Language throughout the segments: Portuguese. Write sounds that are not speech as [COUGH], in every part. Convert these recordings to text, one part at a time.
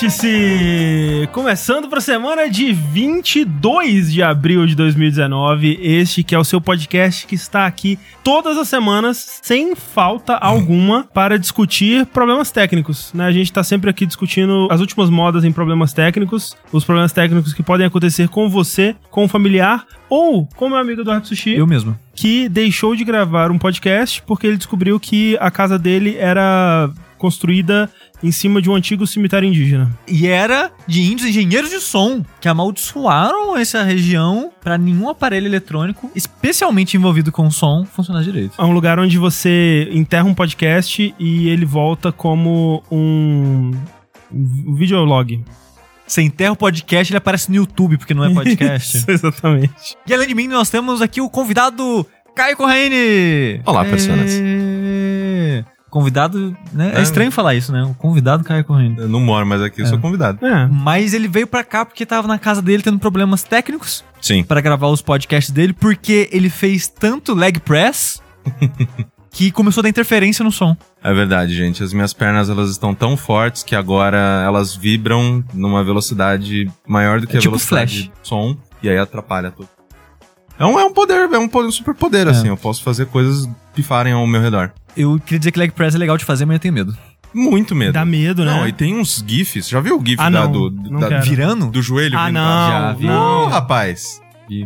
Vértice! Começando para a semana de 22 de abril de 2019, este que é o seu podcast que está aqui todas as semanas, sem falta alguma, para discutir problemas técnicos. Né? A gente está sempre aqui discutindo as últimas modas em problemas técnicos, os problemas técnicos que podem acontecer com você, com um familiar ou com meu amigo Eduardo Sushi. Eu mesmo. Que deixou de gravar um podcast porque ele descobriu que a casa dele era construída em cima de um antigo cemitério indígena. E era de índios engenheiros de som que amaldiçoaram essa região para nenhum aparelho eletrônico, especialmente envolvido com som, funcionar direito. É um lugar onde você enterra um podcast e ele volta como um videolog. Você enterra o podcast, ele aparece no YouTube, porque não é podcast. Isso, [LAUGHS] exatamente. E além de mim, nós temos aqui o convidado Caio Corraine. Olá, personas. Convidado, né? É, é estranho falar isso, né? O convidado Caio Corraine. Eu não moro mais aqui, eu sou convidado. É. Mas ele veio pra cá porque tava na casa dele tendo problemas técnicos. Sim. Para gravar os podcasts dele, porque ele fez tanto leg press [LAUGHS] que começou a dar interferência no som. É verdade, gente. As minhas pernas elas estão tão fortes que agora elas vibram numa velocidade maior do que é a tipo velocidade flash. do som e aí atrapalha tudo. É um, é um poder, é um, poder, um super poder, é. assim. Eu posso fazer coisas pifarem ao meu redor. Eu queria dizer que leg press é legal de fazer, mas eu tenho medo. Muito medo. Dá medo, né? Não, e tem uns GIFs. Já viu o GIF ah, da, do, não da, virando? Do joelho ah, vindo não, pra... Já vi. Não, rapaz.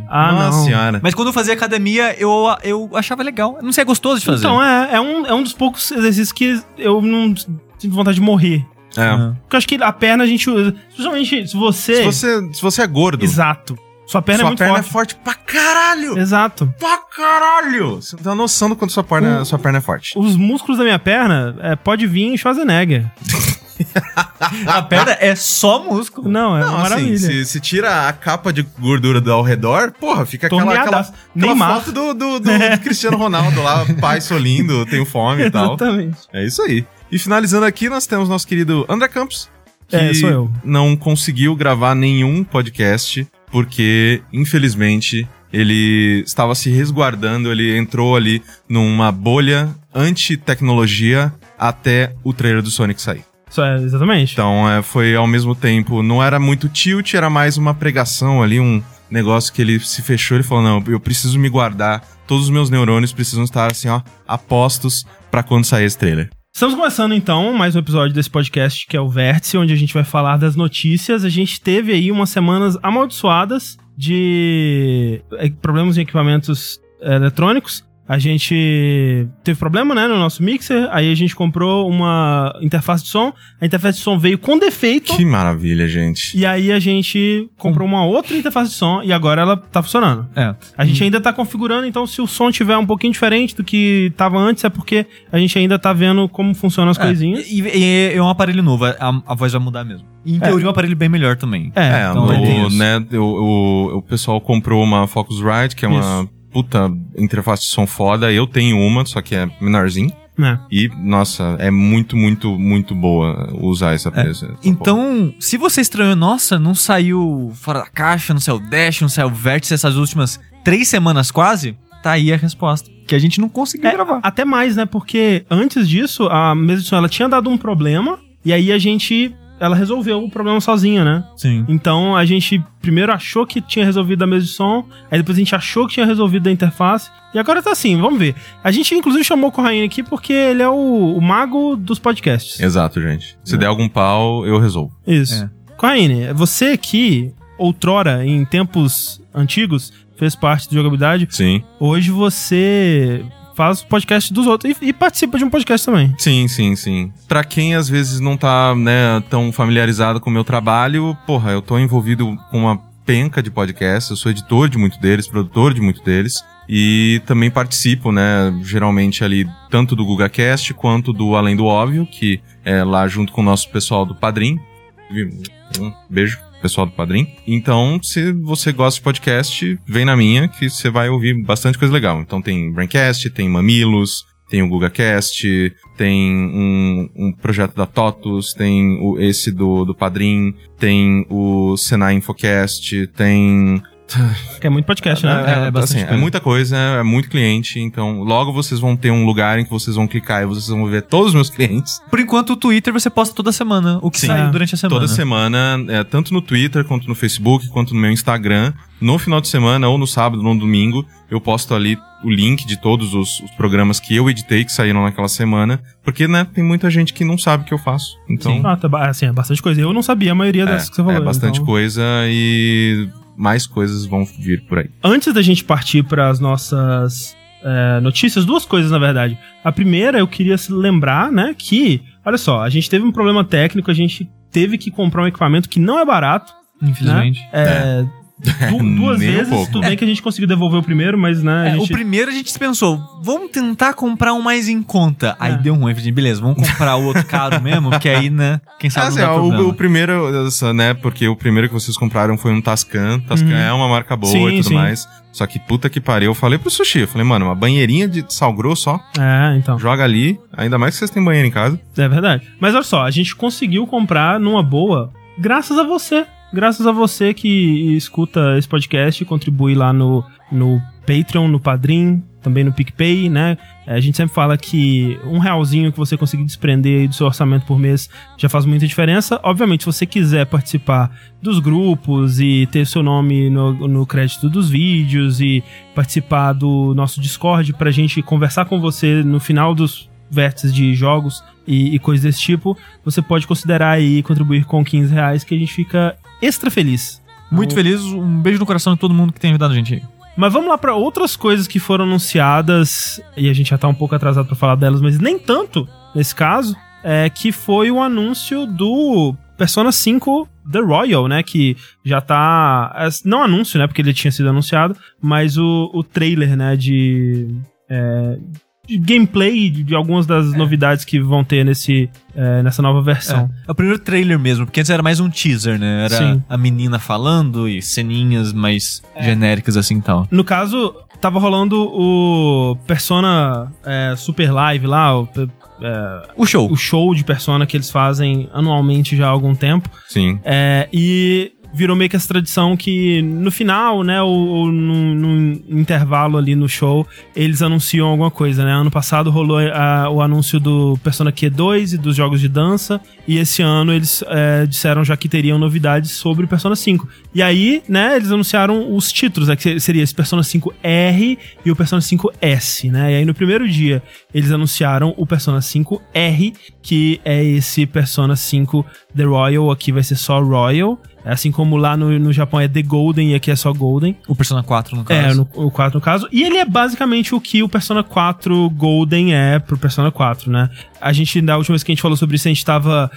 Ah, Nossa não. senhora. Mas quando eu fazia academia, eu, eu achava legal. Não sei, é gostoso de fazer. Então, é, é, um, é um dos poucos exercícios que eu não tive vontade de morrer. É. Porque eu acho que a perna a gente usa. Especialmente se você. Se você, se você é gordo. Exato. Sua perna sua é muito perna forte. é forte pra caralho! Exato. Pra caralho! Você não tem noção do quanto sua perna, O- sua perna é forte. Os músculos da minha perna é, pode vir em Schwarzenegger. [LAUGHS] A perna é só músculo. Não, é Não, uma assim, maravilha. se, se tira a capa de gordura do ao redor, porra, fica aquela, aquela, aquela Neymar. foto do, do, do- do Cristiano Ronaldo lá, pai solindo, [LAUGHS] tenho fome e tal. Exatamente. É isso aí. E finalizando aqui, nós temos nosso querido André Campos. Que É, sou eu. não conseguiu gravar nenhum podcast, porque, infelizmente, ele estava se resguardando, ele entrou ali numa bolha anti-tecnologia até o trailer do Sonic sair. Isso é, exatamente. Então, é, foi ao mesmo tempo, não era muito tilt, era mais uma pregação ali, um negócio que ele se fechou, ele falou, não, eu preciso me guardar, todos os meus neurônios precisam estar assim, ó, apostos pra quando sair esse trailer. Estamos começando então mais um episódio desse podcast que é o Vértice, onde a gente vai falar das notícias. A gente teve aí umas semanas amaldiçoadas de eh, problemas em equipamentos eh, eletrônicos. A gente teve problema, né, no nosso mixer. Aí a gente comprou uma interface de som. A interface de som veio com defeito. Que maravilha, gente. E aí a gente comprou uma outra interface de som e agora ela tá funcionando. É. A gente ainda tá configurando, então se o som tiver um pouquinho diferente do que tava antes, é porque a gente ainda tá vendo como funcionam as coisinhas. E, e é um aparelho novo, a, a voz vai mudar mesmo. E em teoria, um aparelho bem melhor também. É, É, então no, isso. né, o, o, o pessoal comprou uma Focusrite, que é uma puta interface de som foda. Eu tenho uma, só que é menorzinho. né? E, nossa, é muito, muito, muito boa usar essa peça. essa porra. Então, se você estranhou, nossa, não saiu fora da caixa, não saiu Dash, não saiu Vértice essas últimas três semanas quase, tá aí a resposta. Que a gente não conseguiu É, gravar. até mais, né? Porque antes disso, a mesa de som ela tinha dado um problema e aí a gente ela resolveu o problema sozinha, né? Sim. Então a gente primeiro achou que tinha resolvido a mesa de som, aí depois a gente achou que tinha resolvido a interface, e agora tá assim, vamos ver. A gente inclusive chamou o Corraine aqui porque ele é o, o mago dos podcasts. Exato, gente. Se der algum pau, eu resolvo. Isso. É. Corraine, você que outrora, em tempos antigos, fez parte de jogabilidade, Sim. hoje você faz podcast dos outros e, e participa de um podcast também. Sim, sim, sim. Pra quem às vezes não tá, né, tão familiarizado com o meu trabalho, porra, eu tô envolvido com uma penca de podcasts, eu sou editor de muito deles, produtor de muito deles, e também participo, né, geralmente ali, tanto do GugaCast quanto do Além do Óbvio, que é lá junto com o nosso pessoal do Padrim. Um beijo, pessoal do Padrim. Então, se você gosta de podcast, vem na minha, que você vai ouvir bastante coisa legal. Então tem Braincast, tem Mamilos, tem o GugaCast, tem um, um projeto da TOTUS, tem o, esse do, do Padrim, tem o Senai Infocast, tem [LAUGHS] é muito podcast, né? é bastante assim, é muita coisa, é muito cliente, então logo vocês vão ter um lugar em que vocês vão clicar e vocês vão ver todos os meus clientes. Por enquanto, o Twitter você posta toda semana o que Sim. saiu É. durante a semana. Toda semana, é, tanto no Twitter, quanto no Facebook, quanto no meu Instagram. No final de semana, ou no sábado, ou no domingo, eu posto ali o link de todos os, os programas que eu editei, que saíram naquela semana. Porque, né, tem muita gente que não sabe o que eu faço. Então, Ah, tá, assim, é bastante coisa. Eu não sabia a maioria é, dessas que você falou. é bastante então- coisa e mais coisas vão vir por aí. Antes da gente partir para as nossas é, notícias, duas coisas na verdade. A primeira, eu queria se lembrar, né, que, olha só, a gente teve um problema técnico, a gente teve que comprar um equipamento que não é barato, Infelizmente. É, [LAUGHS] du- duas um vezes, pouco. tudo bem que a gente conseguiu devolver o primeiro, mas, né, a É, gente... O primeiro a gente pensou, vamos tentar comprar um mais em conta. Aí É. deu ruim, eu falei, beleza, vamos comprar o outro caro mesmo, porque aí, né, quem sabe Assim, não dá ó, problema. o, o primeiro, né, porque o primeiro que vocês compraram foi um Tascan. Tascan Uhum. é uma marca boa Sim, e tudo sim. mais. Só que puta que pariu, eu falei pro Sushi, eu falei, mano, uma banheirinha de sal grosso, ó, É, então. joga ali, ainda mais que vocês têm banheiro em casa. É verdade. Mas olha só, a gente conseguiu comprar numa boa, graças a você. Graças a você que escuta esse podcast contribui lá no, no Patreon, no Padrim, também no PicPay, né? É, A gente sempre fala que um realzinho que você conseguir desprender do seu orçamento por mês já faz muita diferença. Obviamente, se você quiser participar dos grupos e ter seu nome no, no crédito dos vídeos e participar do nosso Discord pra gente conversar com você no final dos vértices de jogos e, e coisas desse tipo, você pode considerar aí contribuir com 15 reais que a gente fica extra feliz. Muito feliz, um beijo no coração de todo mundo que tem ajudado a gente aí. Mas vamos lá pra outras coisas que foram anunciadas, e a gente já tá um pouco atrasado pra falar delas, mas nem tanto nesse caso, é que foi o anúncio do Persona 5 The Royal, né, que já tá, as- não anúncio, né, porque ele tinha sido anunciado, mas o, o trailer, né, de, é, de gameplay de, algumas das novidades que vão ter nesse, é, nessa nova versão. É, é o primeiro trailer mesmo, porque antes era mais um teaser, né? Era Sim. a menina falando e ceninhas mais genéricas assim e tal. No caso, tava rolando o Persona é, Super Live lá, o, é, O show. o show de Persona que eles fazem anualmente já há algum tempo. Sim. É, e virou meio que essa tradição que no final, né, ou, ou no, no intervalo ali no show, eles anunciam alguma coisa, né? Ano passado rolou a- o anúncio do Persona Q2 e dos jogos de dança, e esse ano eles é, disseram já que teriam novidades sobre o Persona 5. E aí, né, eles anunciaram os títulos, né, que seria esse Persona 5R e o Persona 5S, né? E aí no primeiro dia eles anunciaram o Persona 5R, que é esse Persona 5 The Royal, aqui vai ser só Royal. Assim como lá no, no Japão é The Golden e aqui é só Golden. O Persona 4, no caso. É, no, o 4 no caso. E ele é basicamente o que o Persona 4 Golden é pro Persona 4, né? A gente, da última vez que a gente falou sobre isso, a gente tava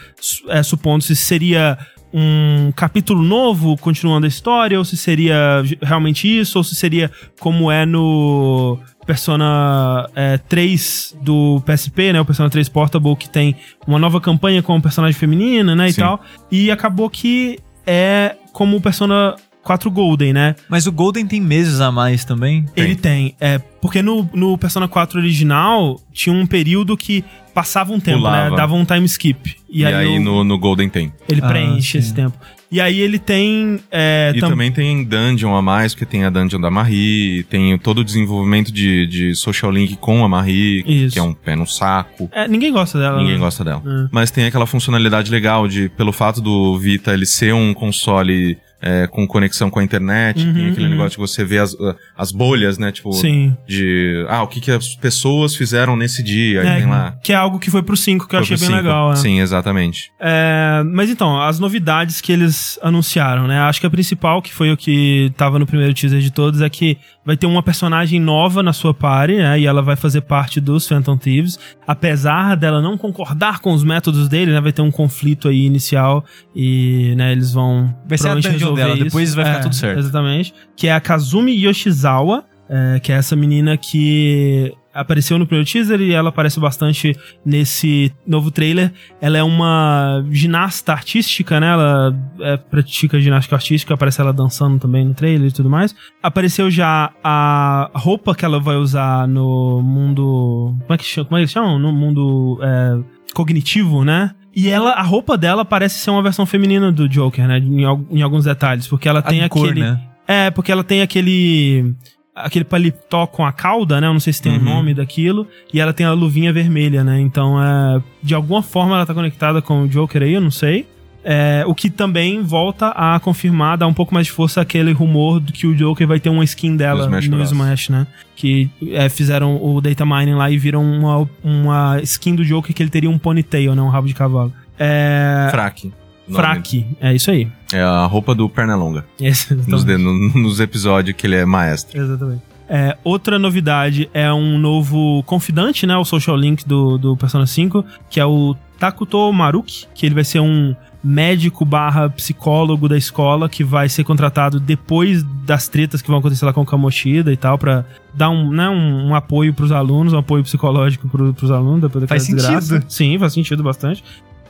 é, supondo se seria um capítulo novo continuando a história, ou se seria realmente isso, ou se seria como é no Persona é, 3 do PSP, né? O Persona 3 Portable, que tem uma nova campanha com o personagem feminina, né? E Sim. tal. E acabou que é como o Persona 4 Golden, né? Mas o Golden tem meses a mais também. Ele tem. É, porque no, no Persona 4 original tinha um período que passava um tempo, Pulava. né? Dava um time skip. E, E, aí, aí o- no, no Golden tem. ele Ah, preenche sim. esse tempo. E aí ele tem. É, E tam- também tem dungeon a mais, porque tem a dungeon da Marie, tem todo o desenvolvimento de, de social link com a Marie, Isso. que é um pé no saco. É, ninguém gosta dela. Ninguém né? gosta dela. É. Mas tem aquela funcionalidade legal de, pelo fato do Vita ele ser um console é, com conexão com a internet, Uhum, tem aquele uhum. negócio de você ver as, as bolhas, né? Tipo, Sim. de. Ah, o que, que as pessoas fizeram nesse dia. Aí É, tem lá. Que é algo que foi pro 5, que eu Foi achei pro bem cinco. legal. né? Sim, exatamente. É, mas então, as novidades que eles anunciaram, né? Acho que a principal, que foi o que tava no primeiro teaser de todos, é que vai ter uma personagem nova na sua party, né? E ela vai fazer parte dos Phantom Thieves. Apesar dela não concordar com os métodos dele, né? Vai ter um conflito aí inicial e, né, eles vão Vai ser a dungeon resolver dela, isso. depois vai ficar É, tudo certo. Exatamente. Que é a Kazumi Yoshizawa, é, que é essa menina que apareceu no primeiro teaser e ela aparece bastante nesse novo trailer. Ela é uma ginasta artística, né? Ela é, pratica ginástica artística, aparece ela dançando também no trailer e tudo mais. Apareceu já a roupa que ela vai usar no mundo. Como é que chama? Como é que chama? No mundo é, cognitivo, né? E ela, a roupa dela parece ser uma versão feminina do Joker, né? Em, em alguns detalhes, porque ela tem a cor, aquele. né? É, porque ela tem aquele. Aquele paletó com a cauda, né? Eu não sei se tem o Uhum. nome daquilo. E ela tem a luvinha vermelha, né? Então, é, de alguma forma ela tá conectada com o Joker aí, eu não sei. É, o que também volta a confirmar, dá um pouco mais de força aquele rumor de que o Joker vai ter uma skin dela No Smash no. Smash, né? Que é, fizeram o data mining lá e viram uma, uma skin do Joker que ele teria um ponytail, né? Um rabo de cavalo. É. Fraque. Fraque, é isso aí. É a roupa do Pernalonga. [LAUGHS] Esse, Nos, de- no- nos episódios que ele é maestro. Exatamente. É, outra novidade é um novo confidante, né? O social link do, do Persona 5, que é o Takuto Maruki, que ele vai ser um médico barra psicólogo da escola que vai ser contratado depois das tretas que vão acontecer lá com o Kamoshida e tal, pra dar um, né, um, um apoio pros alunos, um apoio psicológico pro, pros alunos depois daquela Faz desgraça. sentido. Sim, faz sentido bastante.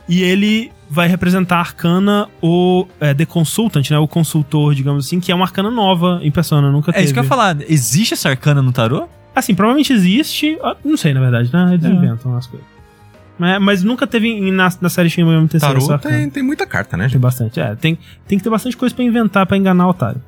E ele vai representar a Arcana, o é, The Consultant, né? O consultor, digamos assim, que é uma Arcana nova em Persona, nunca É teve. isso que eu ia falar. Existe essa arcana no tarô? Assim, provavelmente existe. ah, Não sei, na verdade, né? Eles É. inventam as coisas. Mas, mas nunca teve na, na série Shin Megami Tensei essa Tarô Arcana. tem, tem muita carta, né, Tem gente? bastante. É, tem, tem que ter bastante coisa pra inventar, pra enganar o otário.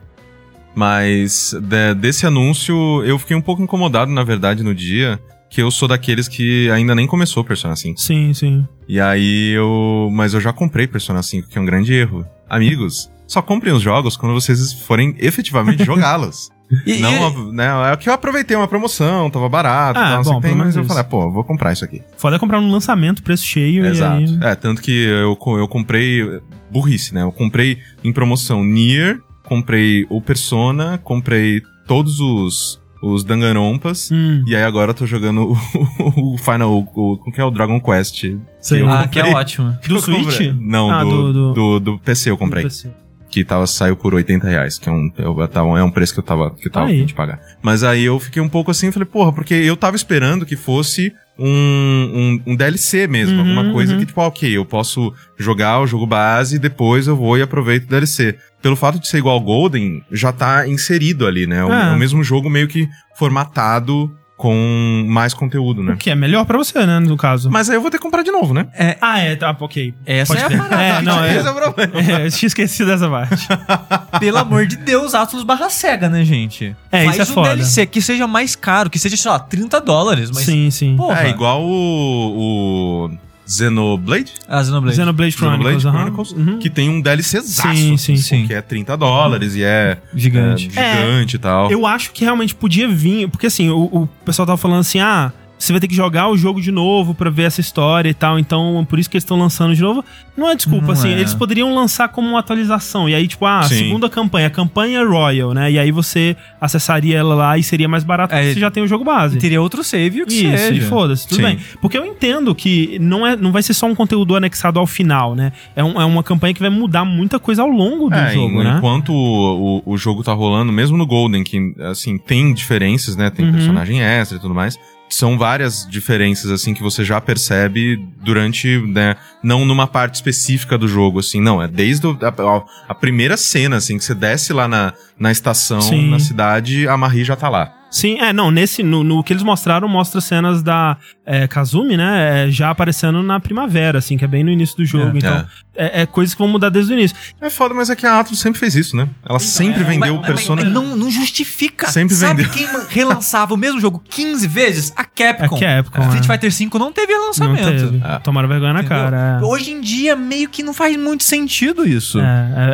Mas de- desse anúncio, eu fiquei um pouco incomodado, na verdade, no dia, que eu sou daqueles que ainda nem começou Persona 5. Sim, sim. E aí eu. Mas eu já comprei Persona 5, que é um grande erro. Amigos, só comprem os jogos quando vocês forem efetivamente [LAUGHS] jogá-los. E- Não, né? É que eu aproveitei uma promoção, tava barato, Ah, bom, tem, pelo mas eu falei, pô, vou comprar isso aqui. Foda é comprar no lançamento, preço cheio Exato. e aí... É, tanto que eu, eu comprei. Burrice, né? Eu comprei em promoção Nier, comprei o Persona, comprei todos os, os Danganronpas. Hum, E aí agora eu tô jogando o, o Final. O, o, que é o Dragon Quest. sei. eu Ah, que é [LAUGHS] comprei. ótimo. do Switch? comprei. Não, Ah, do, do- do, do- do, PC eu comprei. Do PC. Que tava, saiu por 80 reais, que é um, tava, é um preço que eu tava, que eu tava Aí. de pagar. Mas aí eu fiquei um pouco assim, falei, porra, porque eu tava esperando que fosse um, um, um DLC mesmo, Uhum, alguma coisa uhum. que, tipo, ah, ok, eu posso jogar o jogo base e depois eu vou e aproveito o DLC. Pelo fato de ser igual ao Golden, já tá inserido ali, né? O, É. é o mesmo jogo meio que formatado com mais conteúdo, O né? que é melhor pra você, né, no caso. Mas aí eu vou ter que comprar de novo, né? Ah, é, tá, ok. Essa Pode é a parada. É, não, é. Esse é o problema. É, eu tinha esquecido dessa parte. [LAUGHS] Pelo amor de Deus, Atlus barra cega, né, gente? É, Faz isso é um foda. DLC que seja mais caro, que seja, sei lá, 30 dólares. Mas, sim, sim. porra. É igual o, o Xenoblade, Ah, Xenoblade. Xenoblade Chronicles, Xenoblade. Chronicles, Uhum. que tem um DLC zaço, Sim, assim, sim, sim. que é 30 dólares e é Gigante. é, gigante e tal. Eu acho que realmente podia vir, porque assim, o, o pessoal tava falando assim, ah, você vai ter que jogar o jogo de novo pra ver essa história e tal, então por isso que eles estão lançando de novo. Não é desculpa, Não assim, é. eles poderiam lançar como uma atualização, e aí tipo, ah, Sim. segunda campanha, a campanha Royal, né, e aí você acessaria ela lá e seria mais barato É, porque você já tem o jogo base. Teria outro save, o que Isso, seja. e foda-se, tudo Sim. bem. Porque eu entendo que não, é, não vai ser só um conteúdo anexado ao final, né? É, um- é uma campanha que vai mudar muita coisa ao longo do É, jogo, en- né? enquanto o, o, o jogo tá rolando, mesmo no Golden, que, assim, tem diferenças, né? Tem Uhum. personagem extra e tudo mais. São várias diferenças, assim, que você já percebe durante, né? Não numa parte específica do jogo, assim, não. É desde o- a, a- a primeira cena, assim, que você desce lá na, na estação, Sim. na cidade, a Marie já tá lá. Sim, é, não, nesse, no, no que eles mostraram, mostra cenas da é, Kazumi, né, é, já aparecendo na primavera, assim, que é bem no início do jogo, É, então, é. é coisas que vão mudar desde o início. É foda, mas é que a Atlus sempre fez isso, né? Ela sempre vendeu o Mas- mas- Persona. mas não, não justifica. Sempre Sabe vendeu. quem relançava o mesmo jogo 15 vezes? A Capcom. A Capcom, Street é. Fighter V não teve Não relançamento. teve. É. Tomaram vergonha na Entendeu? cara. Hoje em dia, meio que não faz muito sentido isso. É,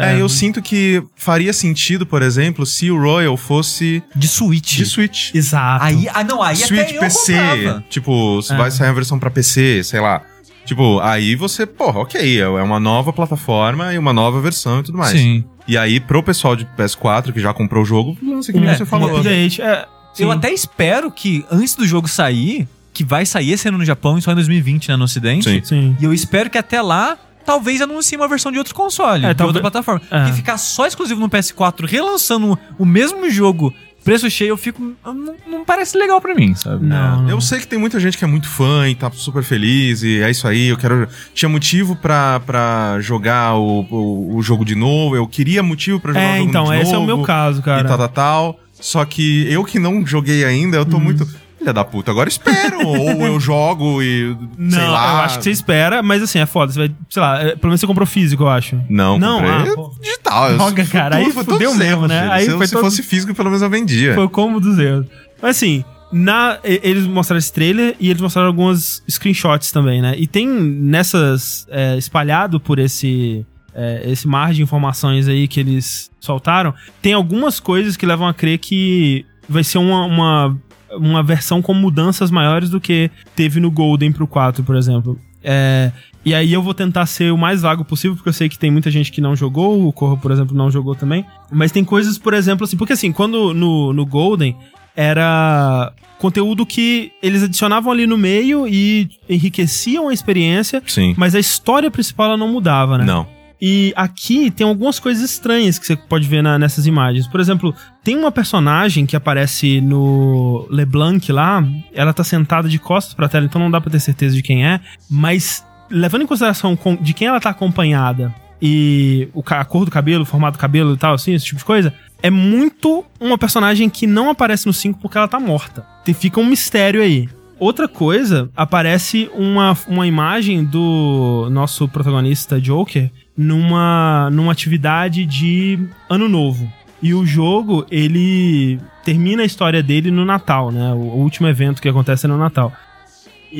é, É, eu sinto que faria sentido, por exemplo, se o Royal fosse De Switch. de Switch. Exato. Aí, ah, não, aí Switch, até eu PC, comprava. tipo, É. vai sair a versão pra PC, sei lá. Tipo, aí você, porra, ok, é uma nova plataforma e uma nova versão e tudo mais. Sim. E aí, pro pessoal de PS4 que já comprou o jogo, lança que nem É, você falou. update, é, Eu até espero que, antes do jogo sair, que vai sair esse ano no Japão e só em 2020, né, no Ocidente. Sim. Sim. E eu espero que até lá, talvez anuncie uma versão de outro console, É, de talvez- outra plataforma. é. Porque ficar só exclusivo no PS4, relançando o mesmo jogo, preço cheio, eu fico... Não, não parece legal pra mim, sabe? Não, não. Eu sei que tem muita gente que é muito fã e tá super feliz e é isso aí, eu quero... Tinha motivo pra, pra jogar o, o, o jogo de novo, eu queria motivo pra jogar o É, jogo então, de novo. esse é o meu caso, E cara. tal, tal, tal. Só que eu que não joguei ainda, eu tô Uhum. muito... filha da puta, agora espero. [LAUGHS] ou eu jogo e. Não, sei lá. eu acho que você espera, mas assim, é foda. Você vai, sei lá, é, pelo menos você comprou físico, eu acho. Não, Não, comprei ah, pô. digital. Droga, cara, aí foi fudeu todos mesmo, erros, né? Aí se foi se todo- fosse físico, pelo menos eu vendia. Foi o como dos erros. Mas assim, na, eles mostraram esse trailer e eles mostraram algumas screenshots também, né? E tem nessas. é, espalhado por esse. é, esse mar de informações aí que eles soltaram, tem algumas coisas que levam a crer que vai ser uma, uma, uma versão com mudanças maiores do que teve no Golden pro 4, por exemplo. É, e aí eu vou tentar ser o mais vago possível, porque eu sei que tem muita gente que não jogou, o Corra, por exemplo, não jogou também. Mas tem coisas, por exemplo, assim, porque assim, quando no, no Golden era conteúdo que eles adicionavam ali no meio e enriqueciam a experiência, Sim. mas a história principal ela não mudava, né? Não. E aqui tem algumas coisas estranhas que você pode ver na- nessas imagens. Por exemplo, tem uma personagem que aparece no LeBlanc lá, ela tá sentada de costas pra tela, então não dá pra ter certeza de quem é, mas levando em consideração de quem ela tá acompanhada e o, a cor do cabelo, o formato do cabelo e tal, assim, esse tipo de coisa, é muito uma personagem que não aparece no 5 porque ela tá morta. Tem, fica um mistério aí. Outra coisa, aparece uma, uma imagem do nosso protagonista Joker numa, numa atividade de Ano Novo. E o jogo, ele termina a história dele no Natal, né? O, o último evento que acontece é no Natal.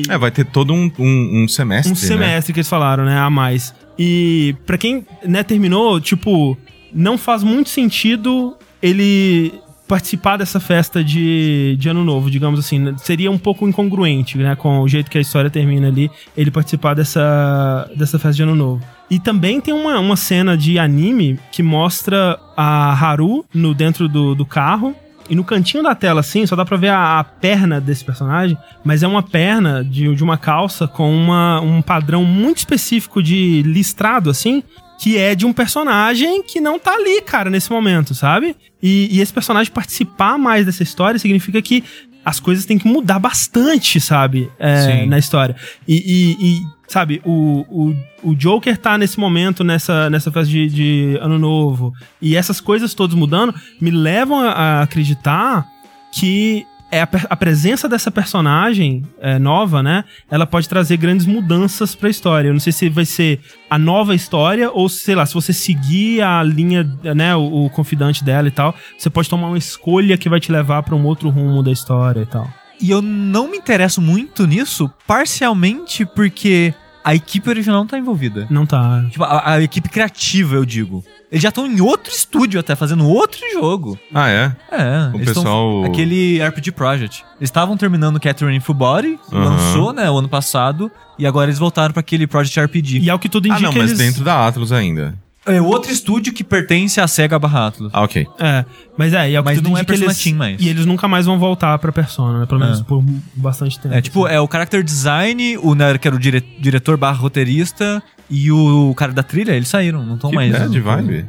É, vai ter todo um, um, um semestre. Um né? semestre que eles falaram, né? A mais. E pra quem né, terminou, tipo, não faz muito sentido ele participar dessa festa de, de ano novo, digamos assim. Seria um pouco incongruente, né? Com o jeito que a história termina ali, ele participar dessa, dessa festa de ano novo. E também tem uma, uma cena de anime que mostra a Haru no, dentro do, do carro. E no cantinho da tela, assim, só dá pra ver a, a perna desse personagem, mas é uma perna de, de uma calça com uma, um padrão muito específico de listrado, assim, que é de um personagem que não tá ali, cara, nesse momento, sabe? E, e esse personagem participar mais dessa história significa que as coisas têm que mudar bastante, sabe? É, na história. E, e- e, sabe, o, o, o Joker tá nesse momento, nessa, nessa festa de, de Ano Novo, e essas coisas todas mudando, me levam a, a acreditar que é a, a presença dessa personagem é, nova, né? Ela pode trazer grandes mudanças pra história. Eu não sei se vai ser a nova história ou, sei lá, se você seguir a linha, né, o, o confidante dela e tal, você pode tomar uma escolha que vai te levar pra um outro rumo da história e tal. E eu não me interesso muito nisso, parcialmente porque a equipe original não tá envolvida. Não tá. Tipo, a, a equipe criativa, eu digo. Eles já estão em outro estúdio até, fazendo outro jogo. Ah, é? É, O eles tão- pessoal- aquele RPG Project. Eles estavam terminando Catherine Full Body, Aham. lançou, né, o ano passado, e agora eles voltaram pra aquele Project RPG. E ao que tudo Ah, indica, não, mas eles... dentro da Atlas ainda. É outro estúdio que pertence à SEGA barra Atlus. Ah, ok. É, mas é, e que Mas tudo não é Persona eles... Team mais. E eles nunca mais vão voltar pra Persona, né? Pelo menos É. por bastante tempo. É, tipo, é o character design, o né, que era o dire- diretor barra roteirista e o cara da trilha, eles saíram, não estão mais. bad vibe.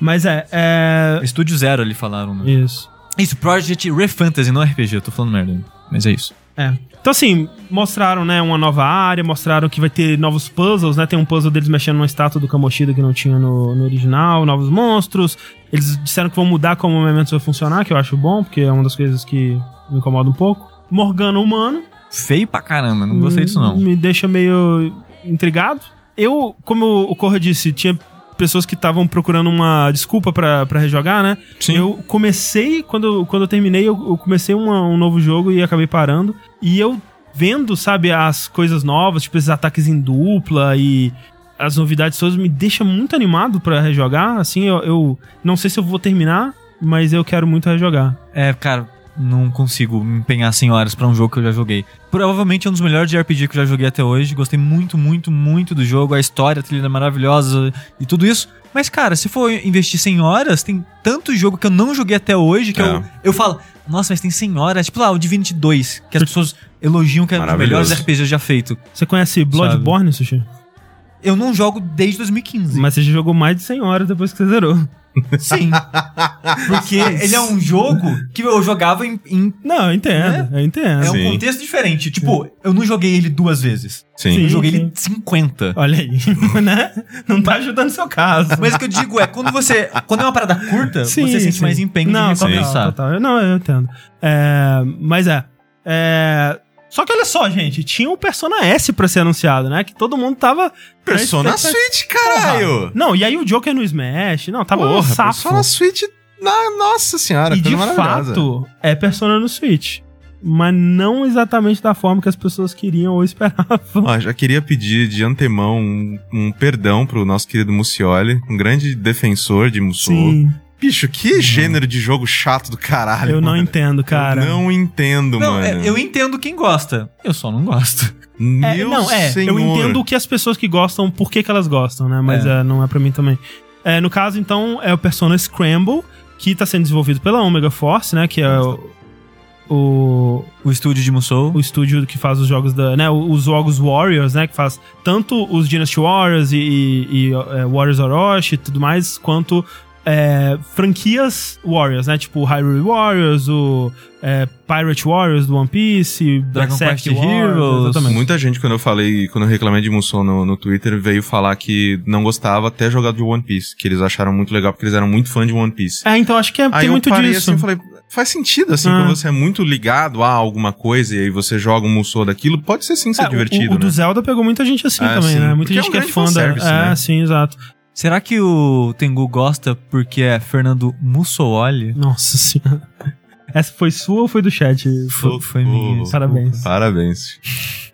Mas é, é... Estúdio Zero, ali falaram, né? Isso. Isso, Project Refantasy, não RPG, eu tô falando merda. Mas é isso. É. Então, assim, mostraram, né, uma nova área, mostraram que vai ter novos puzzles, né? Tem um puzzle deles mexendo numa estátua do Kamoshida que não tinha no, no original, novos monstros. Eles disseram que vão mudar como o Mementos vai funcionar, que eu acho bom, porque é uma das coisas que me incomoda um pouco. Morgana humano. Feio pra caramba, não gostei disso não. Me deixa meio intrigado. Eu, como o Corra disse, tinha pessoas que estavam procurando uma desculpa pra pra rejogar, né? Sim. Eu comecei, quando, quando eu terminei, eu, eu comecei uma- um novo jogo e acabei parando. E eu vendo, sabe, as coisas novas, tipo esses ataques em dupla e as novidades todas, me deixa muito animado pra rejogar. Assim, eu, eu não sei se eu vou terminar, mas eu quero muito rejogar. É, cara, não consigo me empenhar 100 horas pra um jogo que eu já joguei. Provavelmente é um dos melhores de RPG que eu já joguei até hoje. Gostei muito, muito, muito do jogo. A história, a trilha é maravilhosa e tudo isso. Mas, cara, se for investir 100 horas, tem tanto jogo que eu não joguei até hoje que É. eu, eu falo, nossa, mas tem 100 horas. Tipo lá, o Divinity 2, que as pessoas elogiam que é um dos melhores RPGs já feito. Você conhece Bloodborne, Sushi? Eu não jogo desde 2015. Mas você já jogou mais de 100 horas depois que você zerou. Sim. Porque [LAUGHS] ele é um jogo que eu jogava em- em Não, eu entendo, eu entendo. É um Sim. contexto diferente. Tipo, eu não joguei ele duas vezes. Sim. Eu joguei sim. ele 50. Olha aí, [LAUGHS] né? Não tá ajudando o seu caso. Mas o que eu digo é, quando você. Quando é uma parada curta, Sim, você sente sim. mais empenho não, de total, recompensar. total. Eu- Não, eu entendo. É, mas é. É, Só que olha só, gente, tinha o Persona S pra ser anunciado, né? Que todo mundo tava. Persona na expectativa- Switch, caralho! Porra. Não, e aí o Joker no Smash. Não, tava um Porra, safo. Persona Switch, na, nossa senhora, E de fato, é Persona no Switch. Mas não exatamente da forma que as pessoas queriam ou esperavam. Ó, já queria pedir de antemão um, um perdão pro nosso querido Mucioli, um grande defensor de Musou. Sim, Bicho, que gênero de jogo chato do caralho. eu não mano. entendo, cara. Eu não entendo, Não, mano. é, eu entendo quem gosta. Eu só não gosto. É, Meu não, é, senhor. eu entendo que as pessoas que gostam, por que, que elas gostam, né? Mas É. é, não é pra mim também. É, no caso, então, é o Persona Scramble, que tá sendo desenvolvido pela Omega Force, né? Que é o, o, O estúdio de Musou. o estúdio que faz os jogos da. né? Os jogos Warriors, né? Que faz tanto os Dynasty Warriors e, e- e, é, Warriors Orochi e tudo mais, quanto é, franquias Warriors, né? Tipo o Hyrule Warriors, o é, Pirate Warriors do One Piece, Dragon Quest Warriors, Heroes. exatamente. Muita gente, quando eu falei, quando eu reclamei de Musou no, no Twitter, veio falar que não gostava até jogar de One Piece, que eles acharam muito legal porque eles eram muito fã de One Piece. É, então acho que é, Aí tem eu muito parei disso. assim e falei, faz sentido, assim, Ah. quando você é muito ligado a alguma coisa e aí você joga um Musou daquilo, pode ser sim ser É, divertido, o, o do né? Zelda pegou muita gente assim Ah, também, sim. né? Muita Porque é gente um que é fã da. fanservice, É, né? sim, exato. Será que o Tengu gosta porque é Fernando Mussooli? Nossa senhora. Essa foi sua ou foi do chat? Foi, foi minha. Parabéns. Parabéns.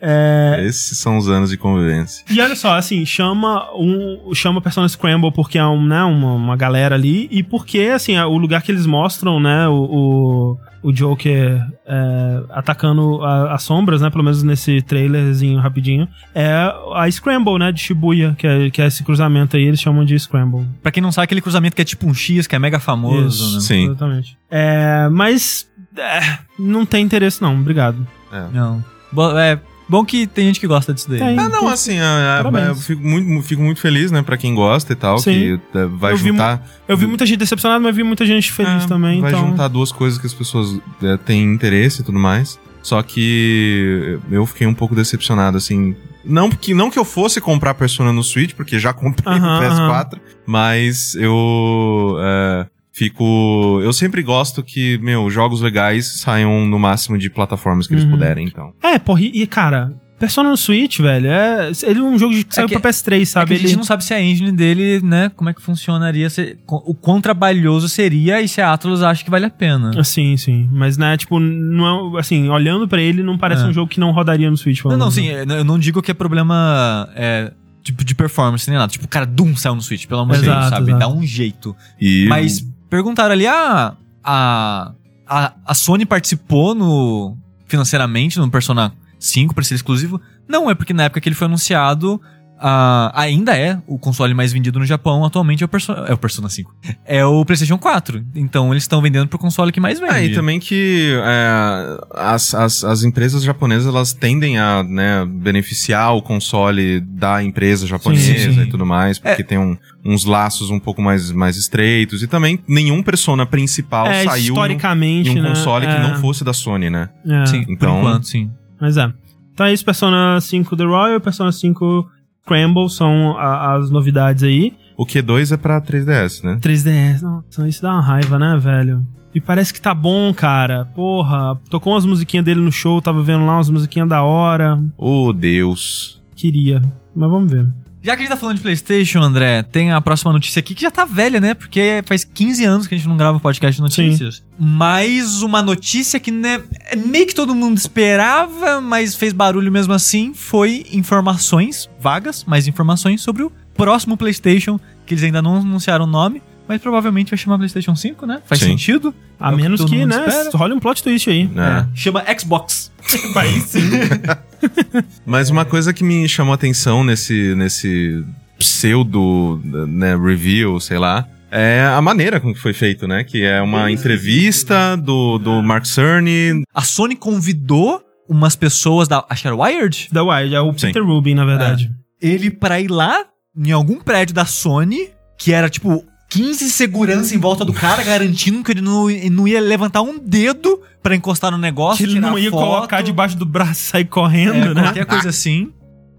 É, Esses são os anos de convivência. E olha só, assim, chama um chama Persona Scramble porque é um, né, uma, uma galera ali e porque, assim, é o lugar que eles mostram, né, o, o, o Joker é, atacando a- as sombras, né, pelo menos nesse trailerzinho rapidinho, é a Scramble, né, de Shibuya, que é, que é esse cruzamento aí, eles chamam de Scramble. Pra quem não sabe, aquele cruzamento que é tipo um X, que é mega famoso, Isso. né? Sim. Exatamente. É, mas é, não tem interesse não, obrigado. Não. Bo- é bom que tem gente que gosta disso daí. Tem. Ah, não, assim, é, é, Parabéns. eu fico muito, fico muito feliz, né, pra quem gosta e tal, Sim. que é, vai Eu vi juntar... Eu vi muita gente decepcionada, mas vi muita gente feliz É, também, Vai então... juntar duas coisas que as pessoas é, têm interesse e tudo mais. Só que eu fiquei um pouco decepcionado, assim. Não que, não que eu fosse comprar Persona no Switch, porque já comprei Aham, no PS4, mas eu é, fico. Eu sempre gosto que, meu, jogos legais saiam no máximo de plataformas que eles Uhum. puderem, então. É, porra, e cara, Persona no Switch, velho, é, ele é um jogo que saiu que- pra PS3, É sabe? que a gente Ele- não sabe se a engine dele, né, como é que funcionaria, se- o quão trabalhoso seria e se a Atlas acha que vale a pena. Sim, sim. Mas, né, tipo, não é, assim, olhando pra ele, não parece É. um jogo que não rodaria no Switch. Não, não, sim, é, eu não digo que é problema é, tipo de performance nem nada. Tipo, cara, Doom saiu no Switch, pelo amor de Deus, sabe? exato. Dá um jeito. E Mas perguntaram ali, ah, a, a, a Sony participou no financeiramente no Persona 5 pra ser exclusivo? Não, é porque na época que ele foi anunciado, ah, ainda é o console mais vendido no Japão, atualmente é o, Persona, é o Persona 5. É o PlayStation 4. Então eles estão vendendo pro console que mais vende. Ah, e também que é, as, as, as empresas japonesas elas tendem a né, beneficiar o console da empresa japonesa Sim, sim. e tudo mais, É. porque tem um- uns laços um pouco mais, mais estreitos. E também nenhum persona principal É, saiu num- historicamente, em um né? console que é, não fosse da Sony, né? é. Sim, Então- por enquanto, sim. Mas é. Então é isso, Persona 5 The Royal e Persona 5 Scramble são a- as novidades aí. O Q2 é pra 3DS, né? 3DS, nossa, isso dá uma raiva, né, velho? E parece que tá bom, cara. Porra, tocou umas musiquinhas dele no show, tava vendo lá umas musiquinhas da hora. Oh, Deus. Queria, mas vamos ver. Já que a gente tá falando de PlayStation, André, tem a próxima notícia aqui que já tá velha, né? Porque faz 15 anos que a gente não grava podcast de notícias. Mais uma notícia que né, é meio que todo mundo esperava, mas fez barulho mesmo assim. Foi informações vagas, mais informações sobre o próximo PlayStation, que eles ainda não anunciaram o nome, mas provavelmente vai chamar PlayStation 5, né? Faz Sim. sentido. A É que menos que, mundo né, espera. rola um plot twist aí. É. Chama Xbox. [LAUGHS] Aí sim. [LAUGHS] [LAUGHS] Mas uma coisa que me chamou a atenção nesse, nesse pseudo né, review, sei lá, é a maneira com que foi feito, né? Que é uma entrevista do, do Mark Cerny. A Sony convidou umas pessoas da. Acho que era Wired? Da Wild, é o Sim. Peter Rubin, na verdade. ele pra ir lá em algum prédio da Sony, que era tipo 15 segurança em volta do cara, garantindo que ele não, não ia levantar um dedo pra encostar no negócio. que ele não ia foto, colocar debaixo do braço e sair é, correndo, né? qualquer coisa assim.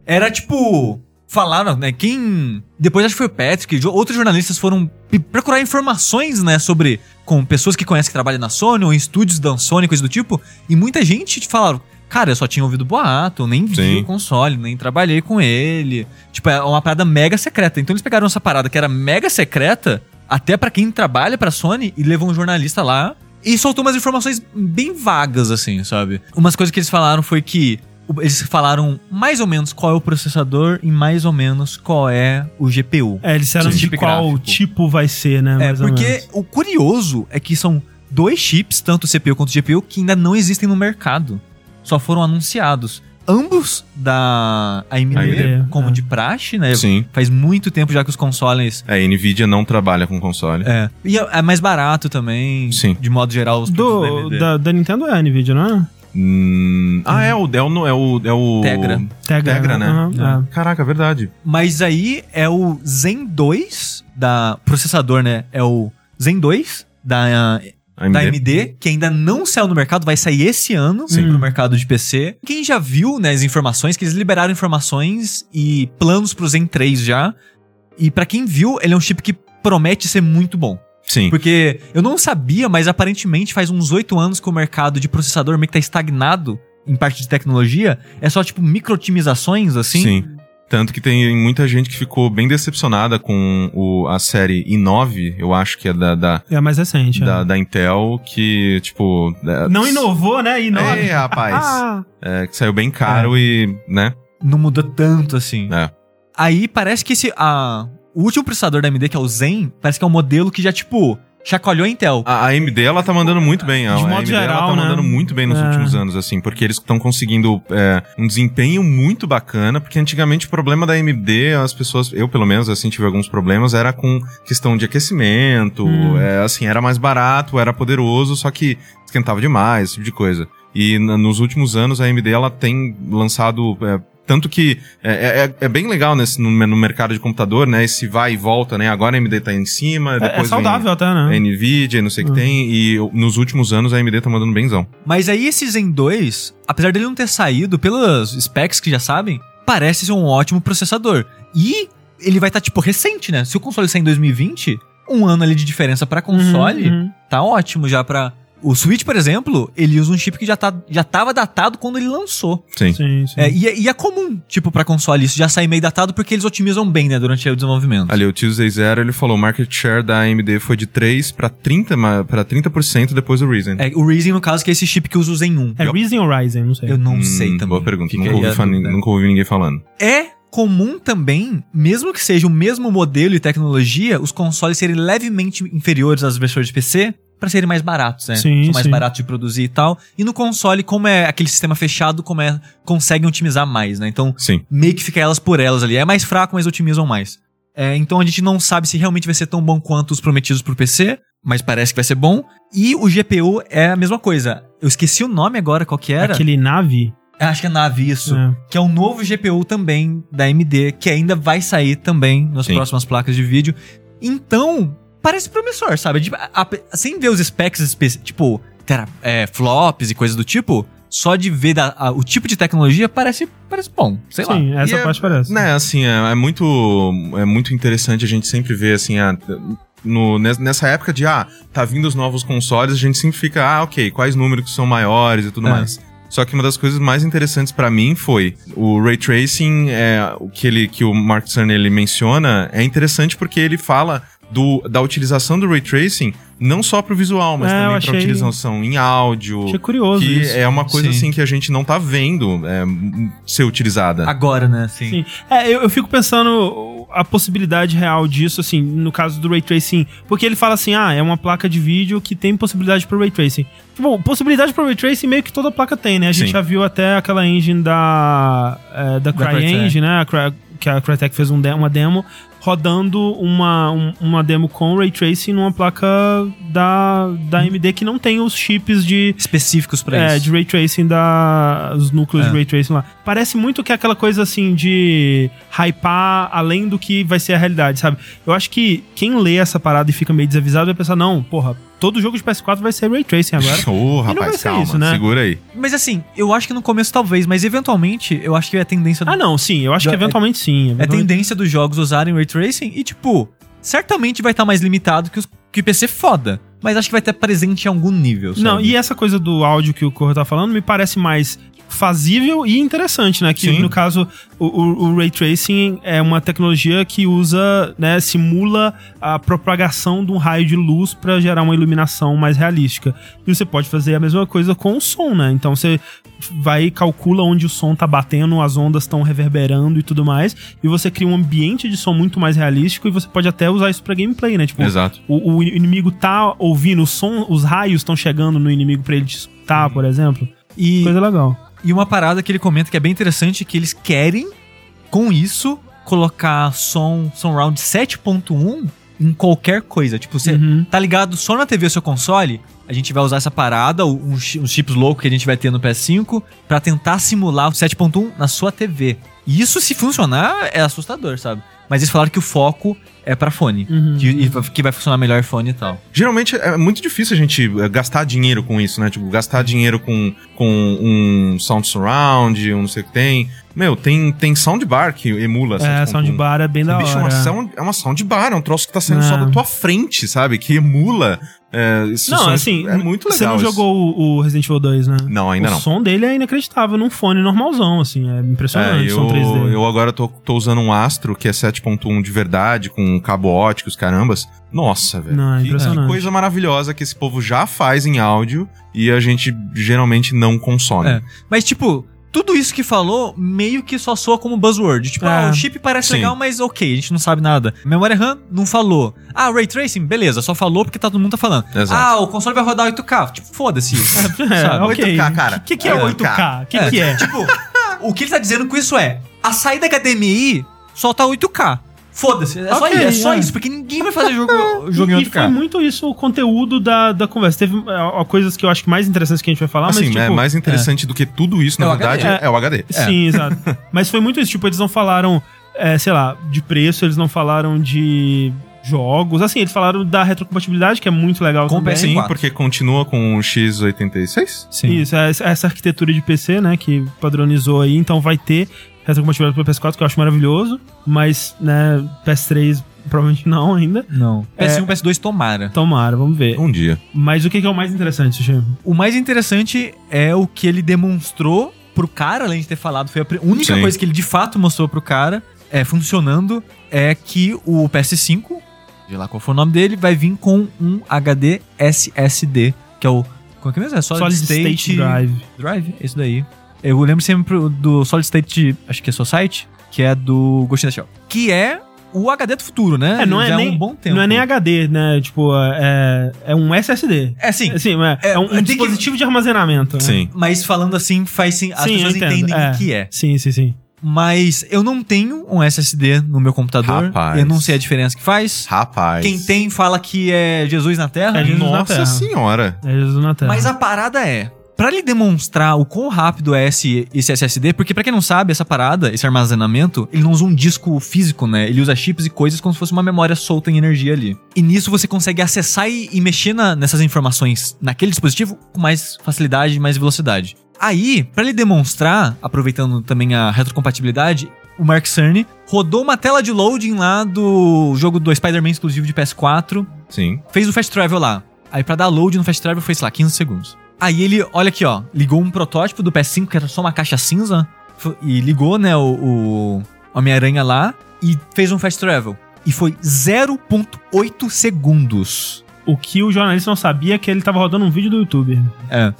Era tipo. Falaram, né? Quem. Depois acho que foi o Patrick, outros jornalistas foram procurar informações, né? Sobre com pessoas que conhecem que trabalham na Sony ou em estúdios da Sony, coisa do tipo, e muita gente te falaram, cara, eu só tinha ouvido boato, eu nem vi Sim. o console, nem trabalhei com ele. Tipo, é uma parada mega secreta. Então eles pegaram essa parada que era mega secreta, até pra quem trabalha pra Sony, e levou um jornalista lá e soltou umas informações bem vagas, assim, sabe? Umas coisas que eles falaram foi que eles falaram mais ou menos qual é o processador e mais ou menos qual é o GPU. É, eles disseram de Chip qual gráfico. tipo vai ser, né? É, mais ou porque menos. o curioso é que são dois chips, tanto o CPU quanto o GPU, que ainda não existem no mercado. Só foram anunciados. Ambos da AMD, AMD, como é. de praxe, né? Sim. Faz muito tempo já que os consoles. É, Nvidia não trabalha com console. É. E é é mais barato também. Sim. De modo geral, os produtos Do, AMD. da, da Nintendo é a Nvidia, não é? Hum, ah, é o, é o, é o, é o Tegra. Tegra, Tegra, né? Aham, é. Caraca, verdade. Mas aí é o Zen 2 da processador, né? É o Zen 2 da AMD. da AMD, que ainda não saiu no mercado, vai sair esse ano Sim. no mercado de PC. Quem já viu, né, as informações, que eles liberaram informações e planos pro Zen 3 já. E pra quem viu, ele é um chip que promete ser muito bom. Sim. Porque eu não sabia, mas aparentemente faz uns 8 anos que o mercado de processador meio que tá estagnado em parte de tecnologia. É só tipo micro-otimizações, assim. Sim. Tanto que tem muita gente que ficou bem decepcionada com o, a série i9, eu acho que é da, da, É a mais recente. é. da, da Intel, que, tipo. é- Não inovou, né? Inova. É, rapaz. [LAUGHS] Ah, É, que saiu bem caro e, né? Não muda tanto assim. É. Aí parece que esse. A, o último processador da AMD, que é o Zen, parece que é um modelo que já, tipo, chacoalhou a Intel. A a AMD, ela tá mandando muito bem. A De modo AMD, geral, ela tá né? mandando muito bem nos É. últimos anos, assim, porque eles estão conseguindo é, um desempenho muito bacana, porque antigamente o problema da AMD, as pessoas, eu pelo menos, assim, tive alguns problemas, era com questão de aquecimento, Hum. é, assim, era mais barato, era poderoso, só que esquentava demais, esse tipo de coisa. E nos últimos anos a AMD, ela tem lançado... é, tanto que é, é- é bem legal nesse, no, no mercado de computador, né? Esse vai e volta, né? Agora a AMD tá em cima, é, depois é vem- saudável até, né? a Nvidia, não sei o que Uhum. tem, e nos últimos anos a AMD tá mandando benzão. Mas aí esse Zen 2, apesar dele não ter saído, pelos specs que já sabem, parece ser um ótimo processador. E ele vai estar, tipo, recente, né? Se o console sair em 2020, um ano ali de diferença pra console, Uhum, uhum. tá ótimo já pra. O Switch, por exemplo, ele usa um chip que já, tá, já tava datado quando ele lançou. Sim. Sim, sim. É, e, é, e é comum, tipo, pra console isso já sair meio datado porque eles otimizam bem, né, durante o desenvolvimento. Ali, o Tuesday Zero, ele falou, o market share da AMD foi de 3 pra 30, ma- pra 30% depois do Ryzen. É, o Ryzen, no caso, que é esse chip que usa o Zen 1. É Ryzen ou Ryzen? Não sei. Eu não Hum, sei também. Boa pergunta. Fica Nunca aí ouvi, dúvida. nunca ouvi ninguém falando. É comum também, mesmo que seja o mesmo modelo e tecnologia, os consoles serem levemente inferiores às versões de PC para serem mais baratos, né? Sim, São mais sim. baratos de produzir e tal. E no console, como é aquele sistema fechado, como é conseguem otimizar mais, né? Então, Sim. meio que fica elas por elas ali. É mais fraco, mas otimizam mais. É, então a gente não sabe se realmente vai ser tão bom quanto os prometidos pro PC, mas parece que vai ser bom. E o GPU é a mesma coisa. Eu esqueci o nome agora, qual que era? Aquele nave. Acho que é Navi, isso. É. Que é um novo GPU também da AMD, que ainda vai sair também nas Sim. próximas placas de vídeo. Então, parece promissor, sabe? Tipo, a- a- sem ver os specs, tipo, tera, é, flops e coisas do tipo, só de ver da- a- o tipo de tecnologia, parece, parece bom. Sei lá. Sim, essa E é- parte parece. Né, assim, é, é muito é muito interessante a gente sempre ver, assim, a, no, nes- nessa época de, ah, tá vindo os novos consoles, a gente sempre fica, ah, ok, quais números que são maiores e tudo É. mais. Só que uma das coisas mais interessantes pra mim foi o ray tracing, é, o que ele que o Mark Cerny ele menciona, é interessante porque ele fala do, da utilização do ray tracing não só pro visual, mas É, também achei- pra utilização em áudio. Achei curioso que isso. é uma coisa Sim. assim que a gente não tá vendo é, ser utilizada. Agora, né? Sim. Sim. É, eu, eu fico pensando a possibilidade real disso, assim, no caso do Ray Tracing. Porque ele fala assim, ah, é uma placa de vídeo que tem possibilidade pro Ray Tracing. Bom, possibilidade pro Ray Tracing meio que toda placa tem, né? A gente Sim. já viu até aquela engine da, é, da Da CryEngine, né? A Cry- que a Crytek fez um de- uma demo rodando uma, um- uma demo com Ray Tracing numa placa da, da AMD que não tem os chips de Específicos pra é, isso. de ray tracing da os núcleos É. de ray tracing lá. Parece muito que é aquela coisa assim de hypar além do que vai ser a realidade, sabe? Eu acho que quem lê essa parada e fica meio desavisado vai pensar, não, porra, todo jogo de PS4 vai ser ray tracing agora. [LAUGHS] Ô, vai rapaz, ser calma, isso, né? segura aí. Mas assim, eu acho que no começo talvez, mas eventualmente eu acho que é a tendência do ah, não, sim, eu acho que É- eventualmente sim. É eventualmente- tendência dos jogos usarem Ray Tracing e, tipo, certamente vai estar mais limitado que, os, que o PC foda. mas acho que vai estar presente em algum nível. Não, sabe? e essa coisa do áudio que o Corro tá falando me parece mais fazível e interessante, né? Que Sim. no caso, o, o- o Ray Tracing é uma tecnologia que usa, né, simula a propagação de um raio de luz para gerar uma iluminação mais realística. E você pode fazer a mesma coisa com o som, né? Então você vai e calcula onde o som tá batendo, as ondas estão reverberando e tudo mais, e você cria um ambiente de som muito mais realístico e você pode até usar isso pra gameplay, né? Tipo, Exato. o, o inimigo tá ouvindo o som, os raios estão chegando no inimigo pra ele te escutar, por exemplo. E, Coisa legal. E uma parada que ele comenta que é bem interessante, que eles querem, com isso, colocar som, som round 7.1 em qualquer coisa. Tipo, você Uhum. tá ligado só na TV seu console, a gente vai usar essa parada, uns, uns chips loucos que a gente vai ter no PS5, pra tentar simular o 7.1 na sua TV. E isso, se funcionar, é assustador, sabe? Mas eles falaram que o foco é pra fone. Uhum. Que, e que vai funcionar melhor fone e tal. Geralmente é muito difícil a gente eh, gastar dinheiro com isso, né? Tipo, gastar dinheiro com, com um sound surround, um não sei o que tem. Meu, tem, tem soundbar que emula. É, 7.1. soundbar é bem da Bicho, hora. uma sound, é uma soundbar, é um troço que tá saindo É. só da tua frente, sabe? Que emula. É, esses Não, sons. assim, é muito legal. você não isso. jogou o, o Resident Evil 2, né? Não, ainda o não. som dele é inacreditável num fone normalzão, assim, é É, impressionante o eu, som 3D. eu agora tô, tô usando um Astro que é 7.1 de verdade, com cabo ótico, os carambas. Nossa, velho. Não, é que, impressionante. que coisa maravilhosa que esse povo já faz em áudio e a gente geralmente não consome. É. Mas, tipo, tudo isso que falou meio que só soa como buzzword. Tipo, É. ah, o chip parece Sim. legal, mas ok, a gente não sabe nada. Memória RAM não falou. Ah, Ray Tracing, beleza, só falou porque tá, todo mundo tá falando. Exato. Ah, o console vai rodar 8K. Tipo, foda-se. [LAUGHS] É, sabe? ok. 8K, cara. O que, que é, É, 8K? O que, que é? Tipo, o que ele tá dizendo com isso é: a saída HDMI solta 8K. Foda-se, é só, Ok, isso, é só é. isso, porque ninguém vai fazer jogo, [LAUGHS] jogo em E, e foi 8K. muito isso o conteúdo da, da conversa. Teve é, coisas que eu acho que mais interessantes que a gente vai falar, Assim, mas é tipo... mais interessante do que tudo isso, É na verdade, é, o HD. Sim, exato. [LAUGHS] Mas foi muito isso. Tipo, eles não falaram, é, sei lá, de preço, eles não falaram de jogos. Assim, eles falaram da retrocompatibilidade, que é muito legal Com também. PS4. Sim, porque continua com o X86? Sim. Isso, é essa essa arquitetura de PC, né, que padronizou aí. Então vai ter retrocompatibilidade pro PS4, que eu acho maravilhoso. Mas, né, PS3 provavelmente [LAUGHS] não ainda. Não. PS1 PS2 tomara. Tomara, vamos ver. Um dia. Mas o que é o mais interessante, Sushi? O mais interessante é o que ele demonstrou pro cara, além de ter falado, foi a única Sim. coisa que ele de fato mostrou pro cara, é funcionando, é que o PS5, de lá qual for o nome dele, vai vir com um HD SSD, que é o. Como é que é mesmo? É Solid, State, Drive. Drive, esse daí. Eu lembro sempre do Solid State, acho que é Society, que é do Ghost in the Shell. Que é o HD do futuro, né? É, não é, Já há nem, um bom tempo. não é nem HD, né? Tipo, é, é um SSD. É sim. Assim, é, É, é um, um que- dispositivo de armazenamento. né? Sim. Mas falando assim, faz sim, as Sim, pessoas entendem é. o que é. Sim, sim, sim. Mas eu não tenho um SSD no meu computador. Rapaz. Eu não sei a diferença que faz. Rapaz. Quem tem fala que é Jesus na Terra. É Jesus na Nossa Terra. senhora. É Jesus na Terra. Mas a parada é. Pra ele demonstrar o quão rápido é esse, esse SSD, porque pra quem não sabe, essa parada, esse armazenamento, ele não usa um disco físico, né? Ele usa chips e coisas como se fosse uma memória solta em energia ali. E nisso você consegue acessar e, e mexer na- nessas informações naquele dispositivo com mais facilidade e mais velocidade. Aí, pra ele demonstrar, aproveitando também a retrocompatibilidade, o Mark Cerny rodou uma tela de loading lá do jogo do Spider-Man exclusivo de PS4 Sim. fez o Fast Travel lá. Aí pra dar load no Fast Travel foi, sei lá, 15 segundos. Aí ele, olha aqui, ó, ligou um protótipo do PS5, que era só uma caixa cinza, e ligou, né, o, o Homem-Aranha lá, e fez um Fast Travel. E foi 0.8 segundos. O que o jornalista não sabia é que ele tava rodando um vídeo do YouTube. É.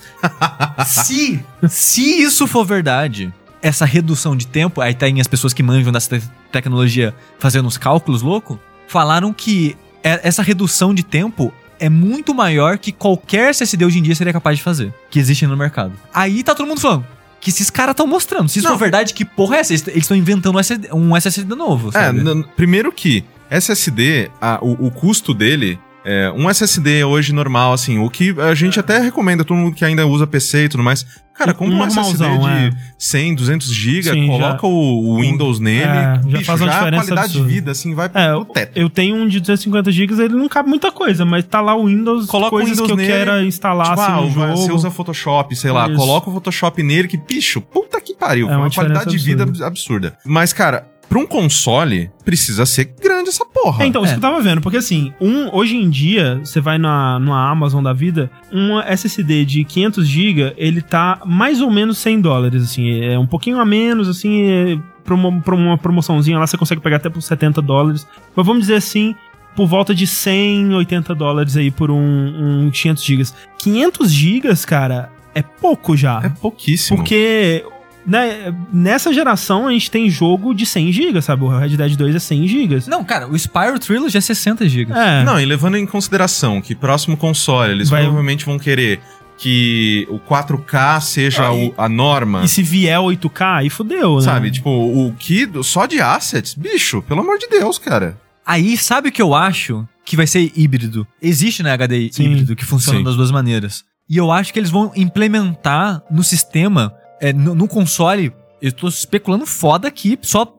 se, se isso for verdade, essa redução de tempo, aí tem as pessoas que manjam dessa te- tecnologia fazendo os cálculos louco, falaram que é- essa redução de tempo é muito maior que qualquer SSD hoje em dia seria capaz de fazer, que existe no mercado. Aí tá todo mundo falando que esses caras estão mostrando. Se isso Não. for verdade, que porra é essa? Eles estão inventando um SSD, um SSD novo, É, sabe? n- primeiro que SSD, a- o, o custo dele, é, um SSD hoje normal, assim, o que a gente até recomenda, todo mundo que ainda usa PC e tudo mais, cara, Um compra um SSD normalzão, de é. 100, 200 GB, coloca o, o Windows nele, é, já bicho, faz uma já a diferença qualidade absurda. de vida, assim, vai É, pro teto. eu tenho um de 250 GB, ele não cabe muita coisa, mas tá lá o Windows, Coloca o coisas Windows que eu nele, queira instalar Tipo, assim, ah, jogo. você usa Photoshop, sei lá, Isso. coloca o Photoshop nele que, bicho, puta que pariu, É uma uma qualidade de diferença vida absurda. Mas, cara, pra um console, precisa ser grande essa porra. É, então, isso É. que eu tava vendo, porque assim, um, hoje em dia, você vai na, numa Amazon da vida, uma SSD de 500GB, ele tá mais ou menos 100 dólares, assim, é um pouquinho a menos, assim, é, pra, uma, pra uma promoçãozinha lá você consegue pegar até por 70 dólares, mas vamos dizer assim, por volta de 100, 80 dólares aí por um, um 500 GB. 500 GB, cara, é pouco já. É pouquíssimo. Porque né, nessa geração a gente tem jogo de 100 GB, sabe? O Red Dead 2 é 100 GB. Não, cara, o Spyro Trilogy é 60 GB. É. Não, e levando em consideração que próximo console, eles Vai- provavelmente vão querer que o 4K seja e- o- a norma. E se vier 8K, aí fudeu, né? Sabe, tipo, o que só de assets, bicho, pelo amor de Deus, cara. Aí, sabe o que eu acho que vai ser híbrido? Existe, né, HD Sim. híbrido que funciona Sim. das duas maneiras. E eu acho que eles vão implementar no sistema, é, no, no console, eu tô especulando foda aqui, só p-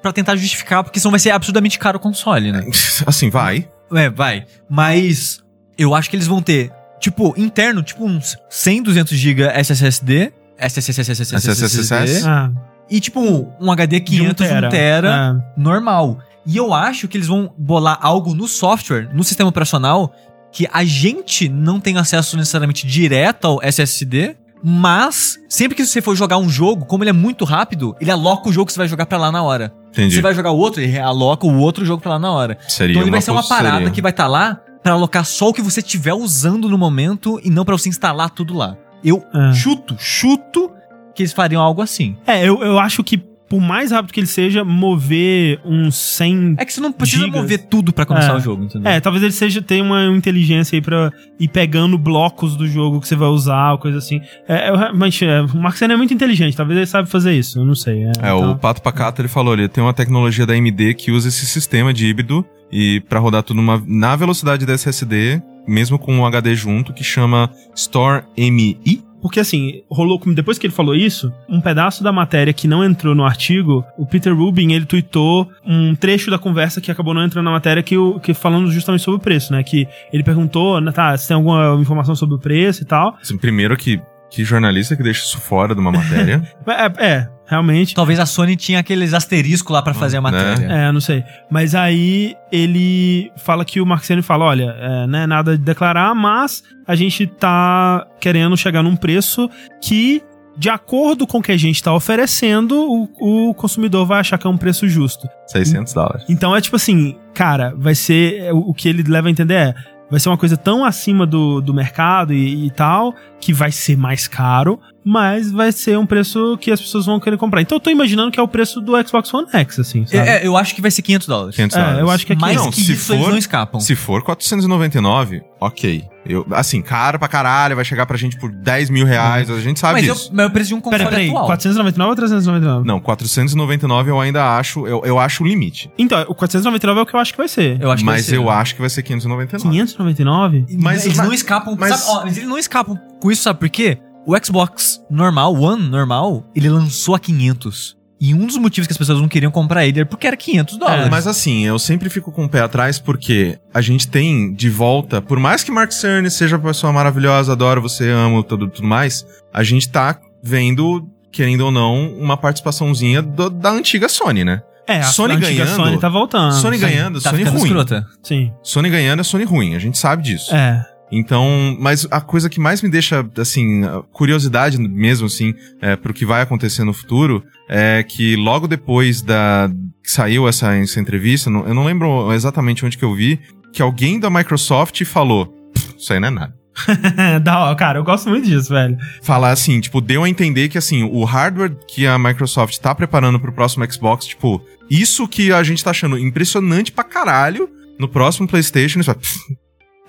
pra tentar justificar, porque senão vai ser absurdamente caro o console, né? Assim, vai. É, vai. Mas eu acho que eles vão ter, tipo, interno, tipo uns 100, 200 GB SSD, SSD, SSD. Ah, e tipo um HD um 500, 1 tera, É. normal. E eu acho que eles vão bolar algo no software, no sistema operacional, que a gente não tem acesso necessariamente direto ao SSD, mas sempre que você for jogar um jogo, como ele é muito rápido, ele aloca o jogo que você vai jogar pra lá na hora. Entendi. Você vai jogar o outro, ele aloca o outro jogo pra lá na hora. Seria então ele vai ser uma parada seria. que vai estar lá pra alocar só o que você estiver usando no momento e não pra você instalar tudo lá. Eu É. chuto, chuto que eles fariam algo assim. É, eu, eu acho que por mais rápido que ele seja, mover uns 100... É que você não precisa Gigas. mover tudo pra começar É. o jogo, entendeu? É, talvez ele seja ter uma inteligência aí pra ir pegando blocos do jogo que você vai usar, ou coisa assim. É, eu realmente, é, o Marcelo é muito inteligente, talvez ele sabe fazer isso, eu não sei. É, É, o então- Pato Pacato, ele falou, ele tem uma tecnologia da AMD que usa esse sistema de híbrido e pra rodar tudo numa- na velocidade da SSD, mesmo com o HD junto, que chama Store MI. Porque assim, rolou como depois que ele falou isso, um pedaço da matéria que não entrou no artigo, o Peter Rubin, ele tweetou um trecho da conversa que acabou não entrando na matéria que, que falando justamente sobre o preço, né? Que ele perguntou, tá, se tem alguma informação sobre o preço e tal. Assim, primeiro que, que jornalista que deixa isso fora de uma matéria. [LAUGHS] É, é realmente. Talvez a Sony tinha aqueles asteriscos lá pra fazer a Né? matéria. É, não sei. Mas aí ele fala que o Marciano fala: olha, é, né, nada de declarar, mas a gente tá querendo chegar num preço que, de acordo com o que a gente tá oferecendo, o, o consumidor vai achar que é um preço justo. 600 dólares. Então é tipo assim, cara, vai ser. é, O o que ele leva a entender é. Vai ser uma coisa tão acima do, do mercado e, e tal, que vai ser mais caro, mas vai ser um preço que as pessoas vão querer comprar. Então eu tô imaginando que é o preço do Xbox One X, assim, sabe? É, é, eu acho que vai ser 500 dólares. 500 É, dólares. eu acho que aqui Mais Não, que se isso eles for- não escapam. Se for 499, ok. Eu, assim, caro pra caralho, vai chegar pra gente por 10 mil reais, a gente sabe Mas eu, disso. mas é o preço de um console Pera, peraí, atual. 499 ou 399? Não, 499 eu ainda acho, eu, eu acho o limite. Então, o 499 é o que eu acho que vai ser. Eu acho que vai mas ser. eu acho que vai ser 599. 599? Mas- eles mas- não escapam. mas- sabe, ó, mas eles não escapam com isso, sabe por quê? O Xbox normal, One normal, ele lançou a 500. E um dos motivos que as pessoas não queriam comprar ele era porque era 500 dólares. É, Mas assim, eu sempre fico com o pé atrás porque a gente tem de volta, por mais que Mark Cerny seja uma pessoa maravilhosa, adoro você, amo, tudo, tudo mais, a gente tá vendo, querendo ou não, uma participaçãozinha do- da antiga Sony, né? É, a Sony a antiga ganhando- Sony tá voltando. Sony ganhando, tá Sony ruim. escrota. Sim. Sony ganhando é Sony ruim, a gente sabe disso. É. Então, mas a coisa que mais me deixa, assim, curiosidade mesmo, assim, é, pro que vai acontecer no futuro, é que logo depois da que saiu essa, essa entrevista, eu não lembro exatamente onde que eu vi, que alguém da Microsoft falou, "Pff, isso aí não é nada. [LAUGHS] da hora, cara, eu gosto muito disso, velho. Falar assim, tipo, deu a entender que, assim, o hardware que a Microsoft tá preparando pro próximo Xbox, tipo, isso que a gente tá achando impressionante pra caralho, no próximo PlayStation, isso vai, "Pff,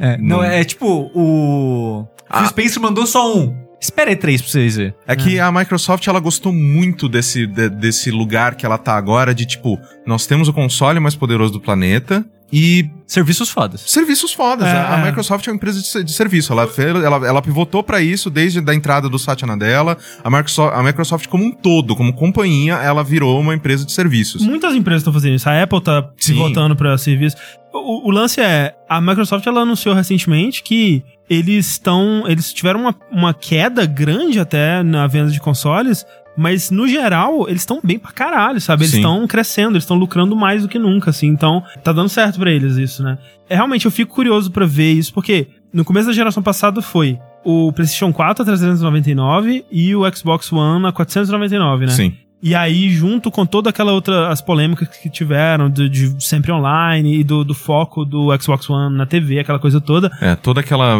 É, não, Não. é tipo, o. Ah. Phil Spencer mandou só um. Espera aí três pra vocês verem. É que a Microsoft ela gostou muito desse, de- desse lugar que ela tá agora, de tipo, nós temos o console mais poderoso do planeta e Serviços fodas. serviços fodas. É, a, a é. Microsoft é uma empresa de, de serviço. Ela, ela, ela pivotou pra isso desde a entrada do Satya Nadella. A Microsoft, a Microsoft, como um todo, como companhia, ela virou uma empresa de serviços. Muitas empresas estão fazendo isso. A Apple tá se Sim. voltando pra serviço. O, o lance é, a Microsoft ela anunciou recentemente que eles estão, eles tiveram uma, uma queda grande até na venda de consoles Mas, no geral, eles estão bem pra caralho, sabe? Eles estão crescendo, eles estão lucrando mais do que nunca, assim. Então, tá dando certo pra eles isso, né? É, realmente, eu fico curioso pra ver isso, porque no começo da geração passada foi o PlayStation 4 a 399 e o Xbox One a 499, né? Sim. E aí, junto com toda aquela outra, as polêmicas que tiveram de, de sempre online e do, do foco do Xbox One na TV, aquela coisa toda, É, toda aquela.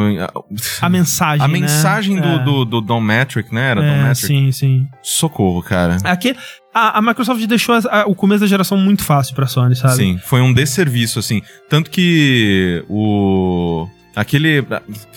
a mensagem. A né? mensagem do, É. do, do Don Metric, né? Era Don É, Metric. sim, sim. Socorro, cara. Aqui, a, a Microsoft deixou a- o começo da geração muito fácil pra Sony, sabe? Sim, foi um desserviço, assim. Tanto que o. Aquele.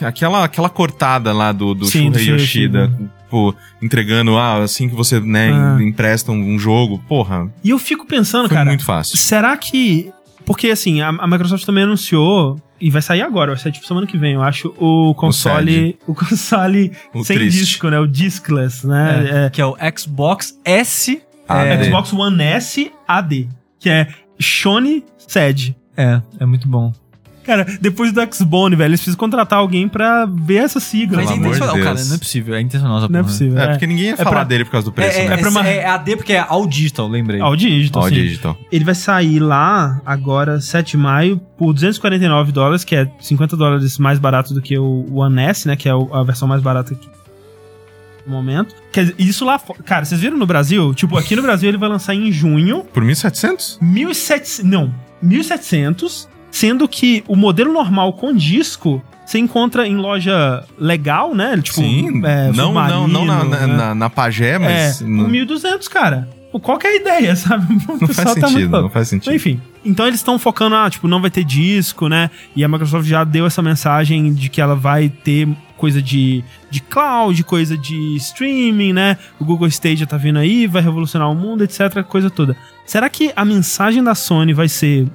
Aquela, aquela cortada lá do, do Sim, Yoshida, Yoshida. Pô, entregando, ah, assim que você, né, Ah. empresta um, jogo, porra, E eu fico pensando, foi cara, muito fácil. será que. Porque assim, a, a Microsoft também anunciou. E vai sair agora, vai sair tipo semana que vem, eu acho, o console. O, console O sem triste. disco, né? O discless, né? É, Que é o Xbox S. Ah, é, AD. Xbox One S AD. Que é Shone SED. é, é muito bom. Cara, depois do Xbone, velho, eles precisam contratar alguém pra ver essa sigla. Mas é de intencional, cara, não é possível. É intencional essa Não é possível. É, porque ninguém ia É falar pra- dele por causa do preço, É, é, né? É pra uma- é AD porque é All Digital, lembrei. Ao digital, Ó, sim. digital. Ele vai sair lá agora, 7 de maio, por 249 dólares, que é 50 dólares mais barato do que o One S, né? Que é a versão mais barata aqui. No momento. Quer dizer, isso lá fora. Cara, vocês viram no Brasil? Tipo, aqui no Brasil ele vai lançar em junho. Por 1.700? 1.700. Não, 1.700. Sendo que o modelo normal com disco você encontra em loja legal, né? Tipo, Sim, é, não, não, não na, Submarino, na, né? na, na Pagé, mas... É, por 1.200, cara. Qual que é a ideia, [LAUGHS] sabe? O não faz tá sentido, muito não faz sentido. Enfim, então eles estão focando, ah, tipo, não vai ter disco, né? E a Microsoft já deu essa mensagem de que ela vai ter coisa de, de cloud, coisa de streaming, né? O Google Stadia tá vindo aí, vai revolucionar o mundo, etc, coisa toda. Será que a mensagem da Sony vai ser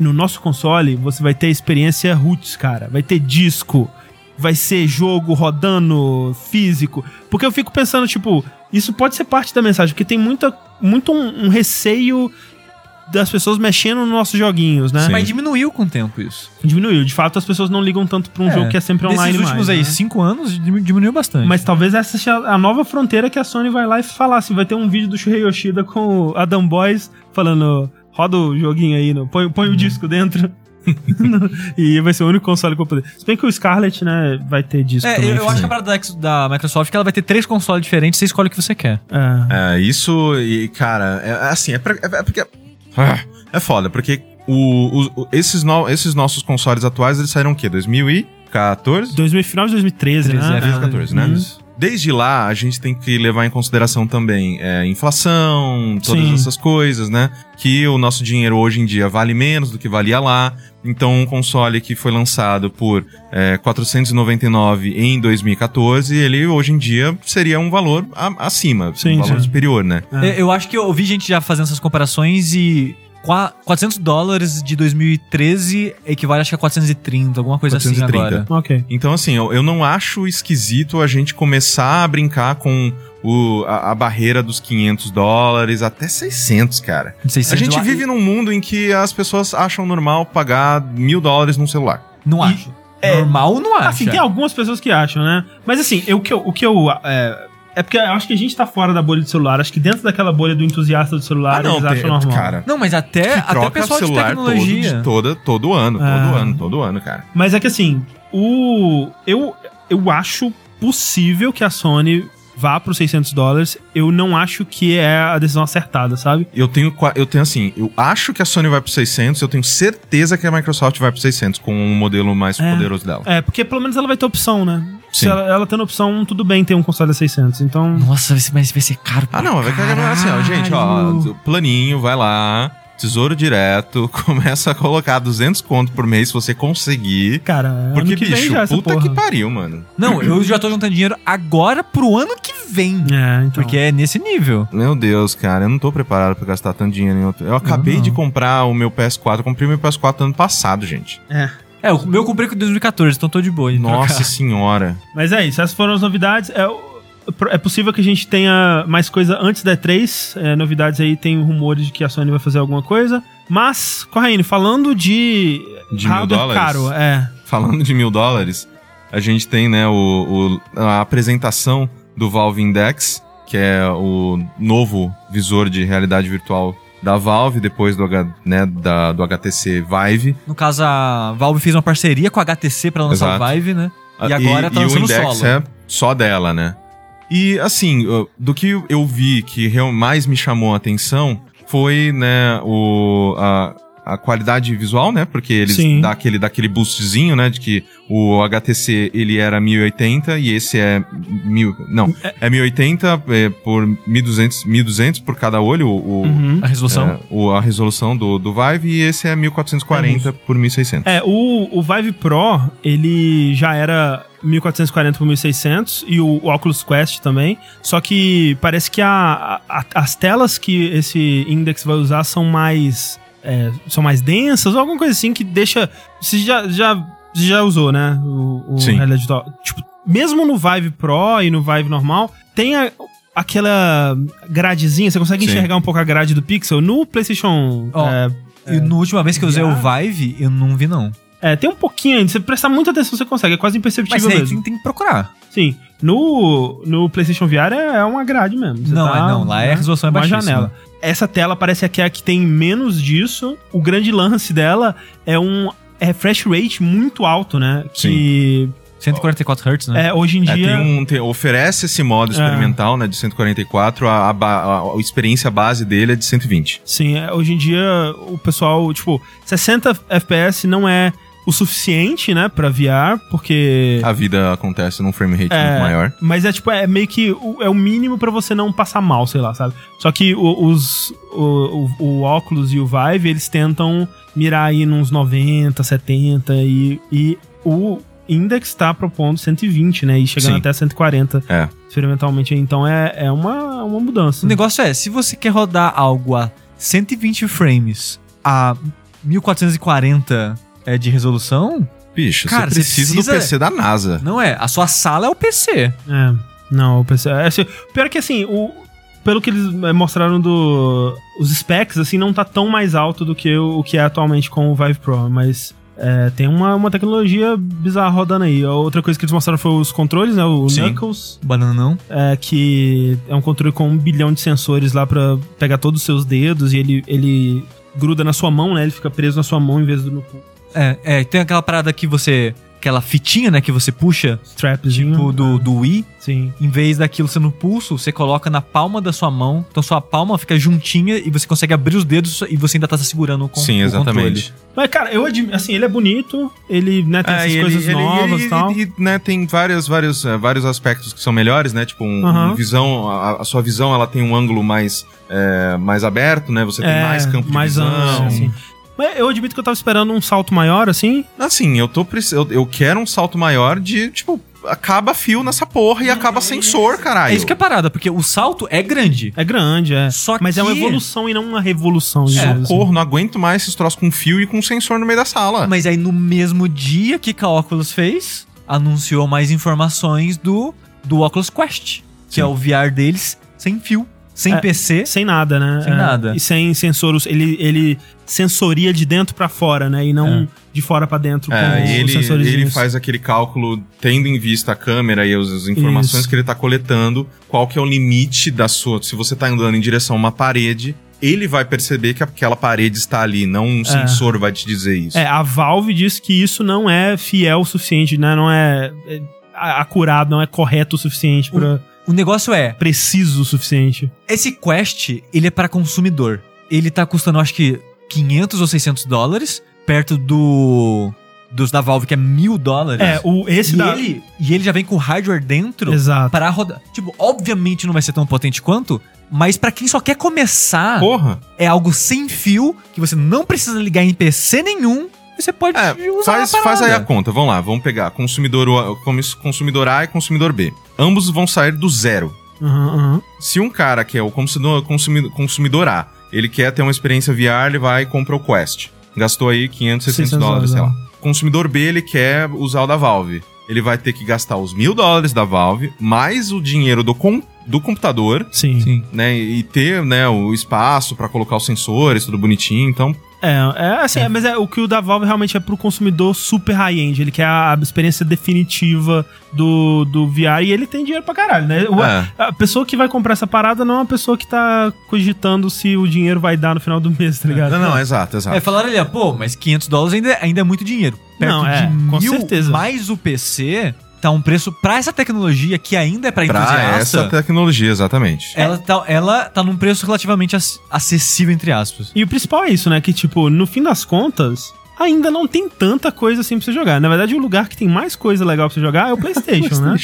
no nosso console, você vai ter experiência roots, cara. Vai ter disco, vai ser jogo rodando físico. Porque eu fico pensando, tipo, isso pode ser parte da mensagem, porque tem muita, muito um, um receio das pessoas mexendo nos nossos joguinhos, né? Sim. Mas diminuiu com o tempo isso. Diminuiu. De fato, as pessoas não ligam tanto pra um É, jogo que é sempre online Nesses últimos mais, aí, né? cinco anos, dim- diminuiu bastante. Mas talvez essa seja a nova fronteira que a Sony vai lá e falar assim, vai ter um vídeo do Shuhei Yoshida com o Adam Boys falando, roda o joguinho aí, no, põe, põe o disco dentro. [LAUGHS] e vai ser o único console que eu vou poder. Se bem que o Scarlet, né, vai ter disco É, também. eu, eu acho que a parada da, da Microsoft é que ela vai ter três consoles diferentes, você escolhe o que você quer. É. É, isso, e, cara, é, assim, é, pra, é, é porque. Ah, é foda, porque o, o- esses, no- esses nossos consoles atuais, eles saíram o quê? 2014? 2000, final de 2013, 13, né? é, 2014, né? Uhum. Desde lá, a gente tem que levar em consideração também é, inflação, todas Sim. essas coisas, né? Que o nosso dinheiro hoje em dia vale menos do que valia lá. Então, um console que foi lançado por é, 499 em 2014, ele hoje em dia seria um valor a- acima, Sim, um valor sim. superior, né? É. Eu, acho que eu vi gente já fazendo essas comparações e 400 dólares de 2013 equivale acho que a 430, alguma coisa 430. assim agora. Ok. Então, assim, eu, eu não acho esquisito a gente começar a brincar com o, a, a barreira dos 500 dólares até 600, cara. A 600 gente lá- vive num mundo em que as pessoas acham normal pagar mil dólares num celular. Não E- acho. Normal não acho. Assim, tem algumas pessoas que acham, né? Mas assim, eu, o que eu. O que eu é, é porque eu acho que a gente tá fora da bolha de celular. Acho que dentro daquela bolha do entusiasta do celular, eles acham normal. cara. Não, mas até, até troca pessoal de celular todo, tecnologia. de toda, todo ano, todo Ah. ano, todo ano, cara. Mas é que assim, o. Eu, eu acho possível que a Sony vá pros 600 dólares. Eu não acho que é a decisão acertada, sabe? Eu tenho, eu tenho assim, eu acho que a Sony vai pro 600, eu tenho certeza que a Microsoft vai pro 600 com um modelo mais É. poderoso dela. É, porque pelo menos ela vai ter opção, né? Se Sim. ela, ela tendo opção, tudo bem ter um console a 600. Então. Nossa, vai ser- mas vai ser caro. Ah, não, vai cagar assim, ó, gente, ó, planinho, vai lá, tesouro direto, [LAUGHS] começa a colocar 200 conto por mês se você conseguir. Cara, Porque, ano que vem bicho, já essa puta porra. que pariu, mano. Não, eu já tô juntando dinheiro agora pro ano que vem. É, então. Porque é nesse nível. Meu Deus, cara, eu não tô preparado pra gastar tanto dinheiro em outro. Eu acabei não. de comprar o meu PS4, eu comprei meu PS4 ano passado, gente. É. É, o meu eu comprei com 2014, então tô de boa. de Nossa trocar. senhora. Mas é isso, essas foram as novidades. É, o- é possível que a gente tenha mais coisa antes da E3. É, novidades aí, tem rumores de que a Sony vai fazer alguma coisa. Mas, Corraine, falando de, De mil dólares? caro, é. Falando de mil dólares, a gente tem, né, o, o- a apresentação do Valve Index, que é o novo visor de realidade virtual da Valve, depois do, H, né, da, do HTC Vive. No caso, a Valve fez uma parceria com a HTC pra lançar Exato. o Vive, né? E Ah, agora tá e o lançando Index solo. é só dela, né? E assim, do que eu vi que mais me chamou a atenção foi, né, o, a, a qualidade visual, né? Porque eles Sim. dá aquele, dá aquele boostzinho, né? De que o HTC ele era 1080 e esse é mil, não, é 1080 é, por 1200, 1200 por cada olho, o, o- Uhum. A resolução. é, o- a resolução do, do Vive e esse é 1440 por 1600. É, o, o Vive Pro, ele já era 1440 por 1600 e o, o Oculus Quest também. Só que parece que a, a- as telas que esse Index vai usar são mais é, são mais densas ou alguma coisa assim que deixa você já já você já usou, né? O, o Sim. realidade virtual. Tipo, mesmo no Vive Pro e no Vive normal, tem a- aquela gradezinha, você consegue Sim. enxergar um pouco a grade do pixel no PlayStation Ó, é, E na última vez que eu usei o Vive, eu não vi, não. é, tem um pouquinho ainda. Se você prestar muita atenção, você consegue. É quase Mas imperceptível aí mesmo. tem, tem que procurar. Sim. No, no PlayStation VR é, é uma grade mesmo. Você Não, tá, é não, lá é a resolução é uma baixíssima. janela. Essa tela parece que é a que tem menos disso. O grande lance dela é um refresh rate muito alto, né? Que 144 Hz, né? é, hoje em É, dia. tem um, tem- oferece esse modo experimental, né, de 144, a, a, ba- a- a experiência base dele é de 120. Sim, é, hoje em dia o pessoal, tipo, 60 FPS não é o suficiente, né, pra VR, porque. A vida acontece num frame rate É, muito maior. Mas é tipo, é meio que o, é o mínimo pra você não passar mal, sei lá, sabe? Só que o- os, o, o, o Oculus e o Vive, eles tentam mirar aí nos 90, 70 e, e o Index tá propondo 120, né? E chegando Sim. até 140 É. experimentalmente. Então é, é uma, uma mudança. O negócio é, se você quer rodar algo a 120 frames a 1440 é, de resolução, Bicho, Cara, você precisa, precisa- do PC da NASA. não é. A sua sala é o PC. É, não, o PC. É, assim, pior que assim, o, pelo que eles é, mostraram do. Os specs, assim, não tá tão mais alto do que o, o que é atualmente com o Vive Pro, mas. é, tem uma, uma tecnologia bizarra rodando aí. A outra coisa que eles mostraram foi os controles, né? O Sim. Knuckles, Banana não. é, que é um controle com um bilhão de sensores lá pra pegar todos os seus dedos e ele, ele gruda na sua mão, né? Ele fica preso na sua mão em vez do no É, é, tem aquela parada que você. Aquela fitinha, né, que você puxa, strapzinho. tipo do, do Wii. Sim. Em vez daquilo ser no pulso, você coloca na palma da sua mão. Então sua palma fica juntinha e você consegue abrir os dedos e você ainda tá segurando o, con Sim, o exatamente. controle. Mas, cara, eu admiro, assim, ele é bonito, ele, né, tem É, essas e coisas ele, ele- novas ele- e tal. e, né, tem vários, vários, é, vários aspectos que são melhores, né? Tipo, um, um visão, a, a sua visão ela tem um ângulo mais, é, mais aberto, né? Você tem É, mais campo de mais visão. amplo, assim. Mas eu admito que eu tava esperando um salto maior, assim. Assim, eu tô eu, eu quero um salto maior de, tipo, acaba fio nessa porra e acaba sensor, caralho. É isso que é parada, porque o salto é grande. É grande, é. Só Mas é uma que- evolução e não uma revolução. É, digamos assim. Socorro, não aguento mais esses troços com fio e com sensor no meio da sala. Mas aí no mesmo dia que a Oculus fez, anunciou mais informações do, do Oculus Quest, que Sim. é o VR deles sem fio, sem É, PC. Sem nada, né? Sem É, nada. E sem sensores. Ele, ele sensoria de dentro pra fora, né? E não de fora pra dentro É, com e os ele, sensores. ele faz aquele cálculo tendo em vista a câmera e as, as informações Isso. que ele tá coletando, qual que é o limite da sua. Se você tá andando em direção a uma parede, ele vai perceber que aquela parede está ali, não um sensor vai te dizer isso. É, a Valve diz que isso não é fiel o suficiente, né? Não é, é acurado, não é correto o suficiente pra. O negócio é, preciso o suficiente. esse Quest, ele é para consumidor. Ele tá custando, acho que, 500 ou 600 dólares, perto do dos da Valve, que é mil dólares. É, o, esse e, da. ele, e ele já vem com hardware dentro Exato. para rodar. Tipo, obviamente não vai ser tão potente quanto, mas pra quem só quer começar, Porra! é algo sem fio, que você não precisa ligar em PC nenhum, você pode É, usar faz, a faz aí a conta. Vamos lá, vamos pegar consumidor, consumidor A e consumidor B. Ambos vão sair do zero. Aham, aham. Se um cara que é o consumidor, consumidor, consumidor A, ele quer ter uma experiência VR, ele vai e compra o Quest. Gastou aí 500, 600 600 dólares, sei dólares, lá. Consumidor B, ele quer usar o da Valve. Ele vai ter que gastar os mil dólares da Valve, mais o dinheiro do, con- do computador, Sim. Sim. né? E ter, né, o espaço pra colocar os sensores, tudo bonitinho. Então, É, é assim, é, mas é, o que o da Valve realmente é pro consumidor super high-end. Ele quer a experiência definitiva do, do VR e ele tem dinheiro pra caralho, né? O- É. A pessoa que vai comprar essa parada não é uma pessoa que tá cogitando se o dinheiro vai dar no final do mês, tá ligado? não, não, exato, exato. É, falaram ali, ó, pô, mas 500 dólares ainda, ainda é muito dinheiro. Perto Não, é, de com mil certeza. mais o PC, tá um preço pra essa tecnologia que ainda é pra, pra entusiasta. essa tecnologia, exatamente. Ela tá, ela tá num preço relativamente ac- acessível, entre aspas. E o principal é isso, né? Que, tipo, no fim das contas, ainda não tem tanta coisa assim pra você jogar. Na verdade, o lugar que tem mais coisa legal pra você jogar é o PlayStation, [LAUGHS] né?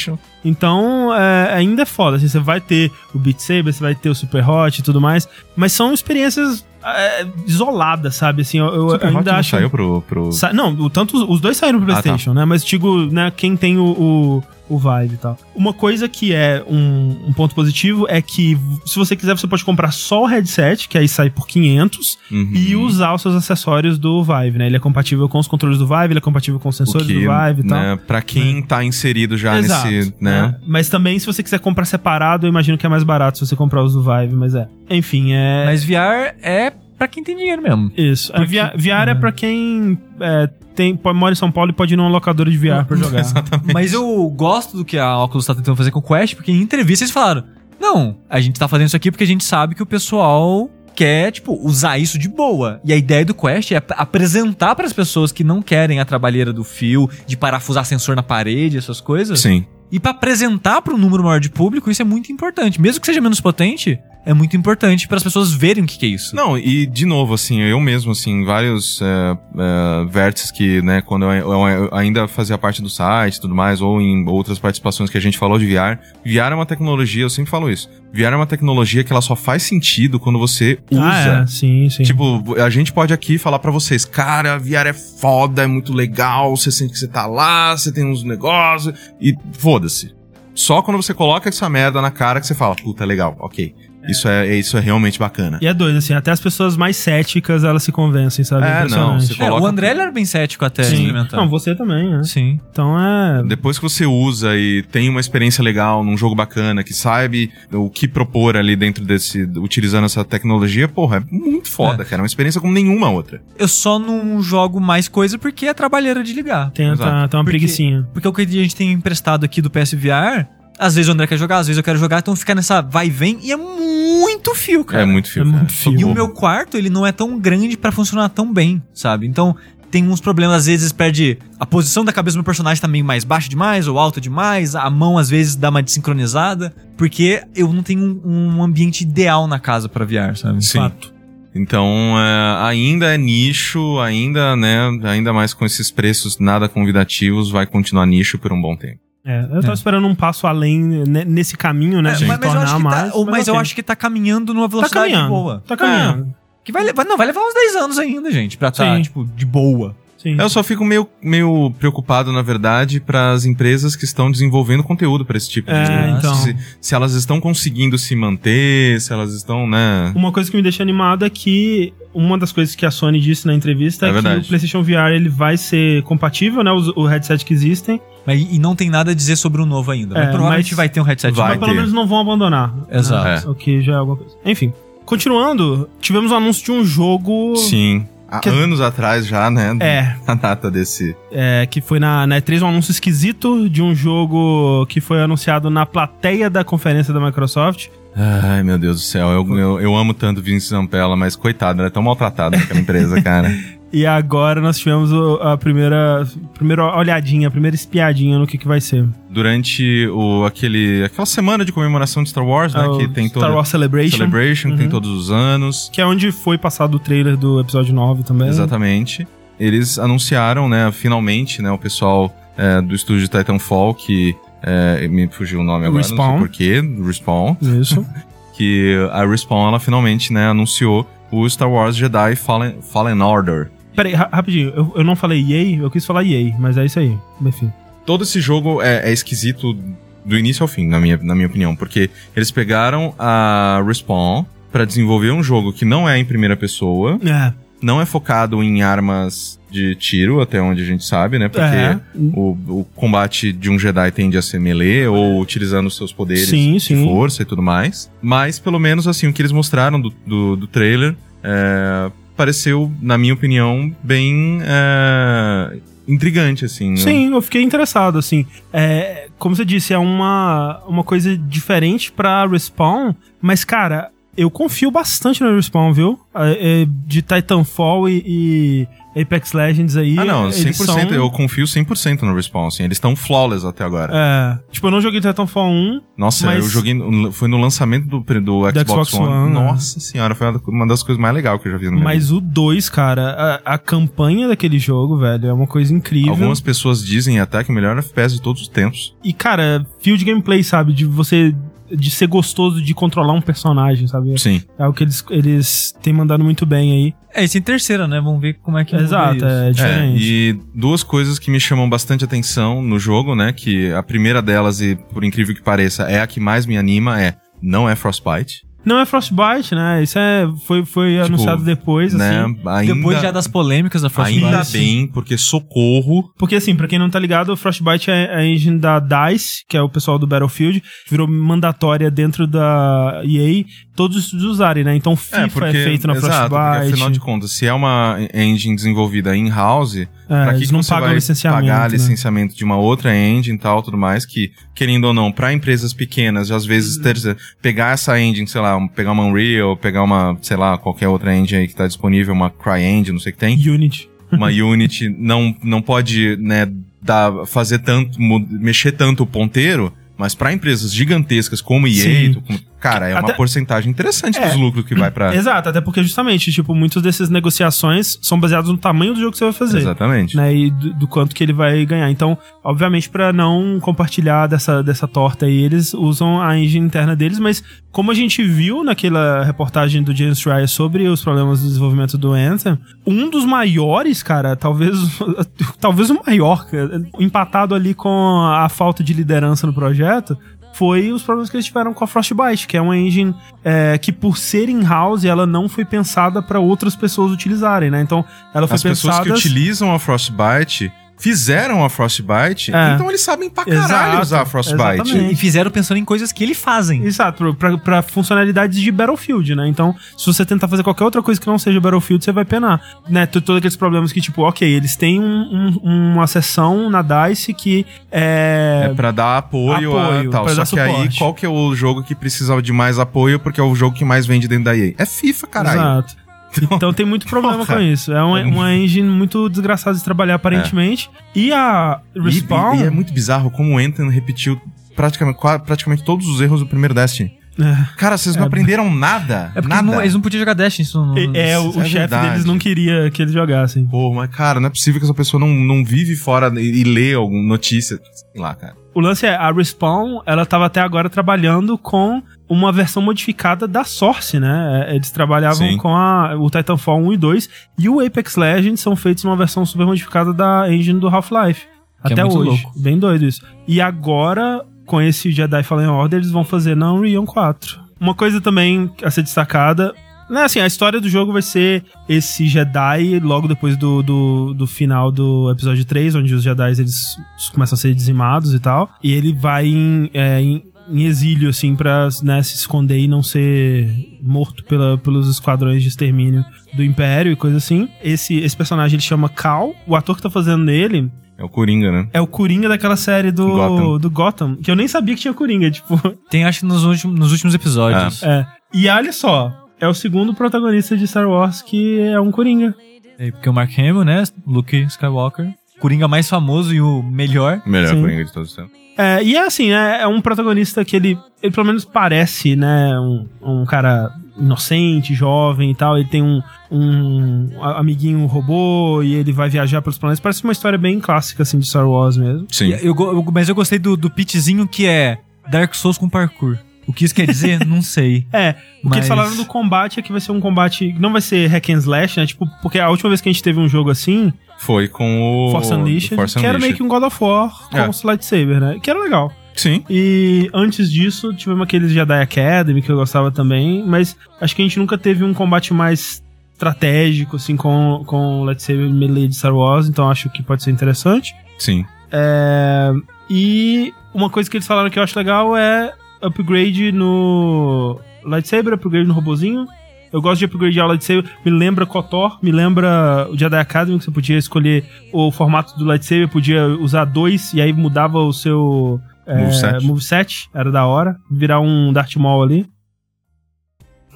Então, é, ainda é foda. Assim, você vai ter o Beat Saber, você vai ter o Super Hot e tudo mais. Mas são experiências é, isoladas, sabe? Assim, eu, eu Super ainda acho. saiu pro... pro... Sa- não, o, tanto os, os dois saíram pro Ah, tá. PlayStation, né? Mas digo, né, quem tem o, o, o Vive e tal. Uma coisa que é um, um ponto positivo é que, se você quiser, você pode comprar só o headset, que aí sai por 500, Uhum. e usar os seus acessórios do Vive, né? Ele é compatível com os controles do Vive, ele é compatível com os O sensores que, do Vive e tal. né, pra quem tá inserido já Exato, nesse, né? Mas também, se você quiser comprar separado, eu imagino que é mais barato se você comprar os do Vive, mas é. Enfim, é. Mas VR é pra quem tem dinheiro mesmo. Isso. A Porque- VR, VR é pra quem é, tem, mora em São Paulo e pode ir numa locadora de VR pra [LAUGHS] jogar. Mas eu gosto do que a Oculus tá tentando fazer com o Quest, porque em entrevista eles falaram: Não, a gente tá fazendo isso aqui porque a gente sabe que o pessoal quer, tipo, usar isso de boa. E a ideia do Quest é ap- apresentar pras pessoas que não querem a trabalheira do fio, de parafusar sensor na parede, essas coisas. Sim. E pra apresentar para um número maior de público, isso é muito importante. Mesmo que seja menos potente, é muito importante para as pessoas verem o que, que é isso. Não, e de novo, assim, eu mesmo, assim, vários é, é, vértices que, né, quando eu, eu- eu ainda fazia parte do site e tudo mais, ou em outras participações que a gente falou de VR, VR é uma tecnologia, eu sempre falo isso, VR é uma tecnologia que ela só faz sentido quando você usa. Ah, é. Sim, sim. Tipo, a gente pode aqui falar pra vocês, cara, VR é foda, é muito legal, você sente que você tá lá, você tem uns negócios, e foda-se. Só quando você coloca essa merda na cara que você fala, puta, legal, ok. Isso é, isso é realmente bacana. E é doido, assim, até as pessoas mais céticas, elas se convencem, sabe? É, Impressionante. não, É, coloca- o André ele era bem cético até Sim. experimentar. Não, você também, né? Sim. Então é... Depois que você usa e tem uma experiência legal num jogo bacana, que sabe o que propor ali dentro desse, utilizando essa tecnologia, porra, é muito foda, cara. É uma experiência como nenhuma outra. Eu só não jogo mais coisa porque é trabalheira de ligar. Tem, tá, tá uma Porque- preguicinha. Porque o que a gente tem emprestado aqui do PSVR, às vezes o André quer jogar, às vezes eu quero jogar, então fica nessa vai e vem e é muito fio, cara. é muito fio, é cara. muito fio. E o meu quarto, ele não é tão grande pra funcionar tão bem, sabe? Então, tem uns problemas, às vezes perde a posição da cabeça do meu personagem tá meio mais baixa demais ou alta demais, a mão às vezes dá uma desincronizada, porque eu não tenho um, um ambiente ideal na casa pra VR, sabe? Sim. Fato. Então, é, ainda é nicho, ainda, né, ainda mais com esses preços nada convidativos, vai continuar nicho por um bom tempo. É, eu tava É. esperando um passo além né, nesse caminho, né? É, de mas, mas eu tornar que mais. tá, ou- mas eu ok. acho que tá caminhando numa Tá velocidade caminhando. boa. Tá caminhando. Que vai levar, não, vai levar uns 10 anos ainda, gente, pra tá, Sim. tipo, de boa. Sim. Eu só fico meio, meio preocupado, na verdade, para as empresas que estão desenvolvendo conteúdo para esse tipo de É, então. se, se elas estão conseguindo se manter, se elas estão, né? Uma coisa que me deixa animado é que uma das coisas que a Sony disse na entrevista É é, que verdade. o PlayStation VR ele vai ser compatível, né? Os, o headset que existem, Mas, e não tem nada a dizer sobre o novo ainda. É, mas provavelmente mas- vai ter um headset Vai mas pelo ter. menos não vão abandonar. Exato. né? É. O que já é alguma coisa. Enfim, continuando, tivemos o anúncio de um jogo Sim. Há Que- anos atrás já, né? É. [LAUGHS] A data desse. é, que foi na, na E3 um anúncio esquisito de um jogo que foi anunciado na plateia da conferência da Microsoft. Ai, meu Deus do céu. Eu, eu, eu amo tanto Vince Zampella, mas coitado, ela é tão maltratada naquela [LAUGHS] empresa, cara. E agora nós tivemos a primeira, primeira olhadinha, a primeira espiadinha no que, que vai ser. Durante o, aquele, aquela semana de comemoração de Star Wars, né? É o que tem Star. Wars Celebration, Celebration, que tem Uhum. todos os anos. que é onde foi passado o trailer do episódio 9 também. Exatamente. Eles anunciaram, né, finalmente, né, o pessoal é, do estúdio Titanfall, que é, me fugiu o nome agora, não Respawn. sei porquê, Respawn, Isso. [LAUGHS] que a Respawn, ela finalmente, né, anunciou o Star Wars Jedi Fallen, Fallen Order. Peraí, ra- rapidinho, eu, eu não falei EA, eu quis falar EA, mas é isso aí. Enfim. Todo esse jogo é, é esquisito do início ao fim, na minha, na minha opinião, porque eles pegaram a Respawn pra desenvolver um jogo que não é em primeira pessoa, É. Não é focado em armas de tiro, até onde a gente sabe, né? Porque É. o, o combate de um Jedi tende a ser melee ou utilizando os seus poderes Sim, de sim. força e tudo mais. Mas, pelo menos, assim, o que eles mostraram do, do, do trailer é, pareceu, na minha opinião, bem é, intrigante, assim. né? Sim, eu fiquei interessado, assim. É, como você disse, é uma, uma coisa diferente pra Respawn, mas, cara, eu confio bastante na Respawn, viu? É, é, de Titanfall e, e Apex Legends aí. Ah, não, eles 100%. são- Eu confio 100% no Respawn, assim. Eles estão flawless até agora. É, tipo, eu não joguei Titanfall 1, Nossa, Mas- eu joguei. Foi no lançamento do, do Xbox, Xbox One. One, né? Nossa senhora, foi uma- uma das coisas mais legais que eu já vi no meu mas o 2, cara, a, a campanha daquele jogo, velho, é uma coisa incrível. Algumas pessoas dizem até que é o melhor FPS de todos os tempos. E, cara, field gameplay, sabe? De você. De ser gostoso de controlar um personagem, sabe? Sim. É o que eles, eles têm mandado muito bem aí. É, isso em terceira, né? Vamos ver como é que Exato, é isso. É, diferente. e duas coisas que me chamam bastante atenção no jogo, né? Que a primeira delas, e por incrível que pareça, é a que mais me anima, é não é Frostbite. Não é Frostbite, né? Isso é, foi, foi anunciado depois, né? assim. Ainda, Depois já das polêmicas da Frostbite. ainda bem, porque socorro. Porque, assim, pra quem não tá ligado, o Frostbite é a engine da DICE, que é o pessoal do Battlefield, virou mandatória dentro da EA todos usarem, né? Então FIFA é, feito na exato, porque Frostbite. afinal de contas, se é uma engine desenvolvida in-house, é, pra que, que não você vai licenciamento. pagar né? licenciamento de uma outra engine e tal, tudo mais, que, querendo ou não, pra empresas pequenas, às Uhum. vezes, ter, pegar essa engine, sei lá, pegar uma Unreal, pegar uma, sei lá, qualquer outra engine aí que tá disponível, uma CryEngine, não sei o que tem, Unity. uma [LAUGHS] Unity, não, não pode, né, dar, fazer tanto, mexer tanto o ponteiro, mas pra empresas gigantescas como EA, Sim. tu- cara, é uma Até- porcentagem interessante É. dos lucros que vai pra... [CLEARS THROAT] Exato, até porque justamente, tipo, muitas dessas negociações são baseadas no tamanho do jogo que você vai fazer. Exatamente. Né, e do, do quanto que ele vai ganhar. Então, obviamente, pra não compartilhar dessa, dessa torta aí, eles usam a engine interna deles, mas como a gente viu naquela reportagem do James Schreier sobre os problemas do desenvolvimento do Anthem, um dos maiores, cara, talvez [LAUGHS] talvez o maior, cara, empatado ali com a falta de liderança no projeto, foi os problemas que eles tiveram com a Frostbite, que é uma engine é, que por ser in-house, ela não foi pensada pra outras pessoas utilizarem, né? Então, ela foi As pessoas pensada... que utilizam a Frostbite fizeram a Frostbite, É. então eles sabem pra caralho Exato, usar a Frostbite. exatamente. E fizeram pensando em coisas que ele fazem. Exato, pra- pra, funcionalidades de Battlefield, né? Então, se você tentar fazer qualquer outra coisa que não seja Battlefield, você vai penar. Né? Todos aqueles problemas que, tipo, ok, eles têm um- um- uma seção na DICE que é. É pra dar apoio, Apoio, a tal. pra Só dar que aí, suporte. qual que é o jogo que precisa de mais apoio? Porque é o jogo que mais vende dentro da EA. É FIFA, caralho. Exato. Então tem muito problema Porra. com isso. É uma, uma engine muito desgraçada de trabalhar, aparentemente. E a E, Respawn. e- e é muito bizarro como o Anthem repetiu praticamente, praticamente todos os erros do primeiro Destiny. É. Cara, vocês não aprenderam nada. É porque nada. não- eles não podiam jogar Destiny. Isso não, É, o, o é chefe verdade. deles não queria que eles jogassem. Pô, mas cara, não é possível que essa pessoa não, não vive fora e, e lê alguma notícia. Sei lá, cara. O lance é, a Respawn, ela tava até agora trabalhando com uma versão modificada da Source, né? É, Eles trabalhavam Sim. com a, o Titanfall 1 e 2 e o Apex Legends são feitos numa versão super modificada da engine do Half-Life. É Até muito hoje. louco. Bem doido isso. E agora, com esse Jedi Fallen Order, eles vão fazer na Unreal 4. Uma coisa também a ser destacada né, assim, a história do jogo vai ser esse Jedi logo depois do, do, do final do episódio 3, onde os Jedi eles começam a ser dizimados e tal. E ele vai em, é, em, em exílio, assim, pra né, se esconder e não ser morto pela, pelos esquadrões de extermínio do Império e coisa assim. Esse, esse personagem ele chama Cal. O ator que tá fazendo nele É o Coringa, né? é o Coringa daquela série do Gotham. do Gotham, que eu nem sabia que tinha Coringa, tipo. [LAUGHS] Tem, acho que nos últimos, nos últimos episódios. É. E olha só, é o segundo protagonista de Star Wars que é um Coringa. É, Porque o Mark Hamill, né? Luke Skywalker. Coringa mais famoso e o melhor. Melhor Sim. Coringa de todos os tempos. É, e é assim, é, é um protagonista que ele, ele pelo menos parece, né, um, um cara inocente, jovem e tal. Ele tem um, um amiguinho robô e ele vai viajar pelos planetas. Parece uma história bem clássica, assim, de Star Wars mesmo. Sim. E eu eu- mas eu gostei do, do pitchzinho que é Dark Souls com parkour. O que isso quer dizer? não sei. [LAUGHS] É, o que eles falaram do combate é que vai ser um combate. Não vai ser hack and slash, né? Tipo, porque a última vez que a gente teve um jogo assim, Foi com o. Force Unleashed, Force que era meio que um God of War com É. os lightsaber, né? Que era legal. Sim. E antes disso, tivemos aqueles Jedi Academy que eu gostava também, mas acho que a gente nunca teve um combate mais estratégico, assim, com, com o lightsaber melee de Star Wars, então acho que pode ser interessante. Sim. É, e uma coisa que eles falaram que eu acho legal é upgrade no lightsaber, upgrade no robozinho. Eu gosto de upgradear o lightsaber. Me lembra KOTOR, me lembra o Jedi Academy, que você podia escolher o formato do lightsaber, podia usar dois e aí mudava o seu é, Moveset. moveset. Era da hora. Virar um Darth Maul ali.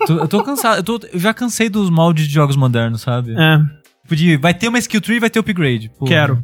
Tô- eu tô cansado, eu, tô- eu já cansei dos moldes de jogos modernos, sabe? É, Podia, vai ter uma skill tree e vai ter upgrade. Pô, quero.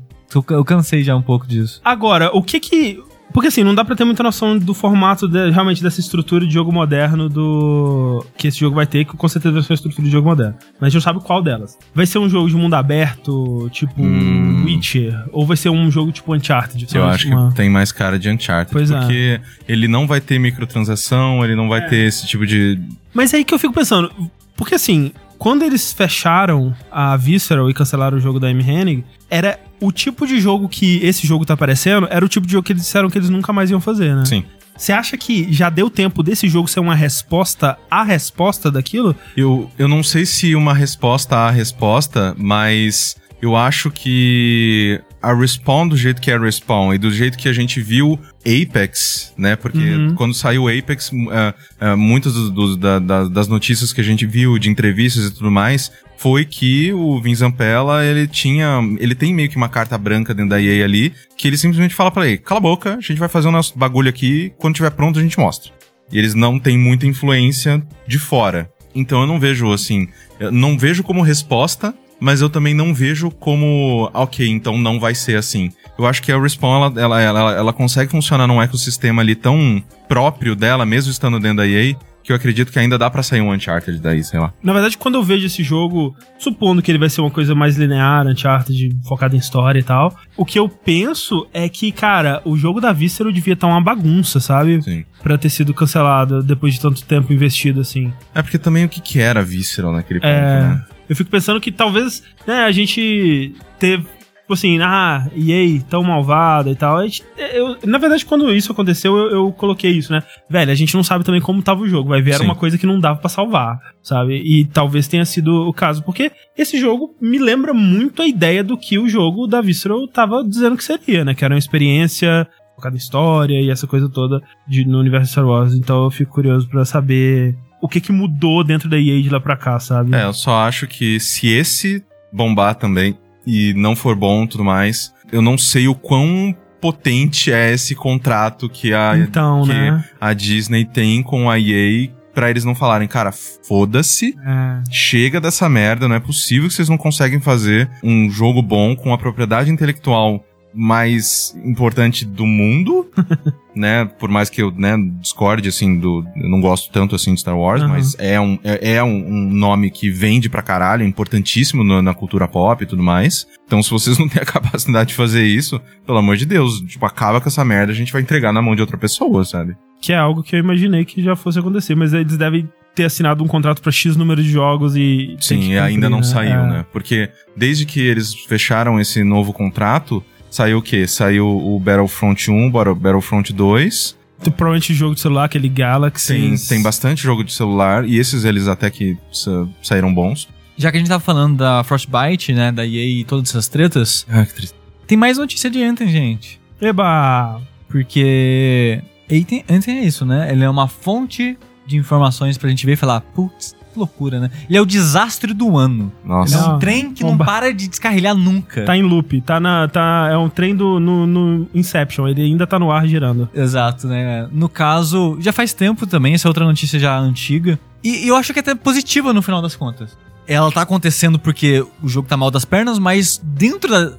Eu cansei já um pouco disso. Agora, o que que. Porque assim, não dá pra ter muita noção do formato de- realmente dessa estrutura de jogo moderno do. que esse jogo vai ter, que com certeza vai ser uma estrutura de jogo moderno. Mas a gente não sabe qual delas. Vai ser um jogo de mundo aberto, tipo Hum. Witcher, ou vai ser um jogo tipo Uncharted? Eu acho Uma- que tem mais cara de Uncharted. Pois é. porque ele não vai ter microtransação, ele não vai É. ter esse tipo de. Mas é aí que eu fico pensando, porque assim, quando eles fecharam a Visceral e cancelaram o jogo da M. Hennig, era o tipo de jogo que esse jogo tá aparecendo, era o tipo de jogo que eles disseram que eles nunca mais iam fazer, né? Sim. Você acha que já deu tempo desse jogo ser uma resposta à resposta daquilo? Eu, eu não sei se uma resposta à resposta, mas eu acho que a Respawn, do jeito que é a Respawn e do jeito que a gente viu Apex, né? Porque Uhum. quando saiu Apex, é, é, muitas da- da- das notícias que a gente viu de entrevistas e tudo mais foi que o Vin Zampella, ele tinha, ele tem meio que uma carta branca dentro da EA ali, que ele simplesmente fala pra ele, cala a boca, a gente vai fazer o nosso bagulho aqui, quando tiver pronto a gente mostra. E eles não têm muita influência de fora. Então eu não vejo assim, não vejo como resposta, mas eu também não vejo como, ok, então não vai ser assim. Eu acho que a Respawn, ela, ela, ela, ela consegue funcionar num ecossistema ali tão próprio dela, mesmo estando dentro da EA, que eu acredito que ainda dá pra sair um Uncharted daí, sei lá. Na verdade, quando eu vejo esse jogo, supondo que ele vai ser uma coisa mais linear, Uncharted, focada em história e tal, o que eu penso é que, cara, o jogo da Visceral devia estar uma bagunça, sabe? Sim. Pra ter sido cancelado depois de tanto tempo investido assim. É porque também o que, que era Visceral naquele ponto, É. né? Eu fico pensando que talvez, né, a gente teve, tipo assim, ah, EA tão malvada e tal. Gente- eu, na verdade, quando isso aconteceu, eu, eu coloquei isso, né? Velho, a gente não sabe também como tava o jogo. Vai ver, era Sim. uma coisa que não dava pra salvar, sabe? E talvez tenha sido o caso, porque esse jogo me lembra muito a ideia do que o jogo da Visceral tava dizendo que seria, né? Que era uma experiência focada em história e essa coisa toda de, no universo Star Wars. Então eu fico curioso pra saber o que que mudou dentro da EA de lá pra cá, sabe? É, eu só acho que se esse bombar também e não for bom e tudo mais, eu não sei o quão potente é esse contrato que a, Então, que né? a Disney tem com a EA pra eles não falarem, cara, foda-se, É. chega dessa merda, não é possível que vocês não conseguem fazer um jogo bom com a propriedade intelectual mais importante do mundo, [LAUGHS] né? Por mais que eu, né, discorde, assim, do... Eu não gosto tanto, assim, de Star Wars, Aham. mas é, um, é, é um, um nome que vende pra caralho, é importantíssimo na, na cultura pop e tudo mais. Então, se vocês não têm a capacidade de fazer isso, pelo amor de Deus, tipo, acaba com essa merda, a gente vai entregar na mão de outra pessoa, sabe? Que é algo que eu imaginei que já fosse acontecer, mas eles devem ter assinado um contrato pra X número de jogos e. Sim, e ainda cumprir, não né? saiu, É. né? Porque desde que eles fecharam esse novo contrato, saiu o quê? Saiu o Battlefront 1, Battle- Battlefront 2. Tem Provavelmente jogo de celular, aquele Galaxy. Tem, tem bastante jogo de celular, e esses eles até que sa- saíram bons. Já que a gente tava falando da Frostbite, né, da EA e todas essas tretas, Ah, que triste. tem mais notícia de Anthem, gente. Eba! Porque Anthem, Anthem é isso, né? Ele é uma fonte de informações pra gente ver e falar, putz, que loucura, né? Ele é o desastre do ano. Ele Nossa. é um Não, trem que não bomba. para de descarrilhar nunca. Tá em loop, tá na. Tá, é um trem do, no, no Inception, ele ainda tá no ar girando. Exato, né? No caso, já faz tempo também, essa é outra notícia já antiga. E, e eu acho que é até positiva no final das contas. Ela tá acontecendo porque o jogo tá mal das pernas, mas dentro da.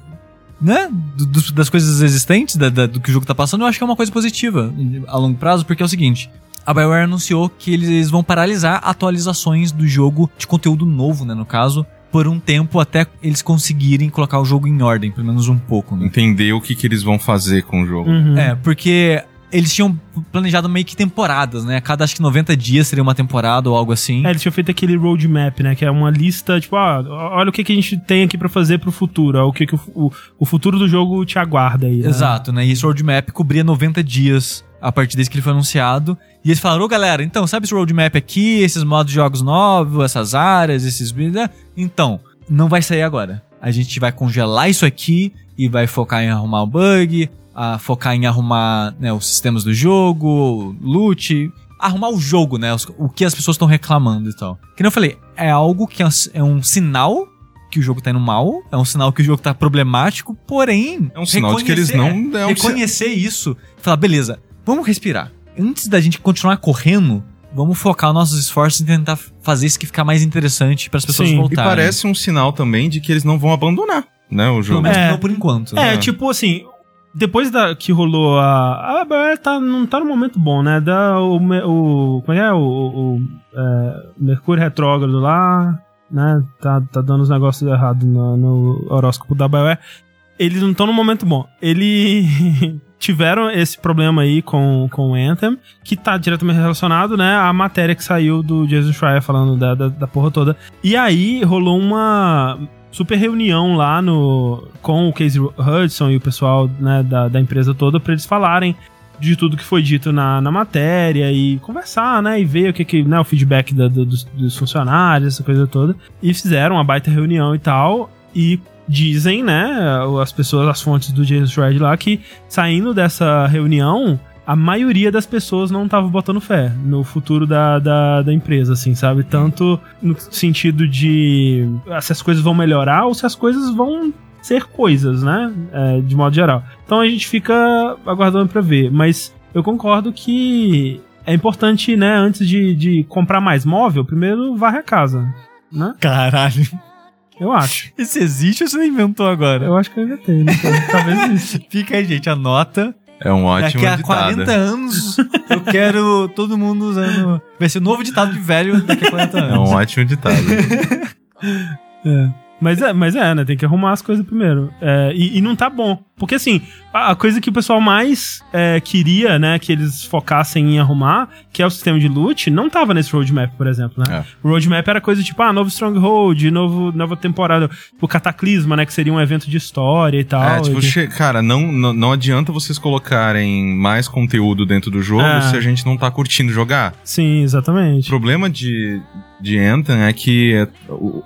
Né? do- do- das coisas existentes, da- da- do que o jogo tá passando, eu acho que é uma coisa positiva a longo prazo, porque é o seguinte. A BioWare anunciou que eles vão paralisar atualizações do jogo de conteúdo novo, né? No caso, por um tempo até eles conseguirem colocar o jogo em ordem, pelo menos um pouco, né? Entender o que, que eles vão fazer com o jogo. Uhum. É, porque eles tinham planejado meio que temporadas, né? Cada acho que 90 dias seria uma temporada ou algo assim. É, eles tinham feito aquele roadmap, né? Que é uma lista, tipo, ah, olha o que, que a gente tem aqui pra fazer pro futuro. ó, O que, que o, o, o futuro do jogo te aguarda aí. né? Exato, né? E esse roadmap cobria 90 dias a partir desde que ele foi anunciado. E eles falaram, ô galera, então, sabe esse roadmap aqui, esses modos de jogos novos, essas áreas, esses... né? Então, não vai sair agora. A gente vai congelar isso aqui e vai focar em arrumar o bug, a focar em arrumar né, os sistemas do jogo, loot, arrumar o jogo, né? o que as pessoas estão reclamando e tal. Que nem eu falei, é algo que é um, é um sinal que o jogo tá indo mal, é um sinal que o jogo tá problemático, porém. É um sinal de que eles não- é um reconhecer isso, falar, beleza, vamos respirar. Antes da gente continuar correndo, vamos focar nossos esforços em tentar fazer isso que ficar mais interessante para as pessoas Sim, e E voltarem. parece um sinal também de que eles não vão abandonar, né, o Pelo jogo. menos É. não por enquanto. É, É. tipo assim, depois da, que rolou a. A tá, não tá no momento bom, né? Da, o, o. Como é que é? O, o, o, é, Mercúrio retrógrado lá, né? Tá, tá dando os negócios errados no, no horóscopo da BioWare. Eles não estão no momento bom. Ele. [LAUGHS] Tiveram esse problema aí com, com o Anthem, que tá diretamente relacionado, né, à matéria que saiu do Jason Schreier falando da, da, da porra toda. E aí rolou uma super reunião lá no com o Casey Hudson e o pessoal né, da, da empresa toda pra eles falarem de tudo que foi dito na, na matéria e conversar, né? E ver o que, que né, o feedback da- do- dos, dos funcionários, essa coisa toda. E fizeram uma baita reunião e tal. E dizem, né, as pessoas, as fontes do James Shred lá, que saindo dessa reunião, a maioria das pessoas não tava botando fé no futuro da, da, da empresa, assim, sabe? Tanto no sentido de ah, se as coisas vão melhorar ou se as coisas vão ser coisas, né? É, de modo geral. Então a gente fica aguardando pra ver. Mas eu concordo que é importante, né, antes de, de comprar mais móvel, primeiro varre a casa, né? Caralho. Eu acho. Esse existe ou você inventou agora? Eu acho que eu inventei, né? Talvez [LAUGHS] isso. Fica aí, gente, anota. É um ótimo Daqui a ditado. 40 anos, [LAUGHS] eu quero todo mundo usando. Vai ser o novo ditado de velho daqui a 40 É um anos. ótimo ditado. [LAUGHS] É. Mas é, mas é, né? Tem que arrumar as coisas primeiro. É, e, e não tá bom. Porque assim, a, coisa que o pessoal mais é, queria, né, que eles focassem em arrumar, que é o sistema de loot, não tava nesse roadmap, por exemplo, né? É. O roadmap era coisa tipo, ah, novo Stronghold, novo, nova temporada, o Cataclisma, né? Que seria um evento de história e tal. É, tipo, e- cara, não, não, não adianta vocês colocarem mais conteúdo dentro do jogo É. se a gente não tá curtindo jogar. Sim, O exatamente. problema de, de Anthem é que é, o-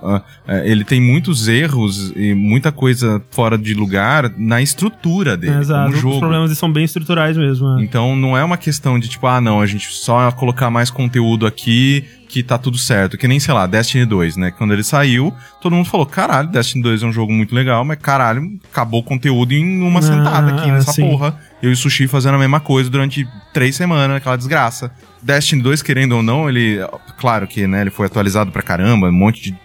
é, ele tem muitos erros e muita coisa fora de lugar na estrutura dele, Exato. Os jogo. problemas são bem estruturais mesmo. né? Então não é uma questão de tipo, ah, não, a gente só colocar mais conteúdo aqui que tá tudo certo. Que nem, sei lá, Destiny 2, né? Quando ele saiu, todo mundo falou, caralho, Destiny 2 é um jogo muito legal, mas caralho, acabou o conteúdo em uma Ah, sentada aqui nessa sim. porra. Eu e o Sushi fazendo a mesma coisa durante três semanas, aquela desgraça. Destiny 2, querendo ou não, ele. Claro que, né, ele foi atualizado pra caramba, um monte de,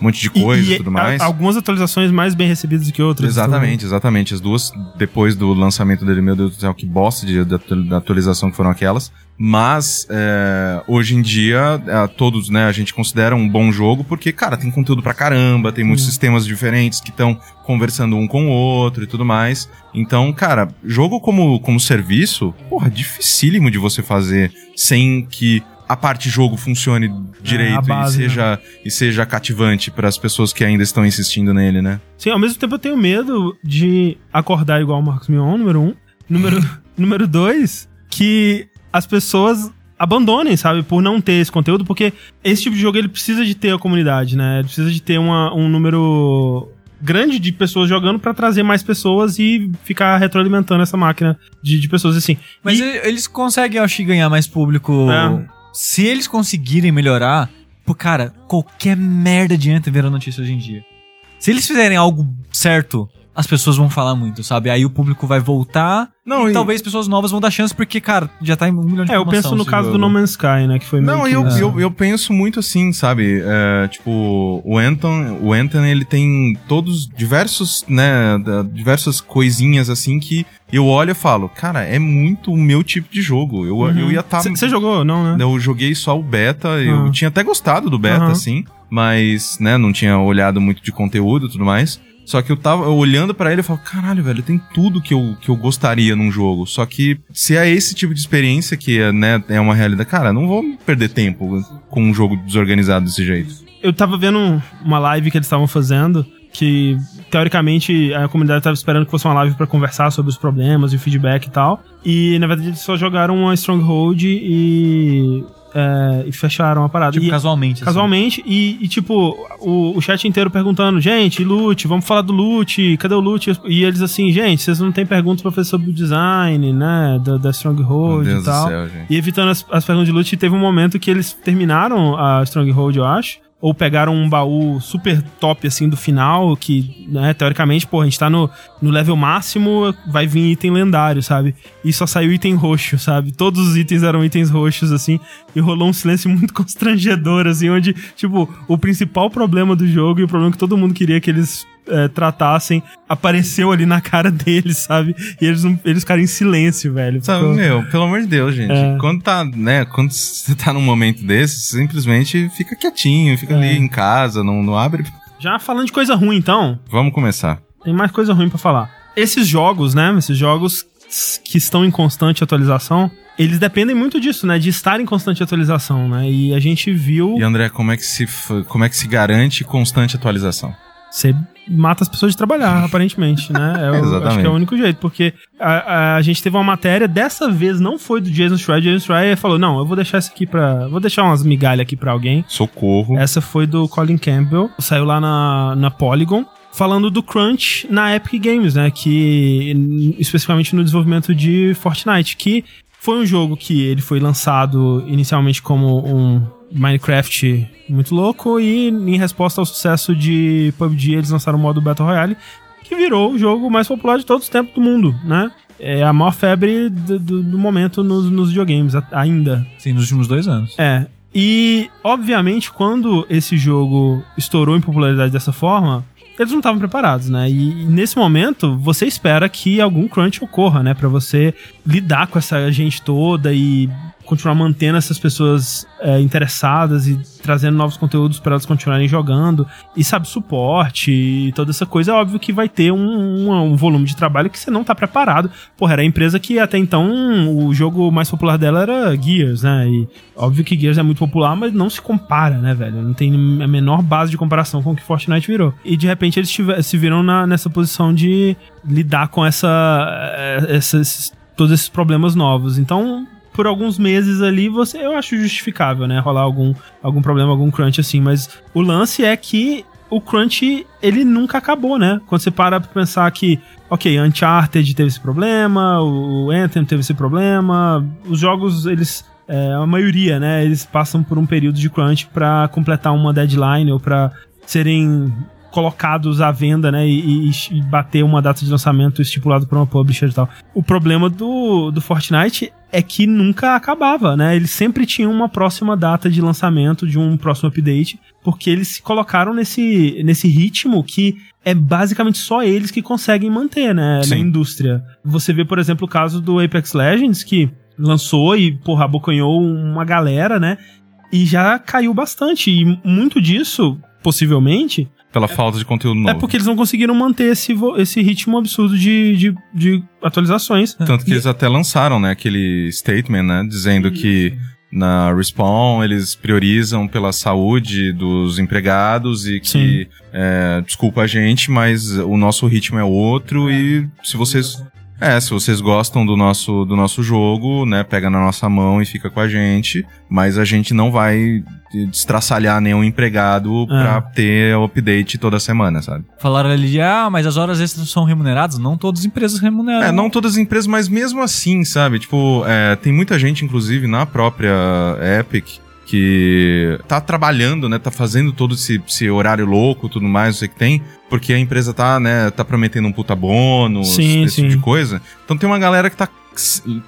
um monte de coisa e, tudo mais. a- algumas atualizações mais bem recebidas do que outras. Exatamente, exatamente. As duas, depois do lançamento dele, meu Deus do céu, que bosta de, da, atualização que foram aquelas. Mas, é, hoje em dia, é, todos, né, a gente considera um bom jogo porque, cara, tem conteúdo pra caramba, tem muitos sistemas diferentes que estão conversando um com o outro e tudo mais. Então, cara, jogo como, como serviço, porra, dificílimo de você fazer sem que a parte jogo funcione direito e, base, né? seja, e seja cativante para as pessoas que ainda estão insistindo nele, né? Sim, ao mesmo tempo eu tenho medo de acordar igual o Marcos Mion, número um. Número, [LAUGHS] número dois, que as pessoas abandonem, sabe, por não ter esse conteúdo, porque esse tipo de jogo ele precisa de ter a comunidade, né? Ele precisa de ter uma, um número grande de pessoas jogando pra trazer mais pessoas e ficar retroalimentando essa máquina de, de pessoas assim. Mas E- eles conseguem, eu acho, que ganhar mais público. É. Se eles conseguirem melhorar, pô, cara, qualquer merda de Anthem vira notícia hoje em dia. Se eles fizerem algo certo, as pessoas vão falar muito, sabe? Aí o público vai voltar Não, e, e- talvez pessoas novas vão dar chance, porque, cara, já tá em um milhão de É, eu penso no caso jogo. do No Man's Sky, né, que foi meio Não, que- eu, É. eu, eu penso muito assim, sabe? É, tipo, o Anton, o Anton, ele tem todos diversos, né, da- diversas coisinhas assim que eu olho e falo, cara, é muito o meu tipo de jogo. Eu, eu ia estar. Você jogou, não, né? Eu joguei só o beta, eu Ah. tinha até gostado do beta, Aham. assim, mas, né, não tinha olhado muito de conteúdo e tudo mais. Só que eu tava olhando pra ele e falo, caralho, velho, tem tudo que eu, que eu gostaria num jogo. Só que se é esse tipo de experiência que é, né, é uma realidade, cara, não vou perder tempo com um jogo desorganizado desse jeito. eu tava vendo uma live que eles estavam fazendo que teoricamente, a comunidade tava esperando que fosse uma live pra conversar sobre os problemas e o feedback e tal. E, na verdade, eles só jogaram uma Stronghold e... é, e fecharam a parada. Tipo, E- casualmente. assim. Casualmente, e, e, tipo, o, o chat inteiro perguntando, gente, loot, vamos falar do loot, cadê o loot? E eles assim, gente, vocês não têm perguntas pra fazer sobre o design, né, da, da Meu Stronghold Deus e do tal. céu, gente. E evitando as, as perguntas de loot, teve um momento que eles terminaram a Stronghold, eu acho. Ou pegaram um baú super top, assim, do final, que, né, teoricamente, pô, a gente tá no, no level máximo, vai vir item lendário, sabe? E só saiu item roxo, sabe? Todos os itens eram itens roxos, assim, e rolou um silêncio [LAUGHS] muito constrangedor, assim, onde, tipo, o principal problema do jogo e o problema que todo mundo queria que eles é, tratassem apareceu ali na cara deles, sabe? E eles, não- eles ficaram em silêncio, velho. Sabe, Ficou- meu, pelo amor de Deus, gente. É. Quando tá, né, quando você tá num momento desse, simplesmente fica quietinho, fica É. ali em casa, não, não abre. Já falando de coisa ruim, então, Vamos começar. tem mais coisa ruim pra falar. Esses jogos, né? Esses jogos que estão em constante atualização, eles dependem muito disso, né? De estar em constante atualização, né? E a gente viu. E André, como é que se, como é que se garante constante atualização? Você mata as pessoas de trabalhar, aparentemente, né? É, o- acho que é o único jeito, porque a, a- a gente teve uma matéria, dessa vez não foi do Jason Schreier. Jason Schreier falou: não, eu vou deixar isso aqui pra. Vou deixar umas migalhas aqui pra alguém. Socorro. Essa foi do Colin Campbell, saiu lá na, na Polygon, falando do Crunch na Epic Games, né? Que especificamente no desenvolvimento de Fortnite, que foi um jogo que ele foi lançado inicialmente como um Minecraft muito louco e em resposta ao sucesso de PUBG eles lançaram o modo Battle Royale, que virou o jogo mais popular de todos os tempos do mundo, né? É a maior febre do, do- do momento nos, nos videogames, ainda. Sim, nos últimos dois anos. É. E, obviamente, quando esse jogo estourou em popularidade dessa forma, eles não estavam preparados, né? E, nesse momento, você espera que algum crunch ocorra, né? Pra você lidar com essa gente toda e continuar mantendo essas pessoas é, interessadas e trazendo novos conteúdos para elas continuarem jogando. E, sabe, suporte e toda essa coisa. É óbvio que vai ter um, um- um volume de trabalho que você não tá preparado. Porra, era a empresa que até então o jogo mais popular dela era Gears, né? E óbvio que Gears é muito popular, mas não se compara, né, velho? Não tem a menor base de comparação com o que Fortnite virou. E de repente eles se viram na- nessa posição de lidar com essa, eh, essas, todos esses problemas novos. Então, por alguns meses ali, você eu acho justificável, né? Rolar algum, algum problema, algum crunch assim. Mas o lance é que o crunch, ele nunca acabou, né? Quando você para pra pensar que, ok, Uncharted teve esse problema, o Anthem teve esse problema, os jogos, eles. é, a maioria, né? Eles passam por um período de crunch pra completar uma deadline ou pra serem colocados à venda, né, e, e- e bater uma data de lançamento estipulado por uma publisher e tal. O problema do, do Fortnite é que nunca acabava, né? Eles sempre tinham uma próxima data de lançamento de um próximo update, porque eles se colocaram nesse, nesse ritmo que é basicamente só eles que conseguem manter, né, na Sim. indústria. Você vê, por exemplo, o caso do Apex Legends, que lançou e, porra, abocanhou uma galera, né? E já caiu bastante. E muito disso, possivelmente, Pela falta de conteúdo novo. é porque eles não conseguiram manter esse, esse ritmo absurdo de, de, de atualizações. Tanto que eles até lançaram, né, aquele statement, né, dizendo que na Respawn eles priorizam pela saúde dos empregados e que, é, desculpa a gente, mas o nosso ritmo é outro e se vocês... É, se vocês gostam do nosso, do nosso jogo, né, pega na nossa mão e fica com a gente, mas a gente não vai destraçalhar nenhum empregado pra ter o update toda semana, sabe? Falaram ali de, ah, mas as horas extras são remuneradas? Não todas as empresas remuneram. É, não todas as empresas, mas mesmo assim, sabe? Tipo, é, tem muita gente, inclusive, na própria Epic, que tá trabalhando, né? Tá fazendo todo esse, esse horário louco, tudo mais, não sei o que tem, porque a empresa tá, né, tá prometendo um puta bônus, Sim, esse sim. tipo de coisa. Então tem uma galera que tá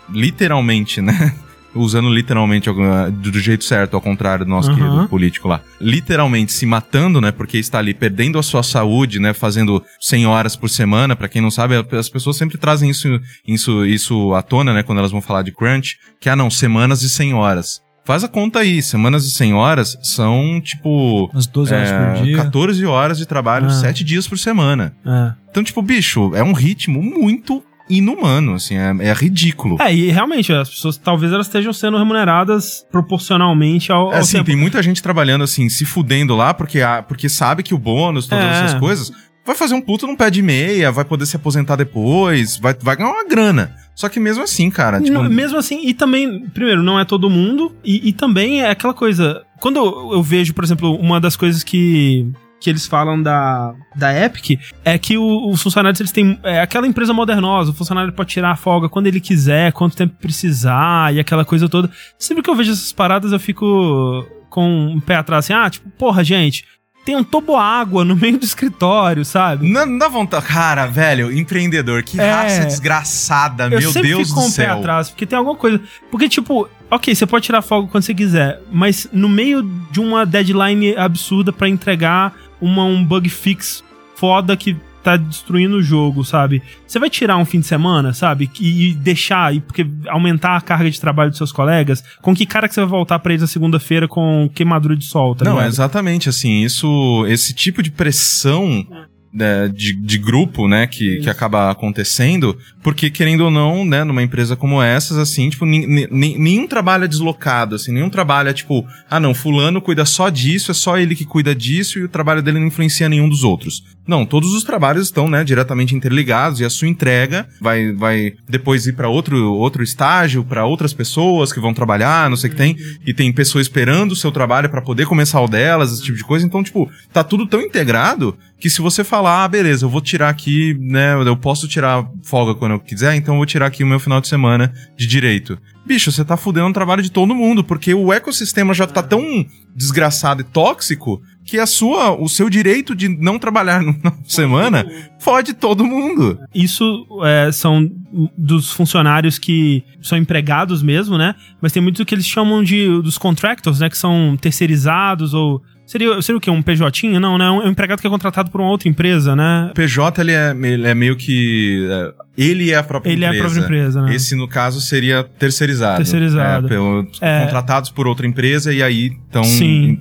literalmente, né? [LAUGHS] Usando literalmente do jeito certo, ao contrário do nosso Aham. querido político lá. Literalmente se matando, né? Porque está ali perdendo a sua saúde, né? Fazendo 100 horas por semana. Pra quem não sabe, as pessoas sempre trazem isso, isso, isso à tona, né? Quando elas vão falar de crunch. Que, ah, não, semanas de 100 horas. Faz a conta aí. Semanas de 100 horas são, tipo... Umas 12 horas é, por dia. 14 horas de trabalho, Ah. 7 dias por semana. É. Então, tipo, bicho, é um ritmo muito inumano, assim, é, é ridículo. É, e realmente, as pessoas talvez elas estejam sendo remuneradas proporcionalmente ao, É ao assim, tempo. tem muita gente trabalhando assim, se fudendo lá, porque, a- porque sabe que o bônus, todas É. essas coisas, vai fazer um puto num pé de meia, vai poder se aposentar depois, vai, vai ganhar uma grana. Só que mesmo assim, cara, tipo, Não, mesmo assim, e também, primeiro, não é todo mundo, e, e também é aquela coisa. Quando eu, vejo, por exemplo, uma das coisas que. Que eles falam da, da Epic é que os funcionários eles têm. É aquela empresa modernosa, o funcionário pode tirar a folga quando ele quiser, quanto tempo precisar e aquela coisa toda. Sempre que eu vejo essas paradas, eu fico com um pé atrás assim, ah, tipo, porra, gente, tem um toboágua no meio do escritório, sabe? Não, não dá vontade. Cara, velho, empreendedor, que É. raça desgraçada, Eu meu sempre Deus fico com do o pé céu. atrás, porque tem alguma coisa. Porque, tipo, ok, você pode tirar folga quando você quiser, mas no meio de uma deadline absurda pra entregar uma, um bug fix foda que tá destruindo o jogo, sabe? Você vai tirar um fim de semana, sabe? E, e deixar, e porque aumentar a carga de trabalho dos seus colegas, com que cara que você vai voltar pra eles na segunda-feira com queimadura de sol, tá Não, ligado? exatamente, assim, isso, esse tipo de pressão né, de, de grupo, né, que, que acaba acontecendo, porque querendo ou não, né, numa empresa como essas, assim, tipo, nenhum trabalho é deslocado, assim, nenhum trabalho é tipo, ah não, fulano cuida só disso, é só ele que cuida disso e o trabalho dele não influencia nenhum dos outros. Não, todos os trabalhos estão, né, diretamente interligados e a sua entrega vai, vai depois ir para outro, outro estágio, para outras pessoas que vão trabalhar, não sei o que tem, e tem pessoas esperando o seu trabalho para poder começar o delas, esse tipo de coisa. Então, tipo, tá tudo tão integrado que se você falar, ah, beleza, eu vou tirar aqui, né, eu posso tirar folga quando eu quiser, então eu vou tirar aqui o meu final de semana de direito. Bicho, você tá fudendo o trabalho de todo mundo, porque o ecossistema já tá tão desgraçado e tóxico que a sua, o seu direito de não trabalhar no final de semana fode todo mundo. Isso é, são dos funcionários que são empregados mesmo, né? Mas tem muito que eles chamam de dos contractors, né? Que são terceirizados ou. Seria, seria o quê? Um PJ? Não, né? É um empregado que é contratado por uma outra empresa, né? O PJ, ele é, ele é meio que... é, ele é a própria Ele é a empresa. própria empresa, né? Esse, no caso, seria terceirizado. Terceirizado. É, pelo- É. Contratados por outra empresa e aí estão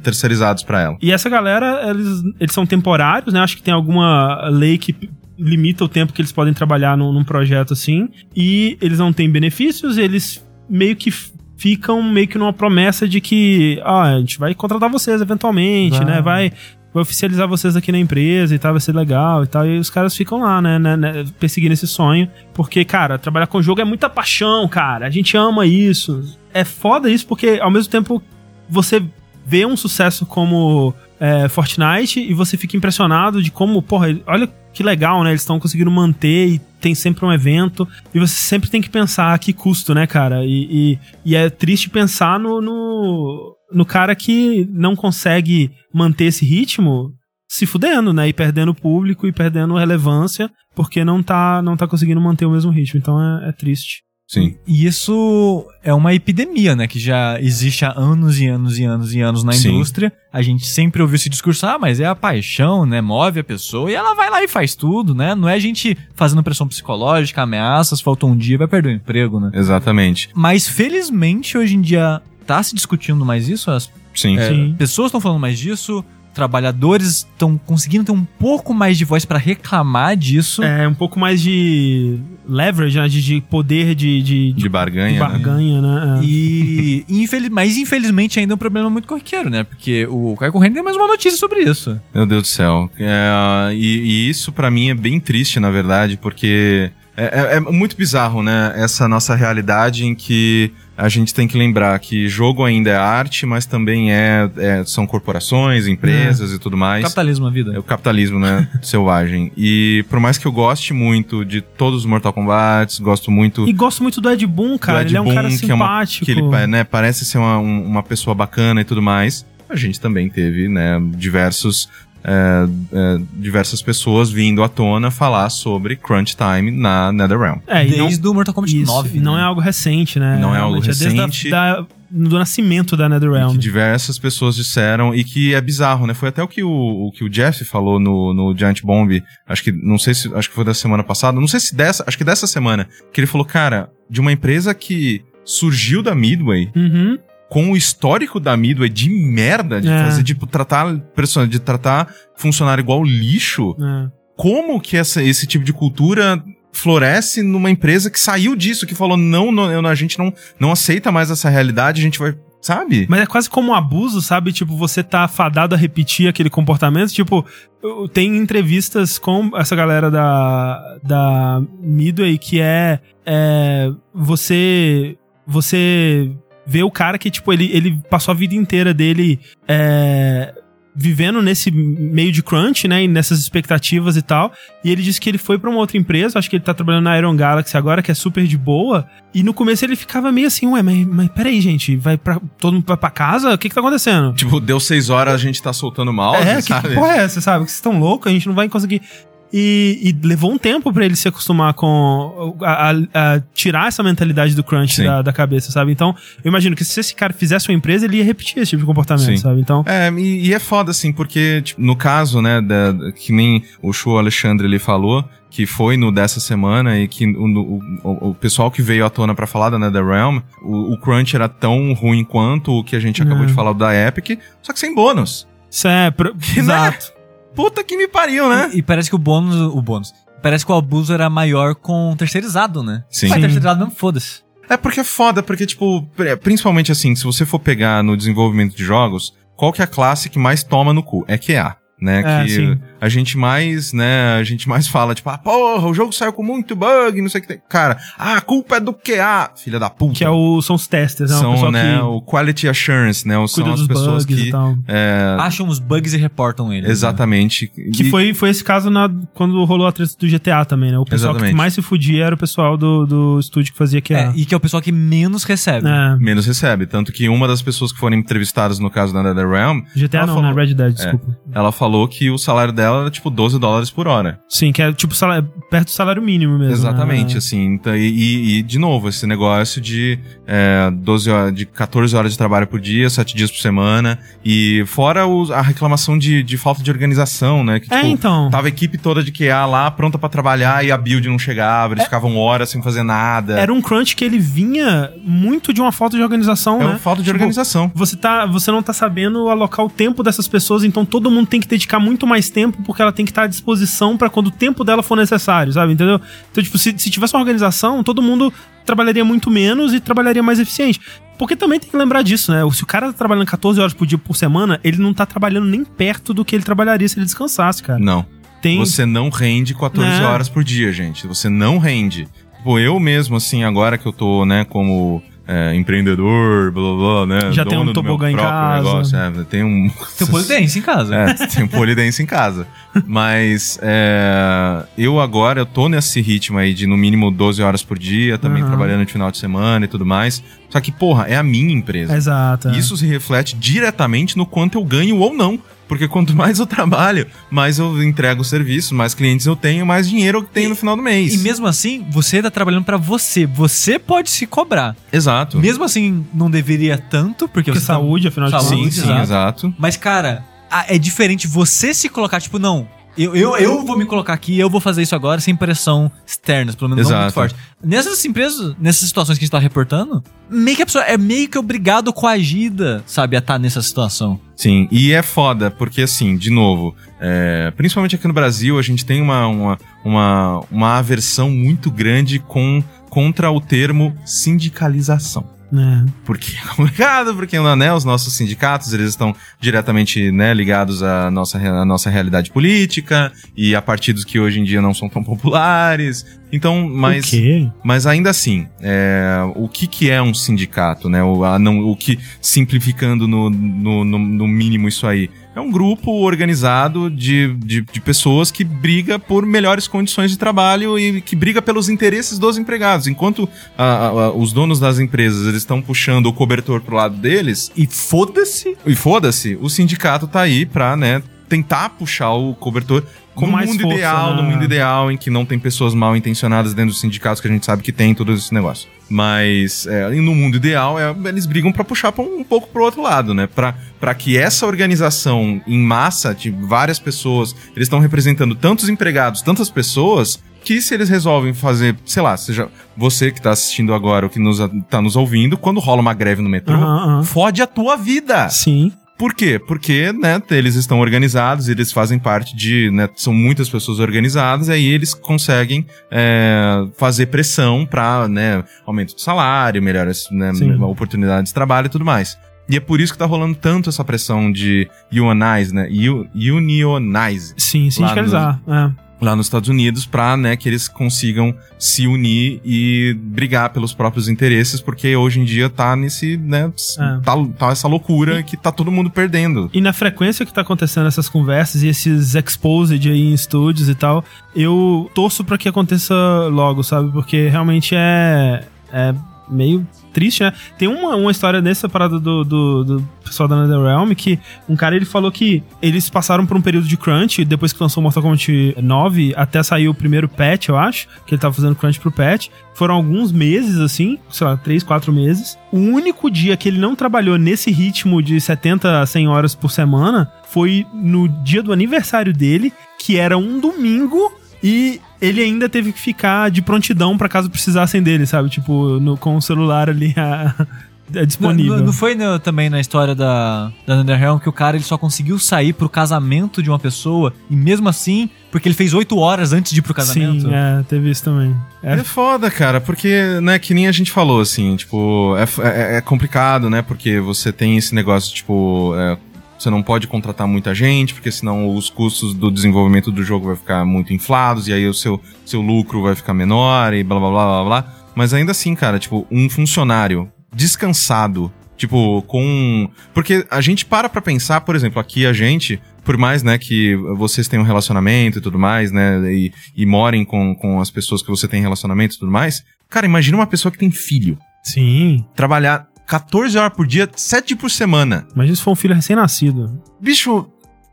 terceirizados pra ela. E essa galera, eles, eles são temporários, né? Acho que tem alguma lei que limita o tempo que eles podem trabalhar num, num projeto assim. E eles não têm benefícios, eles meio que ficam meio que numa promessa de que, ah, a gente vai contratar vocês eventualmente, Vai. né? Vai, vai oficializar vocês aqui na empresa e tal, vai ser legal e tal. E os caras ficam lá, né, né, né, perseguindo esse sonho. Porque, cara, trabalhar com jogo é muita paixão, cara. A gente ama isso. É foda isso porque, ao mesmo tempo, você vê um sucesso como é, Fortnite e você fica impressionado de como, porra, olha que legal, né? Eles estão conseguindo manter e tem sempre um evento. E você sempre tem que pensar a que custo, né, cara? E, e, e é triste pensar no, no, no cara que não consegue manter esse ritmo se fudendo, né? E perdendo público e perdendo relevância porque não tá, não tá conseguindo manter o mesmo ritmo. Então é, é triste. Sim. E isso é uma epidemia, né? Que já existe há anos e anos e anos e anos na Sim. indústria. A gente sempre ouviu esse discurso, ah, mas é a paixão, né? Move a pessoa e ela vai lá e faz tudo, né? Não é a gente fazendo pressão psicológica, ameaças, faltou um dia, vai perder o emprego, né? Exatamente. Mas felizmente hoje em dia tá se discutindo mais isso, as Sim. é, Sim. pessoas estão falando mais disso, trabalhadores estão conseguindo ter um pouco mais de voz pra reclamar disso. É um pouco mais de leverage, né? De, de poder de, de, de barganha, de né? barganha, né? É. E, infeliz, mas infelizmente ainda é um problema muito corriqueiro, né? Porque o Caio Corrêa tem mais uma notícia sobre isso. Meu Deus do céu. É, e, e isso pra mim é bem triste, na verdade, porque é, é- é muito bizarro, né? Essa nossa realidade em que a gente tem que lembrar que jogo ainda é arte, mas também é, é- são corporações, empresas e tudo mais. Capitalismo a vida. É o capitalismo, né? [LAUGHS] selvagem. E por mais que eu goste muito de todos os Mortal Kombat, gosto muito E gosto muito do Ed Boon, cara. Ed ele é um Boon, cara que é uma- simpático. que ele né, parece ser uma, um- uma pessoa bacana e tudo mais. A gente também teve, né, diversos, é, é, diversas pessoas vindo à tona falar sobre Crunch Time na NetherRealm. É, e não, Desde o Mortal Kombat isso, 9. e não né? é algo recente, né? Não é algo Realmente, desde recente. Da, da- do nascimento da NetherRealm. Que diversas pessoas disseram e que é bizarro, né? Foi até o que o, o que o Jeff falou no, no Giant Bomb, acho que não sei se acho que foi da semana passada, não sei se dessa, acho que dessa semana, que ele falou, cara, de uma empresa que surgiu da Midway, Uhum. Com o histórico da Midway de merda, de É. fazer, tipo, tratar, person- de tratar funcionário igual lixo, É. como que essa, esse tipo de cultura floresce numa empresa que saiu disso, que falou, não, não, a gente não, não aceita mais essa realidade, a gente vai sabe? Mas é quase como um abuso, sabe? Tipo, você tá fadado a repetir aquele comportamento. Tipo, tem entrevistas com essa galera da, da Midway que é, é você você vê o cara que, tipo, ele, ele passou a vida inteira dele é, vivendo nesse meio de crunch, né? E nessas expectativas e tal. E ele disse que ele foi pra uma outra empresa, acho que ele tá trabalhando na Iron Galaxy agora, que é super de boa. E no começo ele ficava meio assim, ué, mas, mas peraí, gente, vai pra, todo mundo vai pra casa? O que que tá acontecendo? Tipo, deu seis horas, a gente tá soltando mal, é, [LAUGHS] que, sabe? que porra é essa, sabe? Que vocês estão loucos, a gente não vai conseguir. E, e levou um tempo pra ele se acostumar com. A, a- a tirar essa mentalidade do crunch da, da cabeça, sabe? Então, eu imagino que se esse cara fizesse uma empresa, ele ia repetir esse tipo de comportamento, Sim. sabe? Então. É, e, e é foda, assim, porque, tipo, no caso, né, da, da- que nem o show Alexandre ele falou, que foi no dessa semana e que o, o, o- pessoal que veio à tona pra falar da NetherRealm, o, o Crunch era tão ruim quanto o que a gente acabou É. de falar da Epic, só que sem bônus. Isso é. pro- [LAUGHS] né? Puta que me pariu, né? E, e parece que o bônus, o bônus, parece que o abuso era maior com terceirizado, né? Sim. Mas terceirizado mesmo, foda-se. É porque é foda, porque, tipo, pri- principalmente assim, se você for pegar no desenvolvimento de jogos, qual que é a classe que mais toma no cu? É QA. Né, É, que sim. a gente mais, né, a gente mais fala, tipo, ah, porra, o jogo saiu com muito bug, não sei o que tem. Cara, ah, a culpa é do QA, filha da puta. Que é o, são os testers, né? o São, né, que o Quality Assurance, né, são cuida as dos pessoas bugs que, e tal. é, Acham os bugs e reportam eles. né? exatamente. Que E- foi, foi esse caso na, quando rolou a treta do GTA também, né? O pessoal Exatamente. que mais se fudia era o pessoal do, do estúdio que fazia QA. É, e que é o pessoal que menos recebe. É, menos recebe. Tanto que uma das pessoas que foram entrevistadas no caso da NetherRealm, GTA não, falou- né? Red Dead, desculpa. ela falou que o salário dela era tipo 12 dólares por hora. Sim, que é tipo salário- perto do salário mínimo mesmo. Exatamente, né? assim. Então, e, e- de novo, esse negócio de, é, 12 horas, de 14 horas de trabalho por dia, 7 dias por semana. E fora os- a reclamação de, de falta de organização, né? Que, É, tipo, então. Tava a equipe toda de QA lá, pronta pra trabalhar, e a build não chegava, eles ficavam horas sem fazer nada. É. Era um crunch que ele vinha muito de uma falta de organização, É né? uma falta de Tipo, organização. Você, tá, você não tá sabendo alocar o tempo dessas pessoas, então todo mundo tem que dedicar muito mais tempo porque ela tem que estar à disposição pra quando o tempo dela for necessário, sabe? Entendeu? Então, tipo, se, se tivesse uma organização, todo mundo trabalharia muito menos e trabalharia mais eficiente. Porque também tem que lembrar disso, né? Se o cara tá trabalhando 14 horas por dia por semana, ele não tá trabalhando nem perto do que ele trabalharia se ele descansasse, cara. Não. Tem. Você não rende 14 É. horas por dia, gente. Você não rende. Tipo, eu mesmo, assim, agora que eu tô, né, como é, empreendedor, blá blá né? Já tem um dono do meu tobogã em casa. Negócio, é, tem um. [LAUGHS] Tem um polidense em casa. É, tem um polidense em casa. Mas é, eu agora, eu tô nesse ritmo aí de no mínimo 12 horas por dia, também Aham. trabalhando de final de semana e tudo mais. Só que, porra, é a minha empresa. Exato. é. Isso se reflete diretamente no quanto eu ganho ou não. Porque quanto mais eu trabalho, mais eu entrego o serviço, mais clientes eu tenho, mais dinheiro eu tenho no final do mês. E mesmo assim, você tá trabalhando pra você. Você pode se cobrar. Exato. Mesmo assim, não deveria tanto, porque, Porque você tá- saúde, afinal de Saúde, Sim, contas. sim, exato. Mas, cara, é diferente você se colocar, tipo, não. Eu, eu, eu vou me colocar aqui, eu vou fazer isso agora sem pressão externas, pelo menos não muito Exato. forte. Nessas empresas, nessas situações que a gente tá reportando, meio que a pessoa é meio que obrigado, coagida, sabe, a estar nessa situação. Sim, e é foda, porque assim, de novo, é, principalmente aqui no Brasil, a gente tem uma, uma, uma, uma aversão muito grande com, contra o termo sindicalização. É. Porque é complicado, [LAUGHS] porque né, os nossos sindicatos eles estão diretamente né, ligados à nossa, à nossa realidade política e a partidos que hoje em dia não são tão populares. Então, mas, mas ainda assim, é, o que, que é um sindicato, né? O, a não, o que, simplificando no, no, no, no mínimo isso aí, é um grupo organizado de, de, de pessoas que briga por melhores condições de trabalho e que briga pelos interesses dos empregados. Enquanto a- a- a- os donos das empresas eles estão puxando o cobertor pro lado deles, E foda-se. e foda-se, o sindicato tá aí pra, né, tentar puxar o cobertor como mais no mundo força, ideal, né? no mundo ideal em que não tem pessoas mal intencionadas dentro dos sindicatos que a gente sabe que tem todo esse negócio. Mas é, no mundo ideal é, eles brigam pra puxar pra um, um pouco pro outro lado, né? Pra para que essa organização em massa de várias pessoas, eles estão representando tantos empregados, tantas pessoas que se eles resolvem fazer, sei lá, seja você que tá assistindo agora ou que nos, tá nos ouvindo, quando rola uma greve no metrô, Aham, aham. fode a tua vida. Sim. Por quê? Porque, né, eles estão organizados, eles fazem parte de, né, são muitas pessoas organizadas, e aí eles conseguem é, fazer pressão pra, né, aumento de salário, melhores, né, oportunidades de trabalho e tudo mais. E é por isso que tá rolando tanto essa pressão de unionize, né? Unionize Sim, sindicalizar. É. lá nos Estados Unidos pra, né, que eles consigam se unir e brigar pelos próprios interesses, porque hoje em dia tá nesse, né, É. tá, tá essa loucura que tá todo mundo perdendo. E na frequência que tá acontecendo essas conversas e esses exposed aí em estúdios e tal, eu torço pra que aconteça logo, sabe? Porque realmente é, é meio triste, né? Tem uma, uma história nessa parada do, do, do pessoal da NetherRealm que um cara ele falou que eles passaram por um período de crunch depois que lançou Mortal Kombat 9 até sair o primeiro patch, eu acho, que ele tava fazendo crunch pro patch. Foram alguns meses, assim, sei lá, 3, 4 meses. O único dia que ele não trabalhou nesse ritmo de 70 a 100 horas por semana foi no dia do aniversário dele, que era um domingo, e ele ainda teve que ficar de prontidão pra caso precisassem dele, sabe? Tipo, no- com o celular ali [LAUGHS] a- a disponível. Não, não- não foi né, também na história da, da NetherRealm que o cara ele só conseguiu sair pro casamento de uma pessoa e mesmo assim, porque ele fez oito horas antes de ir pro casamento? Sim, é, teve isso também. É. É, foda, cara, porque, né, que nem a gente falou, assim, tipo, é, é- é complicado, né, porque você tem esse negócio, tipo, é, você não pode contratar muita gente, porque senão os custos do desenvolvimento do jogo vai ficar muito inflados, e aí o seu, seu lucro vai ficar menor, e blá blá blá blá blá. Mas ainda assim, cara, tipo, um funcionário descansado, tipo, com. Porque a gente para pra pensar, por exemplo, aqui a gente, por mais, né, que vocês tenham um relacionamento e tudo mais, né, e, e morem com, com as pessoas que você tem relacionamento e tudo mais. Cara, imagina uma pessoa que tem filho. Sim. Trabalhar 14 horas por dia, 7 por semana. Imagina se for um filho recém-nascido. Bicho,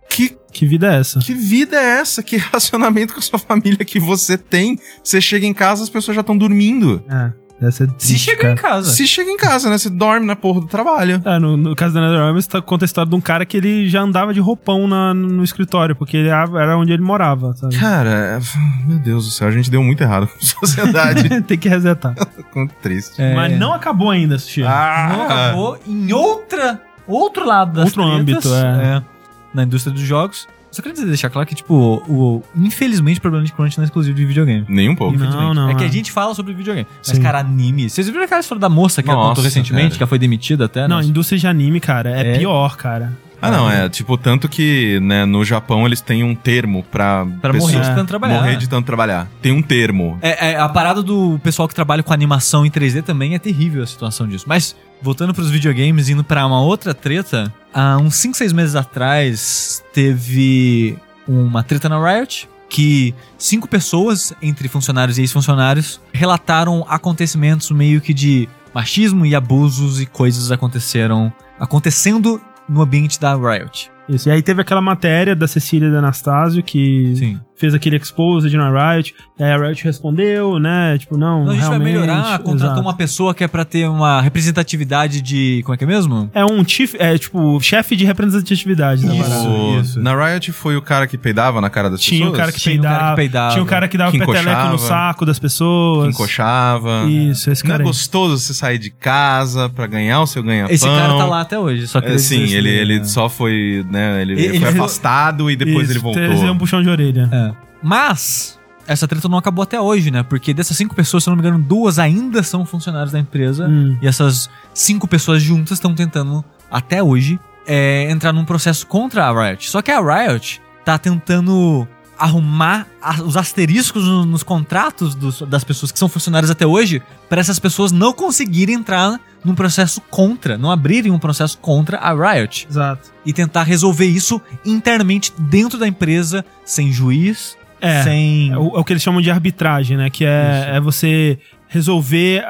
que, Que vida é essa? que vida é essa? Que [LAUGHS] relacionamento com a sua família que você tem? Você chega em casa, as pessoas já estão dormindo. É, deve ser Se triste, chegar cara. em casa. Se chega em casa, né? Você dorme na porra do trabalho. É, no, no caso da NetherRealm, tá, conta a história de um cara que ele já andava de roupão na- no escritório, porque ele era onde ele morava, sabe? Cara, é- meu Deus do céu, a gente deu muito errado com a [LAUGHS] sociedade. [LAUGHS] Tem que resetar. [LAUGHS] Triste. É. Mas não acabou ainda, Sushi. Não Ah, acabou em outra, outro lado das Outro âmbito, é. Na indústria dos jogos. Só queria deixar claro que, tipo, o, infelizmente o problema de crunch não é exclusivo de videogame. nem um pouco. Não, não. é que a é. gente fala sobre videogame. Mas, Sim. cara, anime. Vocês viram aquela história da moça que ela contou recentemente, cara. que ela foi demitida até? Não, a né? indústria de anime, cara, é, É. pior, cara. Ah, não, é tipo, tanto que, né, no Japão eles têm um termo pra. Pra morrer de tanto trabalhar. Morrer de tanto trabalhar. Tem um termo. É, é, a parada do pessoal que trabalha com animação em 3D também é terrível a situação disso. Mas, voltando pros videogames, indo pra uma outra treta, há uns 5, 6 meses atrás teve uma treta na Riot que cinco pessoas, entre funcionários e ex-funcionários, relataram acontecimentos meio que de machismo e abusos e coisas aconteceram acontecendo no ambiente da Riot. Isso. E aí teve aquela matéria da Cecília e da Anastácio que Sim. fez aquele exposed na Riot. E aí a Riot respondeu, né? Tipo, não, Então a gente vai realmente, melhorar, contratar exato. uma pessoa que é pra ter uma representatividade de. Como é que é mesmo? É um chief, é tipo, chefe de representatividade da Isso. parada. O- Na Riot foi o cara que peidava na cara das Tinha o pessoas? cara que Tinha um cara peidava, que peidava, tinha o cara que dava que peteleco no saco das pessoas. que encoxava. Isso, esse Não é cara gostoso você sair de casa pra ganhar o seu ganha-pão? Esse cara tá lá até hoje, só que É, sim, ele, ele é. só foi, né, ele, Ele- foi ele- afastado e depois Isso, ele voltou. Trazer um puxão de orelha. É. Mas essa treta não acabou até hoje, né? Porque dessas cinco pessoas, se eu não me engano, duas ainda são funcionários da empresa. Hum. E essas cinco pessoas juntas estão tentando, até hoje, é, entrar num processo contra a Riot. Só que a Riot tá tentando arrumar os asteriscos no- nos contratos dos- das pessoas que são funcionários até hoje para essas pessoas não conseguirem entrar num processo contra, não abrirem um processo contra a Riot Exato. e tentar resolver isso internamente dentro da empresa, sem juiz, É. sem. É o, é o que eles chamam de arbitragem, né? Que é, é você resolver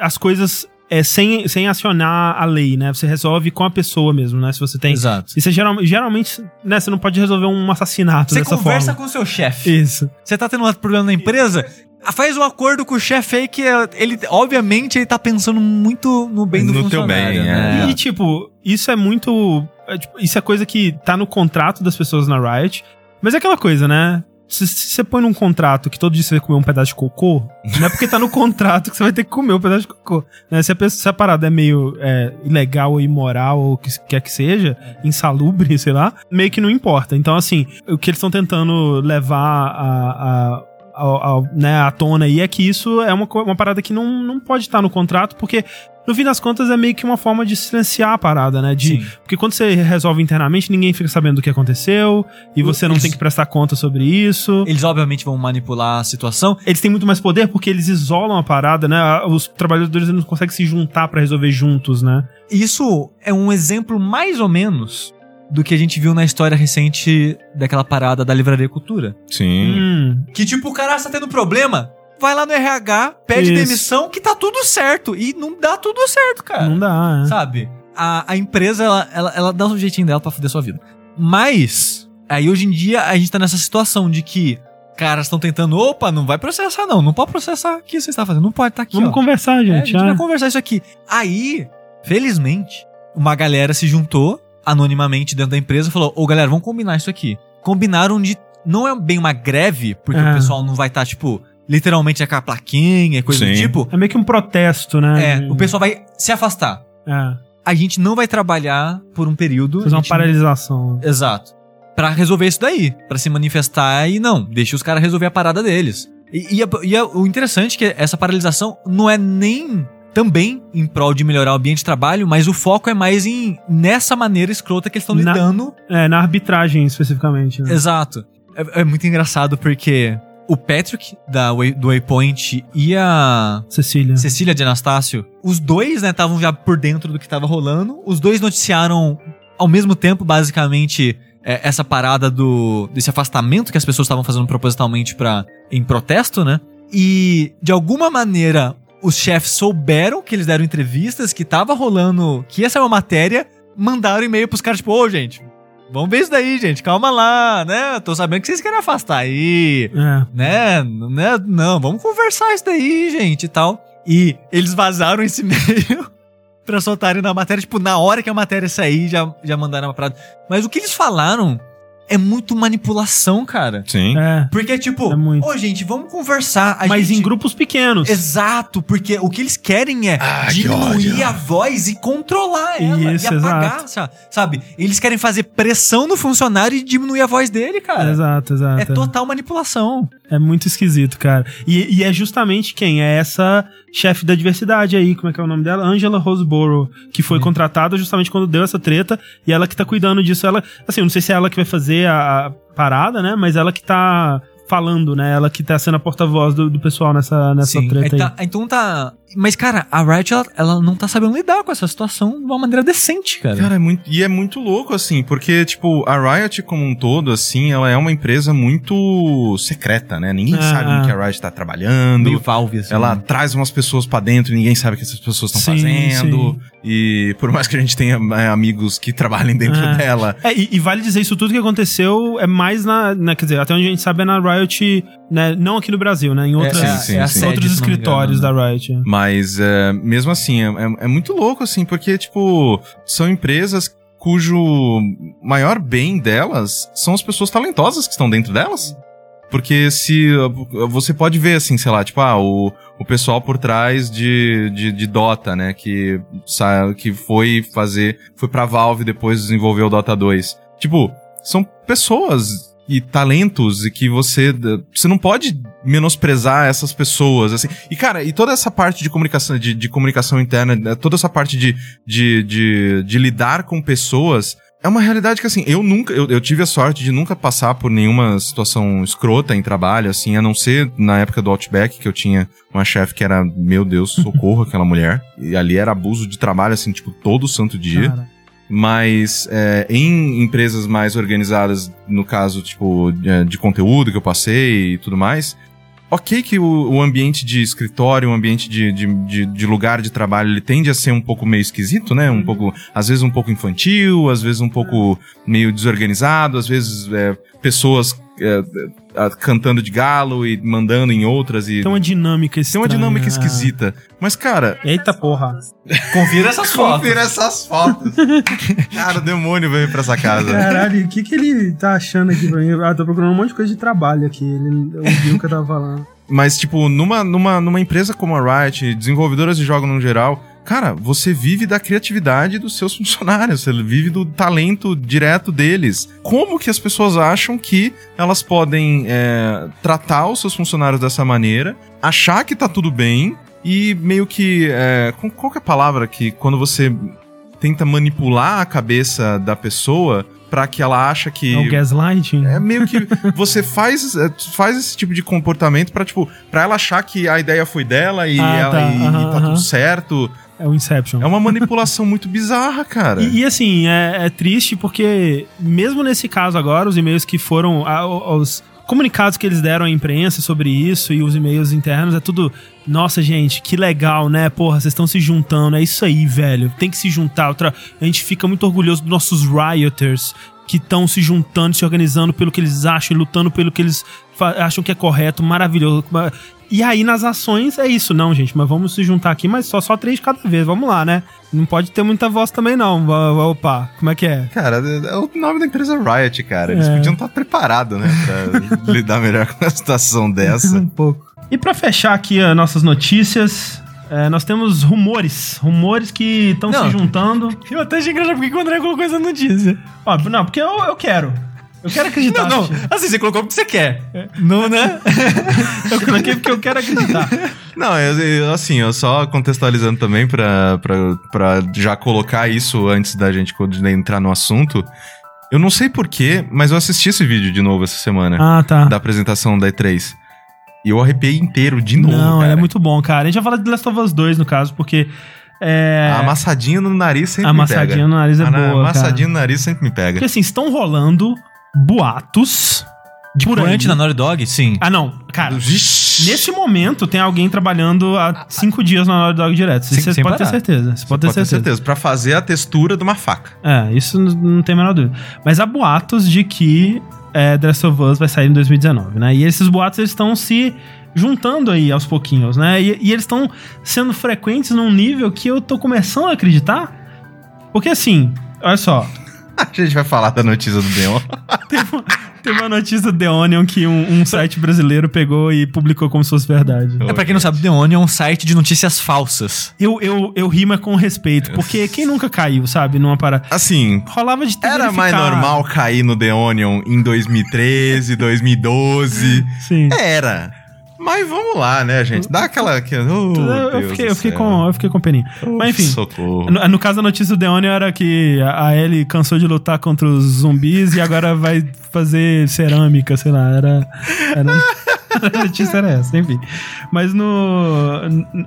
as coisas é, sem, sem acionar a lei, né? Você resolve com a pessoa mesmo, né? Se você tem. Exato. E você geral, geralmente, né? Você não pode resolver um assassinato Você dessa conversa forma. com o seu chefe. Isso. Você tá tendo um problema na empresa? ah, Faz um acordo com o chefe aí que é, ele, obviamente, ele tá pensando muito no bem do No teu funcionário. bem, né? E, tipo, isso é muito. é, tipo, isso é coisa que tá no contrato das pessoas na Riot. Mas é aquela coisa, né? Se, você põe num contrato que todo dia você vai comer um pedaço de cocô, não é porque tá no [LAUGHS] contrato que você vai ter que comer um pedaço de cocô. Né? Se, a pessoa, se a parada é meio é, ilegal ou imoral ou o que quer que seja, insalubre, sei lá, meio que não importa. Então, assim, o que eles estão tentando levar a. a ao- ao- né, à tona aí é que isso é uma, uma parada que não, não pode estar no contrato, porque no fim das contas é meio que uma forma de silenciar a parada, né? De, Sim. porque quando você resolve internamente, ninguém fica sabendo do que aconteceu e você não Eles- tem que prestar conta sobre isso. Eles obviamente vão manipular a situação. Eles têm muito mais poder porque eles isolam a parada, né? Os trabalhadores não conseguem se juntar pra resolver juntos, né? Isso é um exemplo mais ou menos do que a gente viu na história recente daquela parada da Livraria Cultura. Sim. Hum, Que tipo, o cara tá tendo problema, vai lá no RH, pede Isso. demissão, que tá tudo certo. E não dá tudo certo, cara. não dá, é. Sabe? A, a empresa, ela, ela, ela dá um jeitinho dela pra foder sua vida. Mas, aí hoje em dia a gente tá nessa situação de que caras estão tentando, opa, não vai processar não, não pode processar o que você está fazendo, não pode estar aqui, Vamos ó. conversar, É, a gente. gente é. vai conversar isso aqui. Aí, felizmente, uma galera se juntou anonimamente dentro da empresa e falou: Ô galera, vamos combinar isso aqui. Combinaram de. Não é bem uma greve, porque É. o pessoal não vai estar, tipo, literalmente com a plaquinha e coisa do Sim. tipo. É meio que um protesto, né? É, De- o pessoal vai se afastar. É, A gente não vai trabalhar por um período. fazer uma paralisação. Exato. Pra resolver isso daí. Pra se manifestar e não, deixa os caras resolver a parada deles. E, e, e a- o interessante é que essa paralisação não é nem também em prol de melhorar o ambiente de trabalho, mas o foco é mais em nessa maneira escrota que eles estão lidando. É, na arbitragem especificamente. Né? Exato. É, é muito engraçado porque o Patrick da Way- do Waypoint e a Cecília. Cecília de Anastácio, os dois, né, estavam já por dentro do que tava rolando. Os dois noticiaram ao mesmo tempo, basicamente, é, essa parada do desse afastamento que as pessoas estavam fazendo propositalmente para em protesto, né? E de alguma maneira os chefes souberam que eles deram entrevistas, que tava rolando, que essa é uma matéria, mandaram e-mail pros caras tipo, ô, gente, vamos ver isso daí, gente, calma lá, né? Tô sabendo que vocês querem afastar aí É. né? né? Não, vamos conversar isso daí, gente, e tal. E eles vazaram esse [LAUGHS] e-mail pra soltarem na matéria, tipo, na hora que a matéria sair, já, já mandaram uma parada. Mas o que eles falaram é muito manipulação, cara. Sim. É. Porque, tipo, É muito. ô, gente, vamos conversar. A Mas gente... em grupos pequenos. Exato, porque o que eles querem é Ah, diminuir a voz e controlar ela Isso, e apagar, exato. sa- sabe? Eles querem fazer pressão no funcionário e diminuir a voz dele, cara. Exato, exato. É total manipulação. É muito esquisito, cara. E, e é justamente quem? É essa chefe da diversidade aí, como é que é o nome dela? Angela Roseborough, que foi contratada justamente quando deu essa treta, e ela que tá cuidando disso. Ela, assim, eu não sei se é ela que vai fazer a, a parada, né? Mas ela que tá falando, né? Ela que tá sendo a porta-voz do, do pessoal nessa, nessa Sim, treta é, aí. tá- então tá. Mas, cara, a Riot, ela, ela não tá sabendo lidar com essa situação de uma maneira decente, cara. Cara, é muito, e é muito louco, assim, porque, tipo, a Riot como um todo, assim, ela é uma empresa muito secreta, né? Ninguém Ah, sabe ah. no que a Riot tá trabalhando. Meio Valve, assim. Ela né? traz umas pessoas pra dentro e ninguém sabe o que essas pessoas estão fazendo. sim. E por mais que a gente tenha é, amigos que trabalhem dentro É. dela. É, e, e vale dizer, isso tudo que aconteceu é mais na, na- Quer dizer, até onde a gente sabe é na Riot, né? Não aqui no Brasil, né? Em outras, sim, sim, sede, outros escritórios engano, da Riot. Mas é, mesmo assim, é, é- é muito louco, assim, porque, tipo, são empresas cujo maior bem delas são as pessoas talentosas que estão dentro delas. Porque se você pode ver, assim, sei lá, tipo, ah, o, o pessoal por trás de, de, de Dota, né, que, sa- que foi fazer, foi pra Valve depois desenvolver o Dota 2. Tipo, são pessoas e talentos e que você você não pode menosprezar essas pessoas assim. E cara e toda essa parte de comunicação de, de comunicação interna né, toda essa parte de, de, de, de lidar com pessoas é uma realidade que assim eu nunca eu, eu tive a sorte de nunca passar por nenhuma situação escrota em trabalho assim a não ser na época do Outback que eu tinha uma chefe que era meu Deus socorro [LAUGHS] aquela mulher. E ali era abuso de trabalho assim tipo todo santo dia. Cara. Mas é, em empresas mais organizadas, no caso, tipo, de, de conteúdo que eu passei e tudo mais, ok que o, o ambiente de escritório, o ambiente de, de, de, lugar de trabalho, ele tende a ser um pouco meio esquisito, né? Um pouco, às vezes um pouco infantil, às vezes um pouco meio desorganizado, às vezes é, pessoas é, é, cantando de galo e mandando em outras e... Tem uma dinâmica Tem estranha. uma dinâmica esquisita. Mas, cara, Eita porra. Confira essas fotos. Confira essas fotos. [LAUGHS] Cara, o demônio veio pra essa casa. Caralho, o que, que ele tá achando aqui pra mim? Ah, tô procurando um monte de coisa de trabalho aqui. Ele ouviu o que eu tava falando. Mas, tipo, numa, numa, numa empresa como a Riot, desenvolvedoras de jogos no geral, cara, você vive da criatividade dos seus [LAUGHS] funcionários, você vive do talento direto deles. Como que as pessoas acham que elas podem é, tratar os seus funcionários dessa maneira, achar que tá tudo bem, E meio que. É, com- qual que é a palavra que quando você tenta manipular a cabeça da pessoa pra que ela acha que. É o gaslighting. É meio que você faz, é, faz esse tipo de comportamento pra, tipo, pra ela achar que a ideia foi dela e, Ah, ela, tá. e, e Aham, tá tudo certo. É o Inception. É uma manipulação muito bizarra, cara. E, e, assim, é, é triste porque, mesmo nesse caso agora, os e-mails que foram. os comunicados que eles deram à imprensa sobre isso e os e-mails internos é tudo. Nossa, gente, que legal, né? Porra, vocês estão se juntando. É isso aí, velho. Tem que se juntar. Outra, a gente fica muito orgulhoso dos nossos rioters que estão se juntando, se organizando pelo que eles acham, lutando pelo que eles acham que é correto, maravilhoso. E aí, nas ações, é isso, não, gente, mas vamos se juntar aqui, mas só, só três de cada vez, vamos lá, né? Não pode ter muita voz também, não. Opa, como é que é? Cara, é o nome da empresa Riot, cara. Eles É. podiam estar preparados, né? Pra [LAUGHS] lidar melhor com uma situação dessa. Um pouco. E pra fechar aqui as nossas notícias, é, nós temos rumores. Rumores que estão se juntando. Eu até achei engraçado porque o André colocou essa notícia. Ó, não, porque eu, eu quero. Eu quero acreditar. Não, não. Assim, você colocou porque você quer. Não, né? [LAUGHS] Eu coloquei porque eu quero acreditar. Não, eu, eu, assim, eu só contextualizando também pra, pra, pra já colocar isso antes da gente entrar no assunto. Eu não sei porquê, mas eu assisti esse vídeo de novo essa semana. Ah, tá. Da apresentação da E3. E eu arrepiei inteiro de novo. não, cara. é muito bom, cara. A gente vai falar de Last of Us 2, no caso, porque. É, A amassadinha no nariz sempre a me amassadinha pega. no nariz é A boa. amassadinha cara. no nariz sempre me pega. Porque assim, estão rolando boatos. De por aí. crunch na Naughty Dog? Sim. Ah, não. Cara, Vixe. nesse momento tem alguém trabalhando há cinco dias na Naughty Dog direto. Isso você pode ter parar. certeza. Você pode ter Pode ter certeza. certeza. Pra fazer a textura de uma faca. É, isso não tem a menor dúvida. Mas há boatos de que é, The Last of Us vai sair em 2019, né? E esses boatos estão se juntando aí aos pouquinhos, né? E, e eles estão sendo frequentes num nível que eu tô começando a acreditar. Porque assim, olha só, [LAUGHS] A gente vai falar da notícia do Deon. tem uma notícia do The Onion que um, um site brasileiro pegou e publicou como se fosse verdade. É pra quem não sabe, The Onion é um site de notícias falsas. Eu, eu, eu rima com respeito, porque quem nunca caiu, sabe, numa parada. Assim, Rolava de ter era mais verificado. normal cair no The Onion em 2013, 2012. Sim. Era. Mas vamos lá, né, gente? Dá aquela. que- Oh, eu, fiquei, eu, fiquei com, eu fiquei com peninha. Mas enfim. Socorro. No, no caso, a notícia do The Onion era que a Ellie cansou de lutar contra os zumbis e agora vai fazer cerâmica, sei lá. Era. era [LAUGHS] a notícia era essa, enfim. Mas no.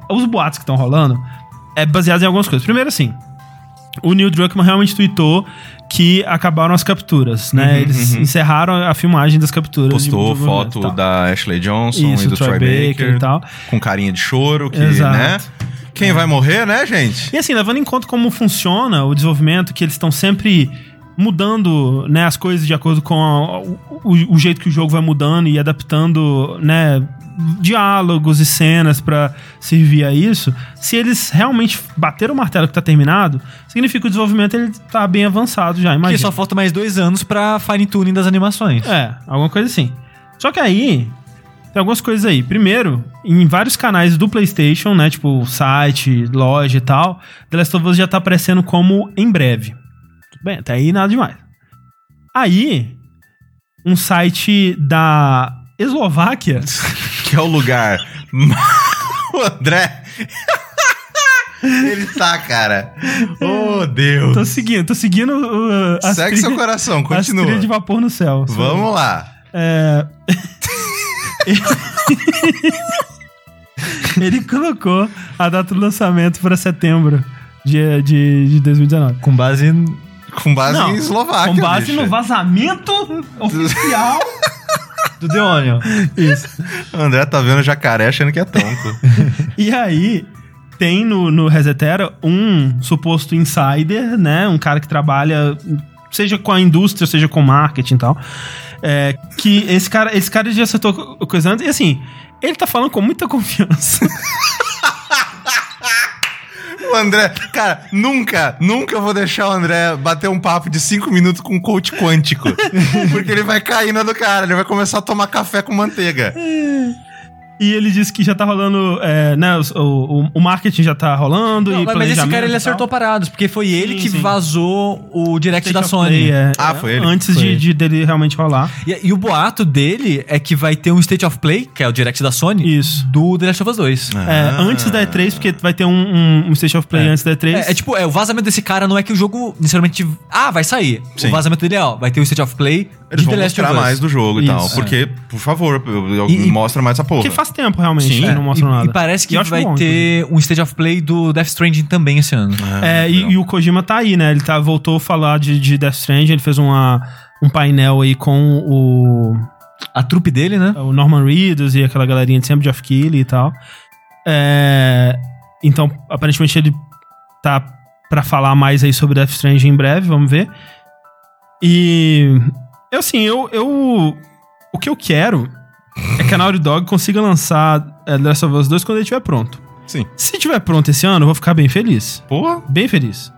Os boatos que estão rolando é baseado em algumas coisas. Primeiro, assim. O Neil Druckmann realmente tweetou que acabaram as capturas, né? Uhum, Eles uhum. encerraram a filmagem das capturas. de- Postou do- foto tal. da Ashley Johnson Isso, e do Troy Baker, e tal. com carinha de choro, que, Exato. né? Quem vai morrer, né, gente? E assim, levando em conta como funciona o desenvolvimento, que eles estão sempre mudando né, as coisas de acordo com a- o- o jeito que o jogo vai mudando e adaptando né, diálogos e cenas pra servir a isso, se eles realmente bateram o martelo que tá terminado, significa que o desenvolvimento ele tá bem avançado já, Porque imagina. só falta mais dois anos pra fine tuning das animações. É, alguma coisa assim. Só que aí, tem algumas coisas aí. Primeiro, em vários canais do PlayStation, né? Tipo, site, loja e tal, The Last of Us já tá aparecendo como em breve. Tudo bem, até aí nada demais. Aí, um site da Eslováquia. [LAUGHS] Que é o lugar. [LAUGHS] o André. Ele tá, cara. Oh, Deus. Tô seguindo, tô seguindo uh, as Segue seu coração, as continua. trilhas de vapor no céu. Vamos lá. É... [LAUGHS] Ele colocou a data do lançamento para setembro de, de, de 2019. Com base em... Com base Não, em Eslováquia. Com base bicho. no vazamento oficial. [LAUGHS] do The Onion. [LAUGHS] Isso. O André tá vendo jacaré achando que é tonto. [LAUGHS] E aí, tem no, no Resetera um suposto insider, né? Um cara que trabalha, seja com a indústria, seja com marketing e tal. É, que esse cara, esse cara já acertou co- coisa antes. E assim, ele tá falando com muita confiança. [LAUGHS] o André, cara, nunca, nunca vou deixar o André bater um papo de cinco minutos com um coach quântico. porque ele vai cair na do cara, ele vai começar a tomar café com manteiga. E ele disse que já tá rolando, é, né, o, o, o marketing já tá rolando Não, e mas esse cara ele e acertou tal. paradas, porque foi ele Sim, que sim. vazou o direct State da Sony. Play, é, Ah, foi ele? Antes Foi de, de dele realmente rolar. E, e o boato dele é que vai ter um State of Play, que é o direct da Sony, Isso. do The Last of Us 2. É, Ah. antes da E3, porque vai ter um, um, um State of Play antes da E3. É, é tipo, é, o vazamento desse cara não é que o jogo necessariamente. Ah, vai sair. Sim. O vazamento dele é, ó, vai ter o State of Play Eles de vão The Last of mostrar Us. mais do jogo e Isso, tal. é. Porque, por favor, eu- eu- E- e- mostra mais essa porra. Porque faz tempo, realmente, Sim, que é. não mostram e, nada. e parece que vai bom, ter um State of Play do Death Stranding também esse ano. Ah, É, e, e o Kojima tá aí, né? Ele tá, voltou a falar de, de Death Stranding, ele fez uma, um painel aí com o, A trupe dele, né? o Norman Reedus e aquela galerinha de sempre, Geoff Keighley e tal. É, então, aparentemente ele tá pra falar mais aí sobre Death Stranding em breve, vamos ver. E, eu assim, eu, eu... O que eu quero é que a Naughty Dog consiga lançar é, The Last of Us 2 quando ele estiver pronto. Sim. Se estiver pronto esse ano, eu vou ficar bem feliz. Porra. Bem feliz.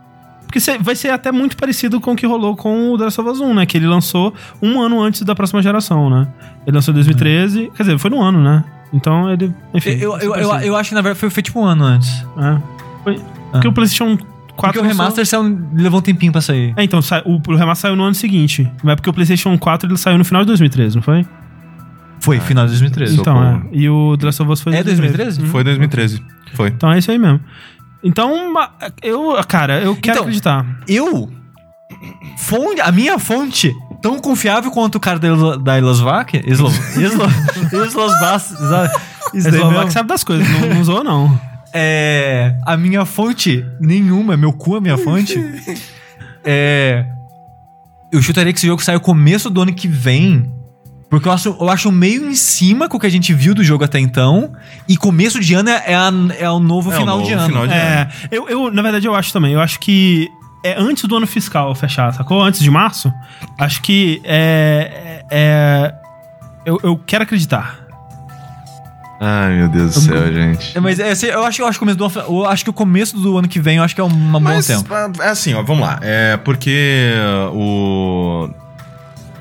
Porque vai ser até muito parecido com o que rolou com o The Last of Us 1, né? Que ele lançou um ano antes da próxima geração, né? Ele lançou em 2013, quer dizer, foi no ano, né? Então ele. Enfim. Eu, eu, eu, eu, eu acho que na verdade foi feito tipo um ano antes. É. Foi- Porque o PlayStation 4. Porque o remaster saiu, levou um tempinho pra sair. É, então, o, o remaster saiu no ano seguinte. Mas porque o PlayStation 4 ele saiu no final de 2013, não foi? Foi, final de 2013. então, socorro. é. E o The Last of Us foi. em É 2013? Uhum. Foi 2013. Foi. Então é isso aí mesmo. Então, eu, cara, eu quero Então, acreditar. Eu, fonte, a minha fonte, tão confiável quanto o cara da, Islo- da isso daí Eslovaco mesmo. sabe das coisas, não, não usou, não. [LAUGHS] É, a minha fonte, nenhuma, meu cu é minha fonte, [LAUGHS] é, eu chutaria que esse jogo sai no começo do ano que vem, porque eu acho, eu acho meio em cima com o que a gente viu do jogo até então, e começo de ano é, é, a- é o novo É o final novo de ano. final de- É, eu, eu, na verdade, eu acho também. Eu acho que é antes do ano fiscal fechar, sacou? Antes de março. Acho que é. é- é- eu, eu quero acreditar. Ai, meu Deus do céu, gente. É, mas é, assim, eu acho, eu acho que o começo do ano, eu acho que o começo do ano que vem, eu acho que é um, um bom tempo. é assim, ó, vamos lá. É porque o.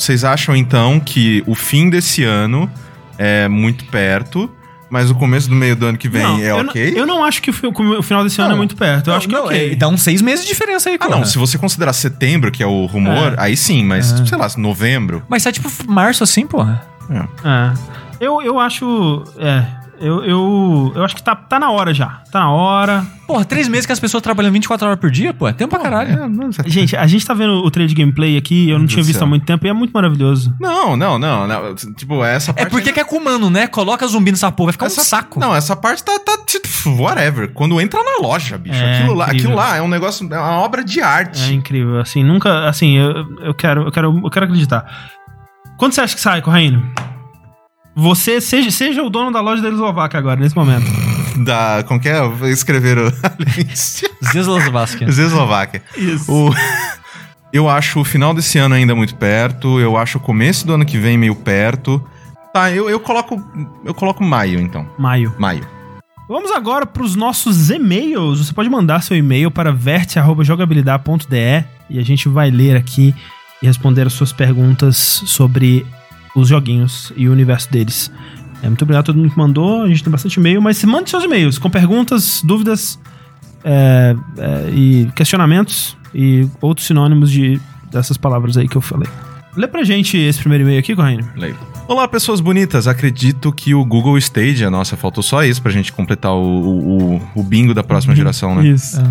Vocês acham então que o fim desse ano é muito perto, mas o começo do meio do ano que vem Não, é eu, ok? não- eu não acho que o, o final desse ano Não, é muito perto. Eu Não, acho que não, é ok. é, dá uns seis meses de diferença aí, Ah, cara. não, se você considerar setembro, que é o rumor, É. aí sim, mas sei lá, novembro. Mas é tipo março assim, porra. É. Eu, eu acho. É. Eu, eu, eu acho que tá, tá na hora já. Tá na hora. Porra, três meses que as pessoas trabalham 24 horas por dia, pô, é tempo pra caralho. É, é- Gente, a gente tá vendo o trailer de gameplay aqui. Eu não Meu tinha visto há muito tempo e é muito maravilhoso. Não, não, não, não. Tipo, essa É parte. porque que é com humano, né? Coloca zumbi nessa porra, vai ficar essa, um saco. Não, essa parte tá, tá tipo, whatever. Quando entra na loja, bicho. É, aquilo, lá, incrível. aquilo lá é um negócio, é uma obra de É arte. incrível. Assim, nunca. Assim, eu, eu quero. Eu quero. Eu quero acreditar. Quando você acha que sai, Corraine? Você seja, seja o dono da loja da Eslováquia agora, nesse momento. [LAUGHS] Da. Como que é? Escreveram. [LAUGHS] Zeslovaskia. Zeslováquia. Isso. O- [LAUGHS] Eu acho o final desse ano ainda muito perto. Eu acho o começo do ano que vem meio perto. Tá, eu, eu coloco. Eu coloco maio, então. Maio. Maio. Vamos agora para os nossos e-mails. Você pode mandar seu e-mail para verte.jogabilidade.de e a gente vai ler aqui e responder as suas perguntas sobre os joguinhos e o universo deles. É, muito obrigado a todo mundo que mandou. A gente tem bastante e-mail, mas mande seus e-mails com perguntas, dúvidas é, é, e questionamentos e outros sinônimos de, dessas palavras aí que eu falei. Lê pra gente esse primeiro e-mail aqui, Corrêne. Leio. Olá, pessoas bonitas. Acredito que o Google Stadia, nossa, faltou só isso pra gente completar o, o, o bingo da próxima geração, né? Isso.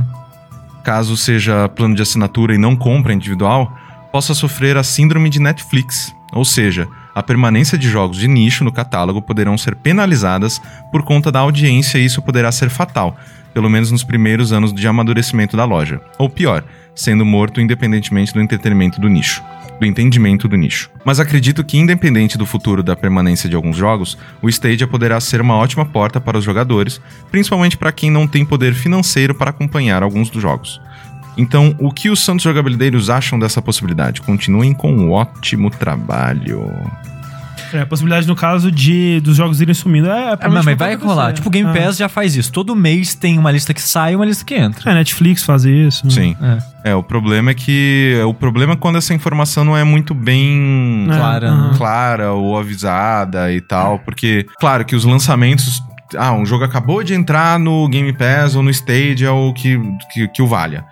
caso seja plano de assinatura e não compra individual, possa sofrer a síndrome de Netflix, ou seja, a permanência de jogos de nicho no catálogo poderão ser penalizadas por conta da audiência e isso poderá ser fatal, pelo menos nos primeiros anos de amadurecimento da loja. Ou pior, sendo morto independentemente do entretenimento do nicho. Do entendimento do nicho. Mas acredito que, independente do futuro da permanência de alguns jogos, o Stadia poderá ser uma ótima porta para os jogadores, principalmente para quem não tem poder financeiro para acompanhar alguns dos jogos. Então, o que os santos jogabilideiros acham dessa possibilidade? Continuem com um ótimo trabalho. É, a possibilidade, no caso, de dos jogos irem sumindo. É, É, mas, provavelmente mas vai rolar. Tipo, o Game É. Pass já faz isso. Todo mês tem uma lista que sai e uma lista que entra. É, Netflix faz isso. Sim. É. É, o problema é que. O problema é quando essa informação não é muito bem É, Clara, né? clara ou avisada e tal. Porque, claro que os lançamentos. Ah, um jogo acabou de entrar no Game Pass ou no Stadia ou que, que, que o valha.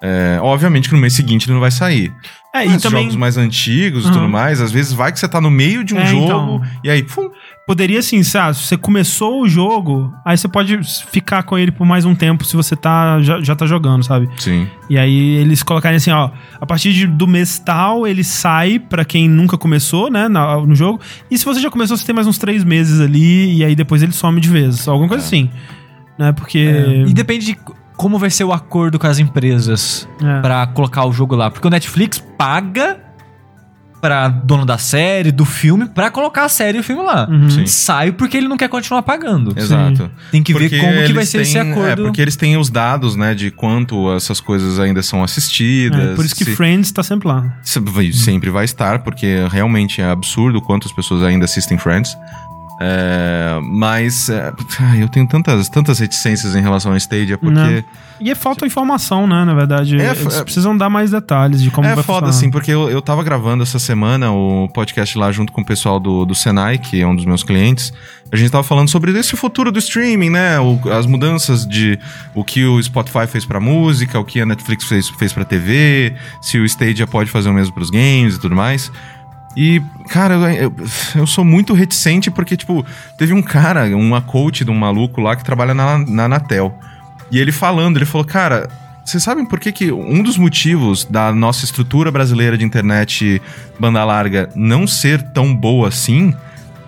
É, obviamente que no mês seguinte ele não vai sair. É, Mas e também jogos mais antigos e Aham. tudo mais, às vezes vai que você tá no meio de um É, jogo então. e aí, pum, poderia assim, sabe, se você começou o jogo, aí você pode ficar com ele por mais um tempo se você tá já, já tá jogando, sabe? sim. E aí eles colocarem assim, ó, a partir de- do mês tal, ele sai pra quem nunca começou, né, na- no jogo. E se você já começou, você tem mais uns três meses ali, e aí depois ele some de vez. Alguma coisa assim. Né, porque... E depende de como vai ser o acordo com as empresas É. pra colocar o jogo lá. Porque o Netflix paga pra dono da série, do filme, pra colocar a série e o filme lá. Uhum. Sim. Sai porque ele não quer continuar pagando. Exato. Tem que ver Porque como que vai ser esse têm- acordo. É, porque eles têm os dados, né, de quanto essas coisas ainda são assistidas. É, por isso que se- Friends tá sempre lá. sempre vai estar, porque realmente é absurdo quantas pessoas ainda assistem Friends. É, mas é, ai, eu tenho tantas, tantas reticências em relação ao Stadia, porque Não. E é falta informação, né, na verdade. É, Eles é- precisam dar mais detalhes de como é vai foda, funcionar. assim, porque eu, eu tava gravando essa semana o podcast lá junto com o pessoal do, do Senai, que é um dos meus clientes. A gente tava falando sobre esse futuro do streaming, né? O- as mudanças de o que o Spotify fez pra música, o que a Netflix fez, fez pra TV, se o Stadia pode fazer o mesmo pros games e tudo mais. E, cara, eu, eu, sou muito reticente porque, tipo, teve um cara, uma coach de um maluco lá que trabalha na, na Anatel. E ele falando, ele falou, cara, vocês sabem por que, que um dos motivos da nossa estrutura brasileira de internet banda larga não ser tão boa assim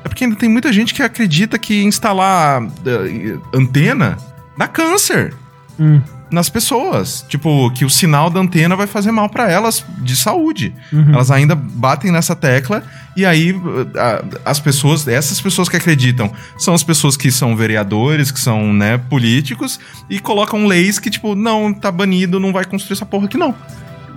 é porque ainda tem muita gente que acredita que instalar eh, antena dá câncer Hum, nas pessoas. Tipo, que o sinal da antena vai fazer mal pra elas de saúde. uhum. Elas ainda batem nessa tecla e aí as pessoas, essas pessoas que acreditam, são as pessoas que são vereadores, que são, né, políticos e colocam leis que tipo, não, tá banido, não vai construir essa porra aqui não.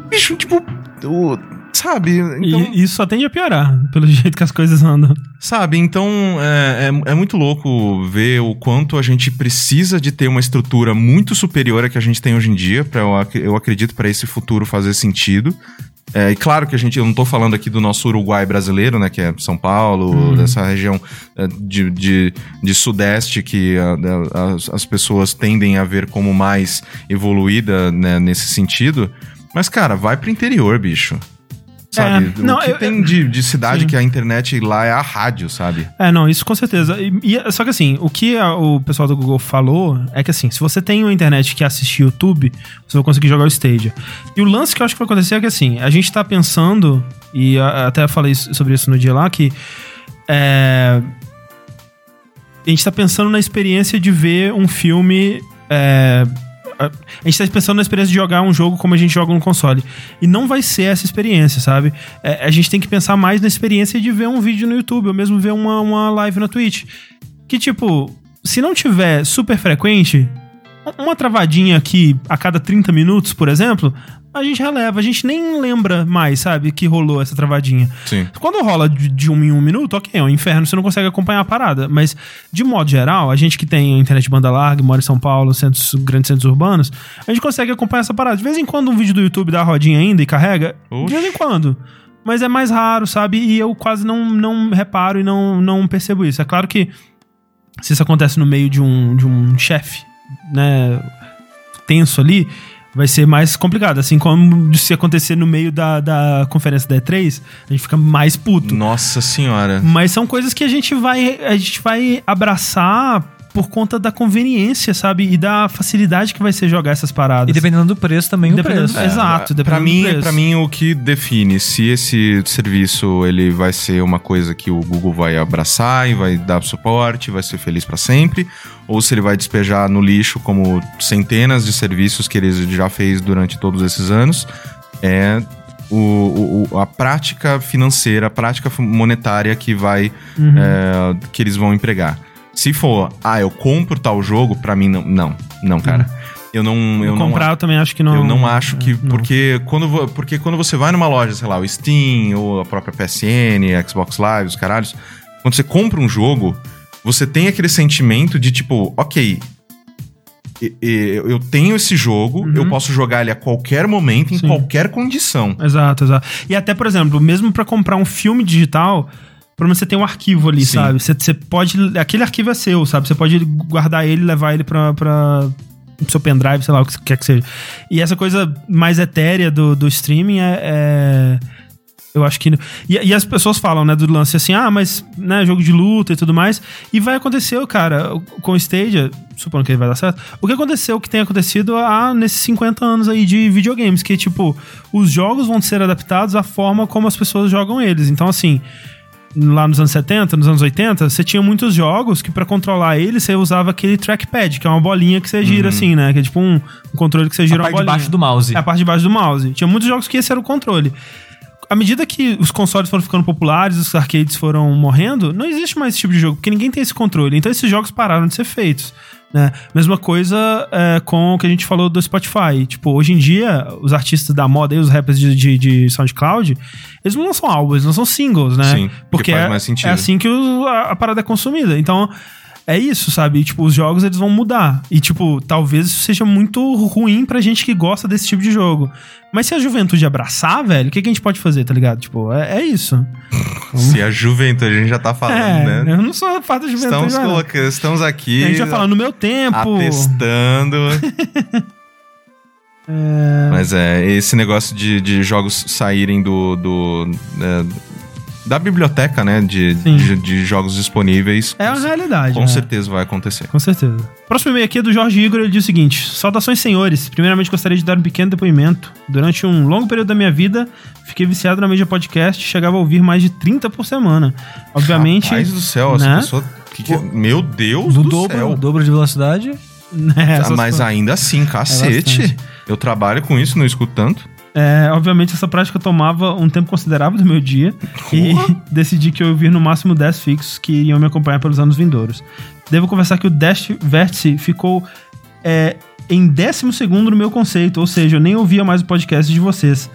Bicho, tipo, o- sabe? Então, E isso só tende a piorar, pelo [LAUGHS] jeito que as coisas andam. Sabe, então é, é, é muito louco ver o quanto a gente precisa de ter uma estrutura muito superior à que a gente tem hoje em dia, para eu, ac- eu acredito, para esse futuro fazer sentido. É, e claro que a gente, eu não tô falando aqui do nosso Uruguai brasileiro, né, que é São Paulo, dessa região é, de, de, de sudeste que a- a- as, as pessoas tendem a ver como mais evoluída né, nesse sentido. Mas, cara, vai pro interior, bicho. Sabe? É, não, o que eu- tem de, de cidade Sim. que a internet lá é a rádio, sabe? É, não, isso com certeza. E, e- só que assim, o que a- o pessoal do Google falou é que assim, se você tem uma internet que assiste YouTube, você vai conseguir jogar o Stadia. E o lance que eu acho que vai acontecer é que assim, a gente tá pensando, e a- até falei sobre isso no dia lá, que é, a gente tá pensando na experiência de ver um filme. é, a gente tá pensando na experiência de jogar um jogo como a gente joga no console. E não vai ser essa experiência, sabe? É, a gente tem que pensar mais na experiência de ver um vídeo no YouTube, ou mesmo ver uma, uma live na Twitch. Que, tipo, se não tiver super frequente, uma travadinha aqui a cada 30 minutos, por exemplo, a gente releva. A gente nem lembra mais, sabe, que rolou essa travadinha. Sim. Quando rola de, de um em um minuto, ok, é um inferno, você não consegue acompanhar a parada. Mas, de modo geral, a gente que tem a internet de banda larga, mora em São Paulo, centros, grandes centros urbanos, a gente consegue acompanhar essa parada. De vez em quando um vídeo do YouTube dá a rodinha ainda e carrega, Oxi. de vez em quando. Mas é mais raro, sabe? E eu quase não, não reparo e não, não percebo isso. É claro que se isso acontece no meio de um, de um chefe, né, tenso ali, vai ser mais complicado. Assim como se acontecer no meio da, da conferência da E3, a gente fica mais puto. Nossa senhora. Mas são coisas que a gente vai, a gente vai abraçar por conta da conveniência, sabe? E da facilidade que vai ser jogar essas paradas. E dependendo do preço também, Dependendo- o preço. É, Exato, pra dependendo do mim, preço. para mim o que define se esse serviço ele vai ser uma coisa que o Google vai abraçar e vai dar suporte, vai ser feliz pra sempre, ou se ele vai despejar no lixo como centenas de serviços que ele já fez durante todos esses anos, é o- o- a prática financeira, a prática monetária que vai Uhum. é, que eles vão empregar. Se for, ah, eu compro tal jogo, pra mim não, não, não, cara. Eu não, eu não comprar eu também acho que não. eu não acho que. não. Porque quando, porque quando você vai numa loja, sei lá, o Steam ou a própria PSN, Xbox Live, os caralhos, quando você compra um jogo, você tem aquele sentimento de tipo, ok, eu tenho esse jogo, Uhum. eu posso jogar ele a qualquer momento, em Sim. qualquer condição. Exato, exato. E até, por exemplo, mesmo pra comprar um filme digital, pelo menos você tem um arquivo ali, Sim. sabe? Você, você pode. Aquele arquivo é seu, sabe? Você pode guardar ele e levar ele pra. pra seu pendrive, sei lá, o que quer que seja. E essa coisa mais etérea do, do streaming é. é- eu acho que. E, e as pessoas falam, né, do lance assim, ah, mas, né, jogo de luta e tudo mais. E vai acontecer, cara, com o Stadia, supondo que ele vai dar certo. O que aconteceu, o que tem acontecido há nesses 50 anos aí de videogames, que, tipo, os jogos vão ser adaptados à forma como as pessoas jogam eles. Então, assim. Lá nos anos 70, nos anos 80, você tinha muitos jogos que pra controlar eles você usava aquele trackpad, que é uma bolinha que você gira assim, né? Que é tipo um, um controle que você gira A uma parte de bolinha. baixo do mouse. É a parte de baixo do mouse. Tinha muitos jogos que esse era o controle. À medida que os consoles foram ficando populares, os arcades foram morrendo, não existe mais esse tipo de jogo, porque ninguém tem esse controle. Então esses jogos pararam de ser feitos. Né? Mesma coisa é, com o que a gente falou do Spotify. Tipo, hoje em dia, os artistas da moda e os rappers de, de, de SoundCloud, eles não lançam álbuns, eles lançam singles, né? Sim, porque faz é, é assim que o- a, a parada é consumida. Então, é isso, sabe? E, tipo, os jogos eles vão mudar. E, tipo, talvez isso seja muito ruim pra gente que gosta desse tipo de jogo. Mas se a juventude abraçar, velho, o que, que a gente pode fazer, tá ligado? Tipo, é, é isso. [LAUGHS] Se a juventude, a gente já tá falando, é, né? eu não sou parte da juventude. Estamos, colocando, estamos aqui A gente vai falar no meu tempo. atestando. [LAUGHS] Mas é, esse negócio de, de jogos saírem do. do é, da biblioteca, né? De, de, de jogos disponíveis. É a realidade. Com né? certeza vai acontecer. Com certeza. Próximo e-mail aqui é do Jorge Igor, ele diz o seguinte: Saudações, senhores. Primeiramente, gostaria de dar um pequeno depoimento. Durante um longo período da minha vida, fiquei viciado na mídia podcast e chegava a ouvir mais de 30 por semana. Obviamente. Rapaz do céu, essa né? pessoa. que que- meu Deus Do do, dobro, céu. dobro de velocidade. [LAUGHS] né, Ah, mas coisas. ainda assim, cacete. bastante. eu trabalho com isso, não escuto tanto. É, obviamente, essa prática tomava um tempo considerável do meu dia e [LAUGHS] decidi que eu ia ouvir no máximo 10 fixos que iriam me acompanhar pelos anos vindouros. Devo confessar que o Dash Vértice ficou é, em décimo segundo no meu conceito, ou seja, eu nem ouvia mais o podcast de vocês.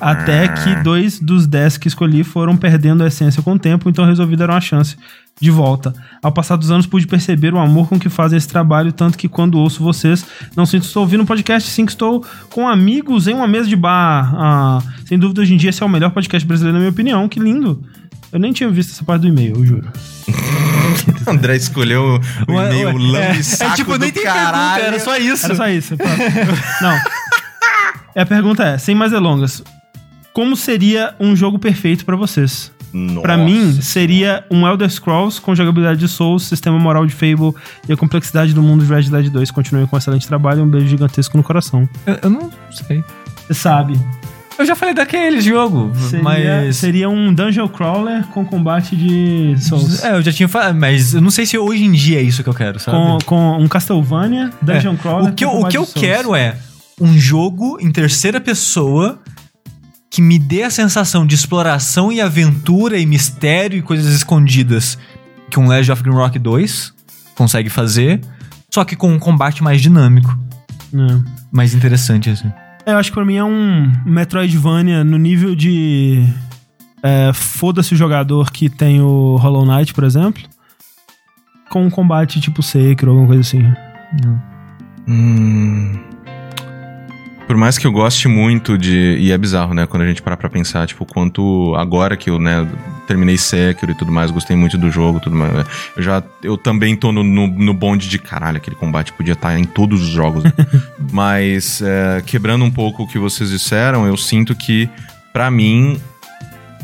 Até que dois dos 10 que escolhi foram perdendo a essência com o tempo, então resolvi dar uma chance de volta. Ao passar dos anos, pude perceber o amor com que fazem esse trabalho, tanto que quando ouço vocês, não sinto que estou ouvindo um podcast, sim que estou com amigos em uma mesa de bar. Ah, sem dúvida, hoje em dia, esse é o melhor podcast brasileiro, na minha opinião. Que lindo. Eu nem tinha visto essa parte do e-mail, eu juro. [LAUGHS] André escolheu o e-mail lambe é, é tipo, nem tem caralho. pergunta, era só isso. Era só isso. [LAUGHS] Não. A pergunta é, sem mais delongas, como seria um jogo perfeito pra vocês? Pra Nossa mim, seria um Elder Scrolls com jogabilidade de Souls, sistema moral de Fable e a complexidade do mundo de Red Dead 2. Continue com um excelente trabalho e um beijo gigantesco no coração. Eu, eu não sei. Você sabe. Eu já falei daquele jogo, Seria, mas... seria um Dungeon Crawler com combate de Souls. É, eu já tinha falado, mas eu não sei se hoje em dia é isso que eu quero, sabe? Com, com um Castlevania, Dungeon É. Crawler O que, eu, o que eu Souls. quero é um jogo em terceira pessoa que me dê a sensação de exploração e aventura e mistério e coisas escondidas que um Legend of Grimrock 2 consegue fazer, só que com um combate mais dinâmico, É. mais interessante assim. É, Eu acho que pra mim é um Metroidvania no nível de. É, Foda-se o jogador que tem o Hollow Knight, por exemplo. Com um combate tipo Sekiro, alguma coisa assim. Hum. Por mais que eu goste muito de. E é bizarro, né? Quando a gente para pra pensar, tipo, quanto. Agora que eu, né, terminei Sekiro e tudo mais, gostei muito do jogo tudo mais. Eu já. Eu também tô no, no, no bonde de caralho, aquele combate podia estar em todos os jogos. né? [LAUGHS] Mas, é, quebrando um pouco o que vocês disseram, eu sinto que, pra mim.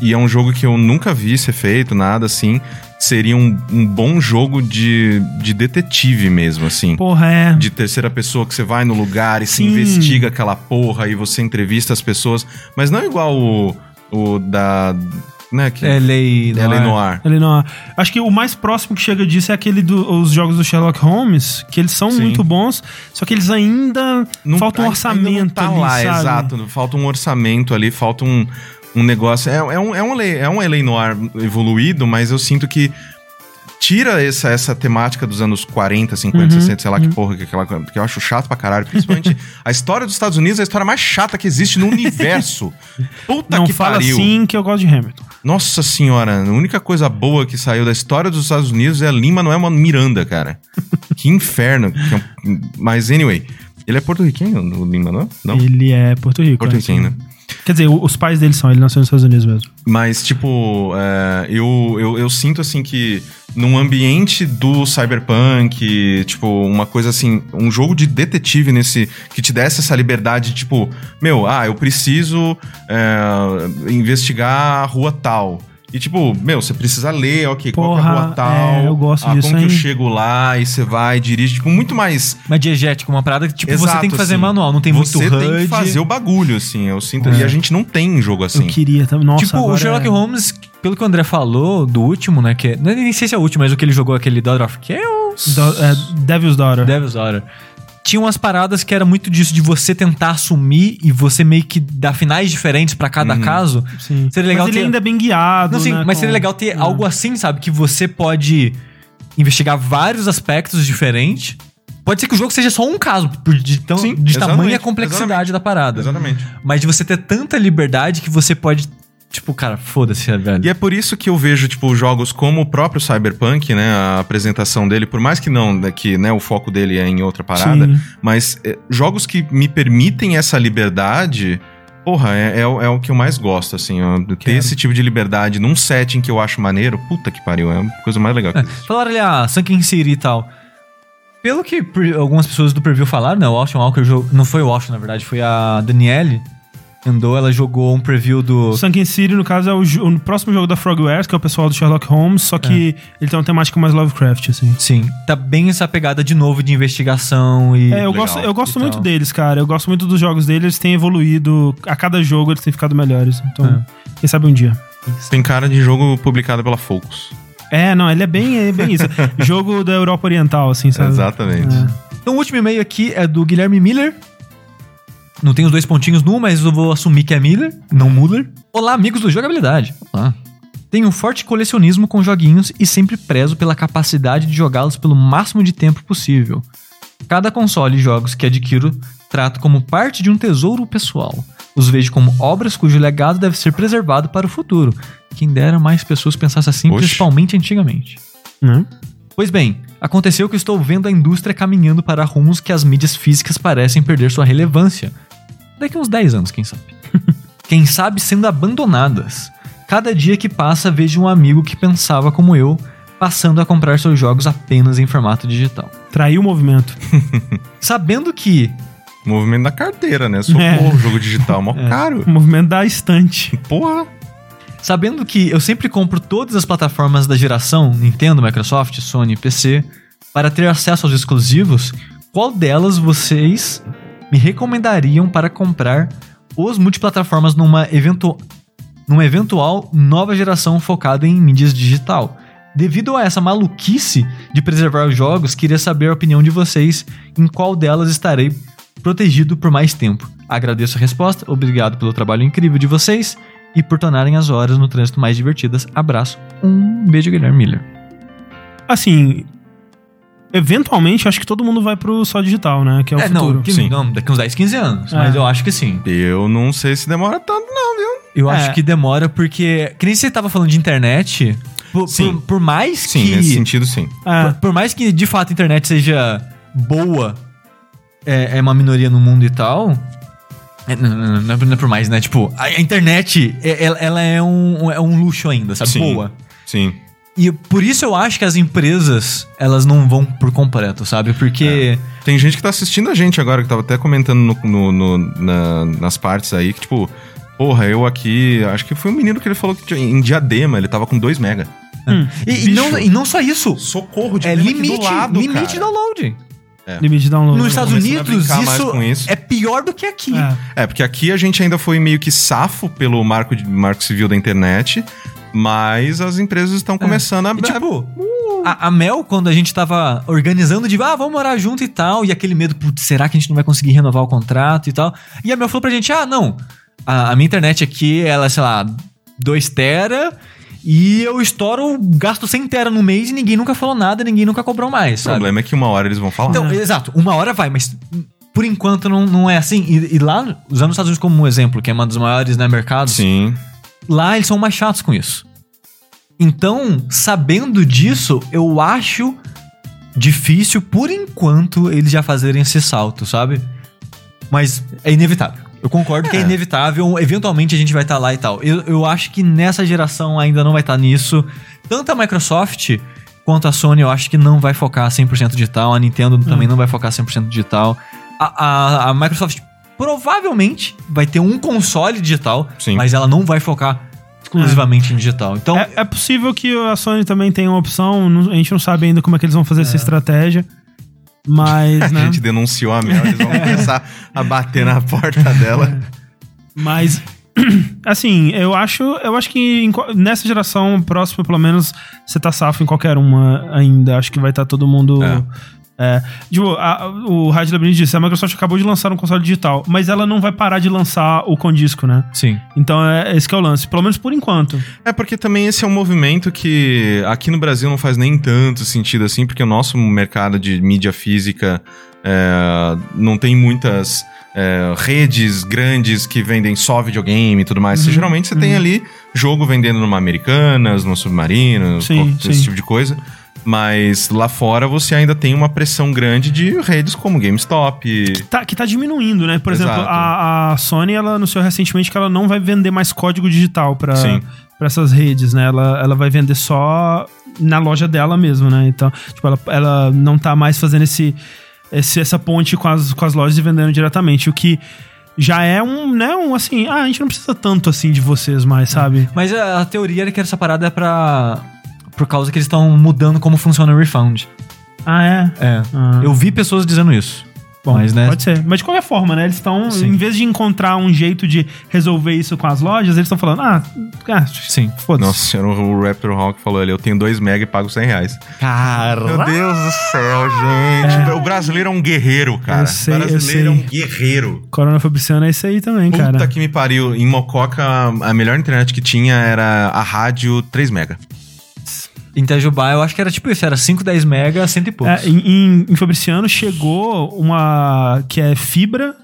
E é um jogo que eu nunca vi ser feito, nada assim. Seria um, um bom jogo de, de detetive mesmo, assim Porra, é. de terceira pessoa que você vai no lugar e se Sim. investiga aquela porra e você entrevista as pessoas, mas não igual o, o da. Né, que É lei. é Lei Noir. Ele não. Acho que o mais próximo que chega disso é aquele dos jogos do Sherlock Holmes, que eles são Sim. muito bons, só que eles ainda. Não- falta um ainda orçamento não tá ali, lá, sabe? exato. Falta um orçamento ali, falta um, um negócio. É, é, um, é, um, é um Noir evoluído, mas eu sinto que tira essa, essa temática dos anos 40, 50, Uhum, 60, sei lá que porra, que, aquela, que eu acho chato pra caralho. Principalmente [LAUGHS] a história dos Estados Unidos é a história mais chata que existe no universo. [LAUGHS] Puta não que fala pariu. assim que eu gosto de Hamilton. Nossa senhora, a única coisa boa que saiu da história dos Estados Unidos é a Lima Manuel Miranda, cara. [LAUGHS] que inferno. é Mas, anyway, ele é porto-riquenho, o Lima Manuel? Não? Ele é Porto Rico. Porto-riquenho, é, né? Quer dizer, os pais dele são, ele nasceu nos Estados Unidos mesmo. Mas, tipo, é, eu, eu, eu sinto, assim, que num ambiente do cyberpunk, tipo, uma coisa assim, um jogo de detetive nesse... Que te desse essa liberdade, tipo, meu, ah, eu preciso é, investigar a rua tal. E, tipo, meu, você precisa ler, ok, qual que é a Porra, rua tal. é, eu gosto ah, disso, Como que eu chego lá e você vai, dirige, tipo, muito mais... Mas diegético, uma parada que, tipo, você Exato, tem que fazer assim. manual, não tem você muito HUD. tem que fazer o bagulho, assim, eu sinto... É. E a gente não tem jogo assim. Eu queria também. Nossa, tipo, o Sherlock é- Holmes, pelo que o André falou, do último, né? Que é- nem sei se é o último, mas o que ele jogou aquele Daughter of Chaos. Do- é, Devil's Daughter. Devil's Daughter. Tinha umas paradas que era muito disso, de você tentar assumir e você meio que dar finais diferentes pra cada Uhum. caso. Sim. Seria legal mas ele ter- ainda é bem guiado, Não, sim, né, mas com- seria legal ter é. algo assim, sabe? Que você pode investigar vários aspectos diferentes. Pode ser que o jogo seja só um caso, de, tão, Sim, de tamanha exatamente, complexidade exatamente. da parada. Exatamente. Mas de você ter tanta liberdade que você pode. Tipo, cara, foda-se, velho. E é por isso que eu vejo, tipo, jogos como o próprio Cyberpunk, né? A apresentação dele, por mais que não, né, que né, o foco dele é em outra parada, Sim. mas é, jogos que me permitem essa liberdade. Porra, é, é o- é o que eu mais gosto, assim, ó, ter Quero. esse tipo de liberdade num setting que eu acho maneiro, puta que pariu, é a coisa mais legal que É, falaram ali, ah, Sunken City e tal. Pelo que algumas pessoas do preview falaram, né? O Austin Walker. Não foi o Austin, na verdade, foi a Daniele. Andou, ela jogou um preview do. Sunken City, no caso, é o, o próximo jogo da Frogwares, que é o pessoal do Sherlock Holmes, só que ele tem uma temática mais Lovecraft, assim. Sim, tá bem essa pegada de novo de investigação e. É, eu Legal. gosto, eu gosto muito tal. deles, cara. Eu gosto muito dos jogos deles, eles têm evoluído. A cada jogo eles têm ficado melhores. Então, quem sabe um dia. Tem cara de jogo publicado pela Focus. É, não, ele é bem, é bem isso. [LAUGHS] jogo da Europa Oriental, assim, sabe? Exatamente. É. Então o último e-mail aqui é do Guilherme Miller. Não tem os dois pontinhos no, mas eu vou assumir que é Miller, não Muller. Olá, amigos do Jogabilidade. Olá. Tenho um forte colecionismo com joguinhos e sempre prezo pela capacidade de jogá-los pelo máximo de tempo possível. Cada console e jogos que adquiro trato como parte de um tesouro pessoal. Os vejo como obras cujo legado deve ser preservado para o futuro. Quem dera mais pessoas pensassem assim, Oxe. principalmente antigamente. Né? Pois bem, aconteceu que estou vendo a indústria caminhando para rumos que as mídias físicas parecem perder sua relevância. Daqui uns 10 anos, quem sabe. [LAUGHS] quem sabe sendo abandonadas. Cada dia que passa vejo um amigo que pensava como eu, passando a comprar seus jogos apenas em formato digital. Traiu o movimento. [LAUGHS] Sabendo que Movimento da carteira, né? Socorro, É. jogo digital, mó [LAUGHS] O caro. movimento da estante. Porra. Sabendo que eu sempre compro todas as plataformas da geração Nintendo, Microsoft, Sony e PC para ter acesso aos exclusivos, qual delas vocês me recomendariam para comprar os multiplataformas numa, eventu numa eventual nova geração focada em mídias digital? Devido a essa maluquice de preservar os jogos, queria saber a opinião de vocês em qual delas estarei protegido por mais tempo. Agradeço a resposta, obrigado pelo trabalho incrível de vocês e por tornarem as horas no trânsito mais divertidas. Abraço. Um beijo, Guilherme Miller. Assim, eventualmente acho que todo mundo vai pro só digital, né? Que é o futuro. não, que- Sim. não, daqui uns 10, 15 anos. É. Mas eu acho que sim. Eu não sei se demora tanto, não, viu? Eu É. acho que demora porque. Que nem você tava falando de internet. Por, Sim. por, por mais Sim, que. nesse sentido, sim. É, Por, por mais que de fato a internet seja boa, é, é uma minoria no mundo e tal. é, não, não, não, não é por mais, né? Tipo, a a internet, é- ela, ela é, um, é um luxo ainda, sabe? Sim. Boa. Sim. E por isso eu acho que as empresas, elas não vão por completo, sabe? Porque. Tem gente que tá assistindo a gente agora, que tava até comentando no, no- no- na- nas partes aí, que tipo, porra, eu aqui. Acho que foi um menino que ele falou que tinha- em diadema ele tava com 2 mega. E, e Bicho. não, e não só isso. Socorro de É limite, limite de download. limite de download. Nos Estados Unidos, isso, isso. é pior do que aqui. É. É, porque aqui a gente ainda foi meio que safo pelo marco, de- marco civil da internet, mas as empresas estão começando a. E, tipo, a, a Mel, quando a gente tava organizando de, ah, vamos morar junto e tal, e aquele medo, putz, será que a gente não vai conseguir renovar o contrato e tal? E a Mel falou pra gente, ah, não, a, a minha internet aqui, ela é, sei lá, 2 tera, E eu estouro, gasto 100 tera no mês e ninguém nunca falou nada, ninguém nunca cobrou mais, O sabe? problema é que uma hora eles vão falar. Então, exato, uma hora vai, mas por enquanto não, não é assim. E, e lá, usando os Estados Unidos como um exemplo, que é uma dos maiores né, mercados, Sim. Lá eles são mais chatos com isso. Então, sabendo disso, eu acho difícil, por enquanto, eles já fazerem esse salto, sabe? Mas é inevitável. Eu concordo que é É. inevitável, eventualmente a gente vai estar lá e tal. Eu, eu acho que nessa geração ainda não vai estar nisso. Tanto a Microsoft quanto a Sony, eu acho que não vai focar 100% digital. A Nintendo também não vai focar 100% digital. A, a, a Microsoft provavelmente vai ter um console digital, Sim. mas ela não vai focar exclusivamente em digital. Então, É, é possível que a Sony também tenha uma opção, não- a gente não sabe ainda como é que eles vão fazer essa estratégia. Mas, [LAUGHS] A né? gente denunciou a Mel, eles vão começar a bater na porta dela. [LAUGHS] Mas, [CLEARS THROAT] assim, eu acho, eu acho que em nessa geração próxima, pelo menos, você tá safo em qualquer uma ainda. Acho que vai estar todo mundo. É. É. Tipo, a- o Rádio Labyrinth disse: a Microsoft acabou de lançar um console digital, mas ela não vai parar de lançar o com disco, né? sim. Então é esse que é o lance, pelo menos por enquanto. É porque também esse é um movimento que aqui no Brasil não faz nem tanto sentido assim, porque o nosso mercado de mídia física é, não tem muitas é, redes grandes que vendem só videogame e tudo mais. Uhum, Geralmente você tem ali jogo vendendo numa Americanas, no Submarino, Sim, esse sim. tipo de coisa. Mas lá fora você ainda tem uma pressão grande de redes como GameStop. Tá, que tá diminuindo, né? Por exemplo, Exato. a, a Sony ela anunciou recentemente que ela não vai vender mais código digital pra essas redes, né? Ela, ela vai vender só na loja dela mesmo, né? Então, tipo, ela, ela não tá mais fazendo esse, esse- essa ponte com as, com as lojas e vendendo diretamente, o que já é um, né, um assim, ah, a gente não precisa tanto assim de vocês mais, sabe? Mas a, a teoria é que essa parada é pra. Por causa que eles estão mudando como funciona o refund. Ah, é? É. Ah. Eu vi pessoas dizendo isso. Bom, mas, né? pode ser. Mas de qualquer forma, né? Eles estão, em vez de encontrar um jeito de resolver isso com as lojas, eles estão falando, ah, ah Sim. foda-se. Nossa senhora, o Raptor Hawk falou ali, eu tenho 2 mega e pago 100 reais. Cara. Meu Deus do céu, gente. O brasileiro é um guerreiro, cara. Eu sei, o eu brasileiro é sei. um guerreiro. Corona Fabriciano é isso aí também, Puta cara. que me pariu. Em Mococa, a melhor internet que tinha era a rádio 3 mega. Em Itajubá, eu acho que era tipo isso, era 5, 10 mega, cento e poucos. É, em, em, Fabriciano chegou uma que é fibra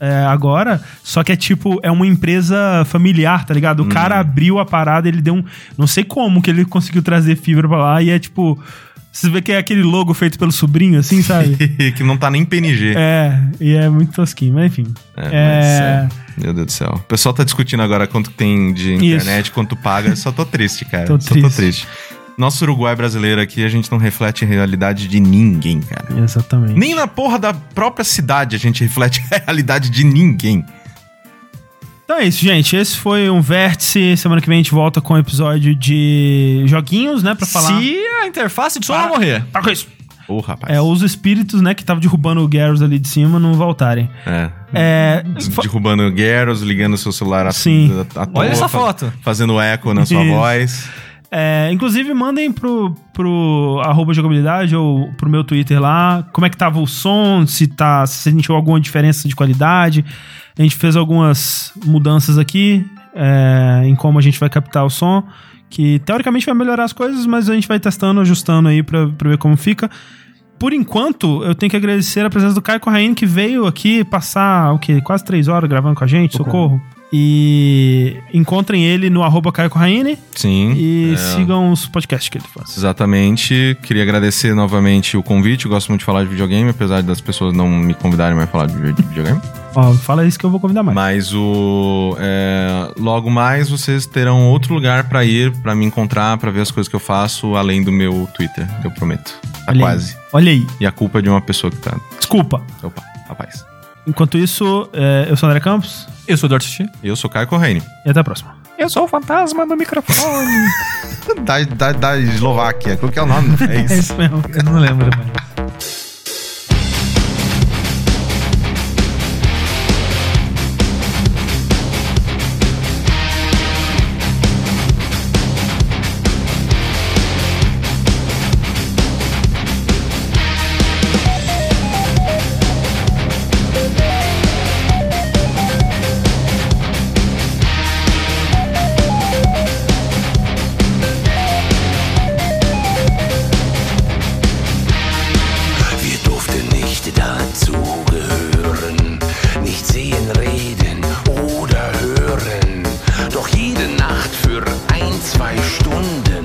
é, agora, só que é tipo, é uma empresa familiar, tá ligado? O Hum. cara abriu a parada, ele deu um. Não sei como que ele conseguiu trazer fibra pra lá, e é tipo. Você vê que é aquele logo feito pelo sobrinho, assim, [LAUGHS] sabe? que não tá nem PNG. é, e é muito tosquinho, mas enfim. É, mas, É. é, Meu Deus do céu. O pessoal tá discutindo agora quanto tem de internet, quanto paga. Eu Só tô triste, cara. Tô Só tô triste. Nosso Uruguai brasileiro aqui, a gente não reflete a realidade de ninguém, cara. Exatamente. Nem na porra da própria cidade a gente reflete [LAUGHS] a realidade de ninguém. Então é isso, gente. Esse foi um vértice. Semana que vem a gente volta com um episódio de joguinhos, né? Pra falar. Se a interface de som não morrer. Para com isso. Ô, rapaz. É, os espíritos, né, que estavam derrubando o Garrus ali de cima não voltarem. É. É. Derrubando Garros, ligando seu celular a, Sim. a, a Olha toa, essa foto. Fazendo eco na sua Isso. voz. É, inclusive, mandem pro, pro arroba jogabilidade ou pro meu Twitter lá como é que tava o som, se, tá, se sentiu alguma diferença de qualidade. A gente fez algumas mudanças aqui é, em como a gente vai captar o som, que teoricamente vai melhorar as coisas, mas a gente vai testando, ajustando aí pra, pra ver como fica. Por enquanto, eu tenho que agradecer a presença do Caio Corraine, que veio aqui passar, o quê? Quase três horas gravando com a gente, socorro. E encontrem ele no arroba Caio Corraine Sim. e é, sigam os podcasts que ele faz. Exatamente. Queria agradecer novamente o convite. Eu gosto muito de falar de videogame, apesar das pessoas não me convidarem mais a falar de vide- videogame. Ó, fala isso que eu vou convidar mais. Mas o é, logo mais vocês terão outro lugar pra ir, pra me encontrar, pra ver as coisas que eu faço, além do meu Twitter, eu prometo. Tá Olha aí. quase. Olha aí. E a culpa é de uma pessoa que tá. Desculpa. Opa, rapaz. Enquanto isso, é, eu sou o André Campos Eu sou o Eduardo Sushi. Eu sou Caio Correine. e até a próxima. Eu sou o fantasma do microfone. [LAUGHS] da, da, da Eslováquia. Qual que é o nome? É [LAUGHS] É isso. isso mesmo. eu não lembro mais. Doch jede Nacht für ein, zwei Stunden